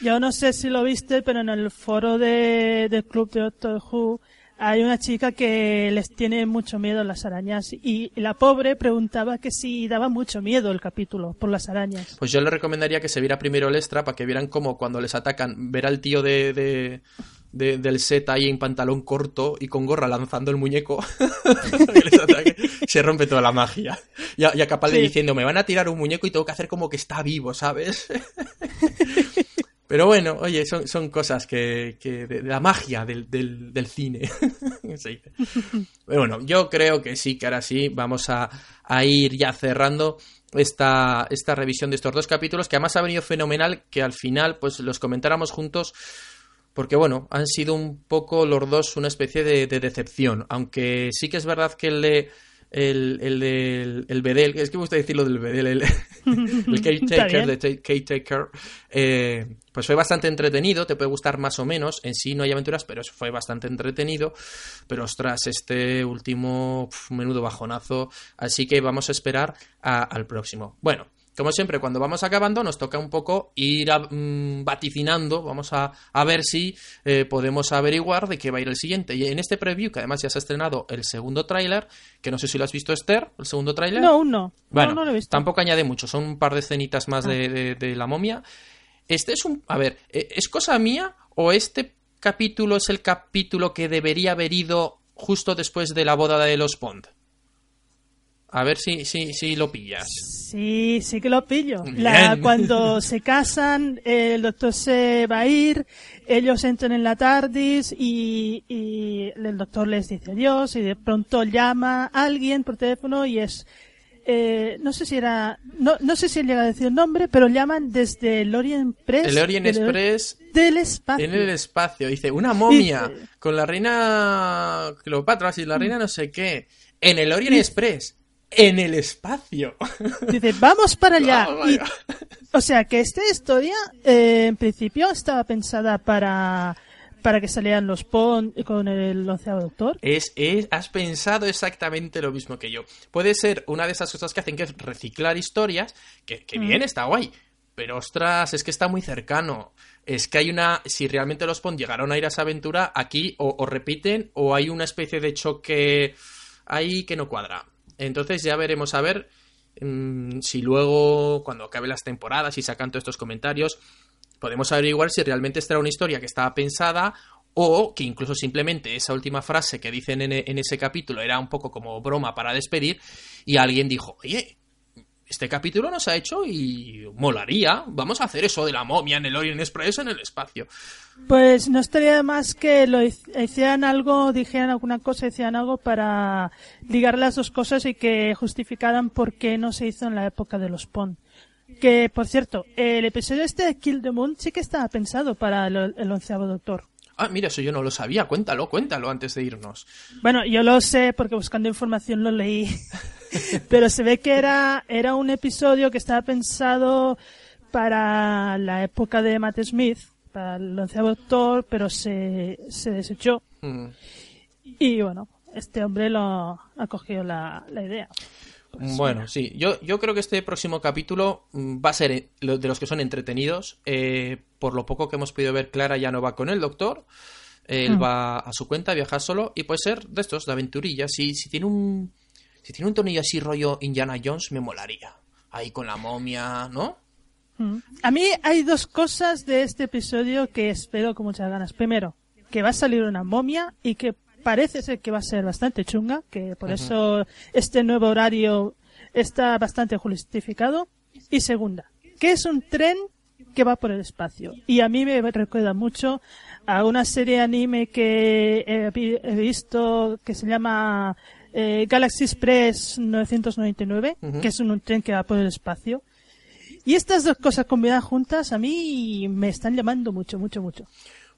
Yo no sé si lo viste, pero en el foro de, del club de Doctor Who hay una chica que les tiene mucho miedo a las arañas y la pobre preguntaba que si daba mucho miedo el capítulo por las arañas. Pues yo le recomendaría que se viera primero el extra para que vieran cómo cuando les atacan, ver al tío de, de- de- del set ahí en pantalón corto y con gorra lanzando el muñeco que les ataque, se rompe toda la magia. Y a, y a Capaldi Sí. diciendo, me van a tirar un muñeco y tengo que hacer como que está vivo, ¿sabes? Pero bueno, oye, son, son cosas que, que de, la magia del, del, del cine. Sí. Pero bueno, yo creo que sí, que ahora sí vamos a, a ir ya cerrando esta, esta revisión de estos dos capítulos, que además ha venido fenomenal que al final pues los comentáramos juntos, porque bueno, han sido un poco los dos una especie de, de decepción, aunque sí que es verdad que el el, el del el Bedel, es que me gusta decirlo del Bedel, el, el Caretaker, de Caretaker, eh, pues fue bastante entretenido, te puede gustar más o menos, en sí no hay aventuras, pero fue bastante entretenido, pero ostras, este último pf, menudo bajonazo, así que vamos a esperar a- al próximo. Bueno, como siempre, cuando vamos acabando, nos toca un poco ir a- mm, vaticinando, vamos a, a ver si eh, podemos averiguar de qué va a ir el siguiente. Y en este preview, que además ya se ha estrenado el segundo tráiler, que no sé si lo has visto, Esther, el segundo tráiler. No, no. Bueno, no, no lo he visto. tampoco añade mucho, son un par de escenitas más de, de- de la momia. Este es un... A ver, eh, ¿es cosa mía o este capítulo es el capítulo que debería haber ido justo después de la boda de los Pond? A ver si, si, si lo pillas. Sí, sí que lo pillo. La, cuando se casan, el doctor se va a ir, ellos entran en la TARDIS y, y el doctor les dice adiós y de pronto llama a alguien por teléfono y es, eh, no sé si era, no, no sé si él llega a decir el nombre, pero llaman desde el Orient Express. El Orient del- Express Del espacio. en el espacio. Dice, una momia Dice- con la reina Cleopatra y la reina no sé qué. En el Orient Express. En el espacio. Dice, vamos para allá. Y- o sea que esta historia, eh, en principio, estaba pensada para, para que salieran los Pond con el onceavo doctor. Es, es- has pensado exactamente lo mismo que yo. Puede ser una de esas cosas que hacen que es reciclar historias, que, que bien, está guay. Pero ostras, es que está muy cercano. Es que hay una. Si realmente los Pond llegaron a ir a esa aventura, aquí o, o repiten o hay una especie de choque ahí que no cuadra. Entonces ya veremos a ver mm, si luego, cuando acabe las temporadas y sacan todos estos comentarios, podemos averiguar si realmente esta era una historia que estaba pensada o que incluso simplemente esa última frase que dicen en, en ese capítulo era un poco como broma para despedir y alguien dijo, oye, este capítulo nos ha hecho y molaría, vamos a hacer eso de la momia en el Orient Express en el espacio. Pues no estaría más que lo hic- hicieran algo, dijeran alguna cosa, hicieran algo para ligar las dos cosas y que justificaran por qué no se hizo en la época de los Pond. Que, por cierto, el episodio este de Kill the Moon sí que estaba pensado para el, el onceavo doctor. Ah, mira, eso yo no lo sabía, cuéntalo, cuéntalo antes de irnos. Bueno, yo lo sé porque buscando información lo leí. Pero se ve que era, era un episodio que estaba pensado para la época de Matt Smith, para el onceavo doctor, pero se, se desechó. Mm. Y bueno, este hombre lo ha cogido la, la idea. Bueno, sí, yo, yo creo que este próximo capítulo mm, va a ser eh, de los que son entretenidos. Eh, por lo poco que hemos podido ver, Clara ya no va con el doctor. Él Mm. va a su cuenta, viaja solo y puede ser de estos, de aventurillas. Si, si tiene un si tiene un tonillo así rollo Indiana Jones, me molaría. ahí con la momia, ¿no? Mm. A mí hay dos cosas de este episodio que espero con muchas ganas. Primero, que va a salir una momia y que parece ser que va a ser bastante chunga, que por eso este nuevo horario está bastante justificado. Y segunda, que es un tren que va por el espacio. Y a mí me recuerda mucho a una serie anime que he visto que se llama eh, Galaxy Express 999, que es un, un tren que va por el espacio. Y estas dos cosas combinadas juntas a mí me están llamando mucho, mucho, mucho.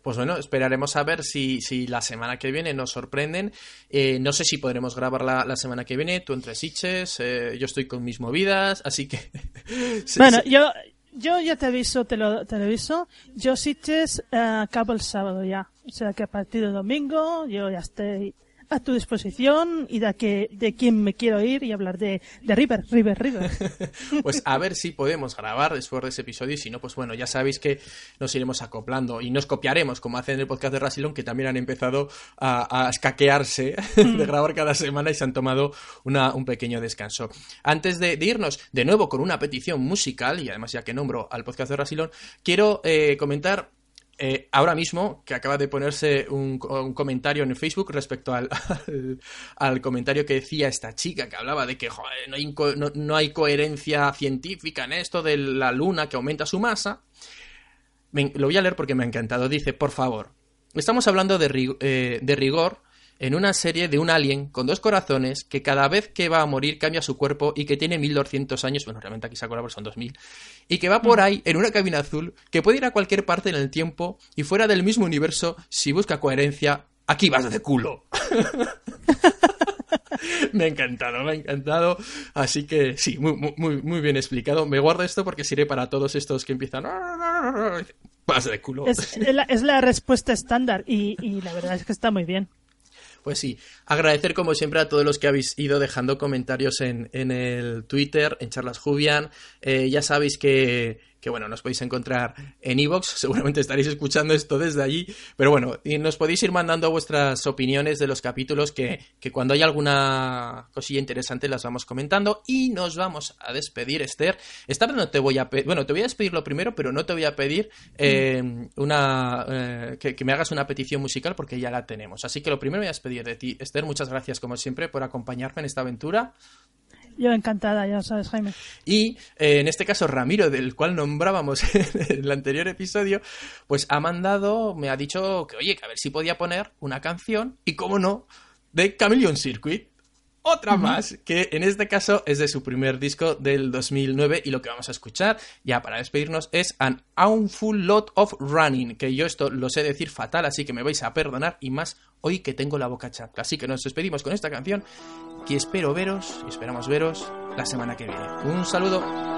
Pues bueno, esperaremos a ver si, si la semana que viene nos sorprenden. Eh, no sé si podremos grabar la, la semana que viene, tú entre Sitches, eh, yo estoy con mis movidas, así que... Bueno, yo, yo ya te aviso, te lo, te lo aviso. Yo Sitges eh, acabo el sábado ya. O sea que a partir del domingo yo ya estoy a tu disposición y de, quién me quiero ir y hablar de, River, River, River. Pues a ver si podemos grabar después de ese episodio y si no, pues bueno, ya sabéis que nos iremos acoplando y nos copiaremos, como hacen en el podcast de Rasilon, que también han empezado a, a escaquearse de grabar cada semana y se han tomado una- un pequeño descanso. Antes de, de irnos de nuevo con una petición musical, y además ya que nombro al podcast de Rasilon, quiero eh, comentar eh, ahora mismo, que acaba de ponerse un, comentario en Facebook respecto al, al, comentario que decía esta chica, que hablaba de que no, hay, no- no hay coherencia científica en esto de la luna que aumenta su masa. Lo voy a leer porque me ha encantado. Dice, por favor, estamos hablando de, rig- eh, de rigor en una serie de un alien con dos corazones que cada vez que va a morir cambia su cuerpo y que tiene 1200 años, bueno, realmente aquí se acuerda porque son 2000, y que va por ahí en una cabina azul que puede ir a cualquier parte en el tiempo y fuera del mismo universo si busca coherencia. Aquí vas de culo. me ha encantado, me ha encantado. Así que sí, muy, muy- muy, bien explicado. Me guardo esto porque sirve para todos estos que empiezan. Vas de culo. Es, es la, es la respuesta estándar y, y la verdad es que está muy bien. Pues sí, agradecer como siempre a todos los que habéis ido dejando comentarios en, en el Twitter, en Charlas Jubian. Eh, ya sabéis que, que, bueno, nos podéis encontrar en Evox, seguramente estaréis escuchando esto desde allí, pero bueno, y nos podéis ir mandando vuestras opiniones de los capítulos que, que cuando hay alguna cosilla interesante las vamos comentando y nos vamos a despedir, Esther. Esta vez no te voy a pedir, bueno, te voy a despedir lo primero, pero no te voy a pedir eh, una eh, que, que me hagas una petición musical porque ya la tenemos. Así que lo primero voy a despedir de ti. Esther, muchas gracias como siempre por acompañarme en esta aventura. Yo encantada, ya sabes, Jaime. Y eh, en este caso, Ramiro, del cual nombrábamos en el anterior episodio, pues ha mandado, me ha dicho que, oye, que a ver si podía poner una canción, y cómo no, de Chameleon Circuit. Otra más, que en este caso es de su primer disco del 2009 y lo que vamos a escuchar, ya para despedirnos, es An Awful Lot of Running, que yo esto lo sé decir fatal, así que me vais a perdonar y más hoy que tengo la boca chata. Así que nos despedimos con esta canción que espero veros y esperamos veros la semana que viene. Un saludo.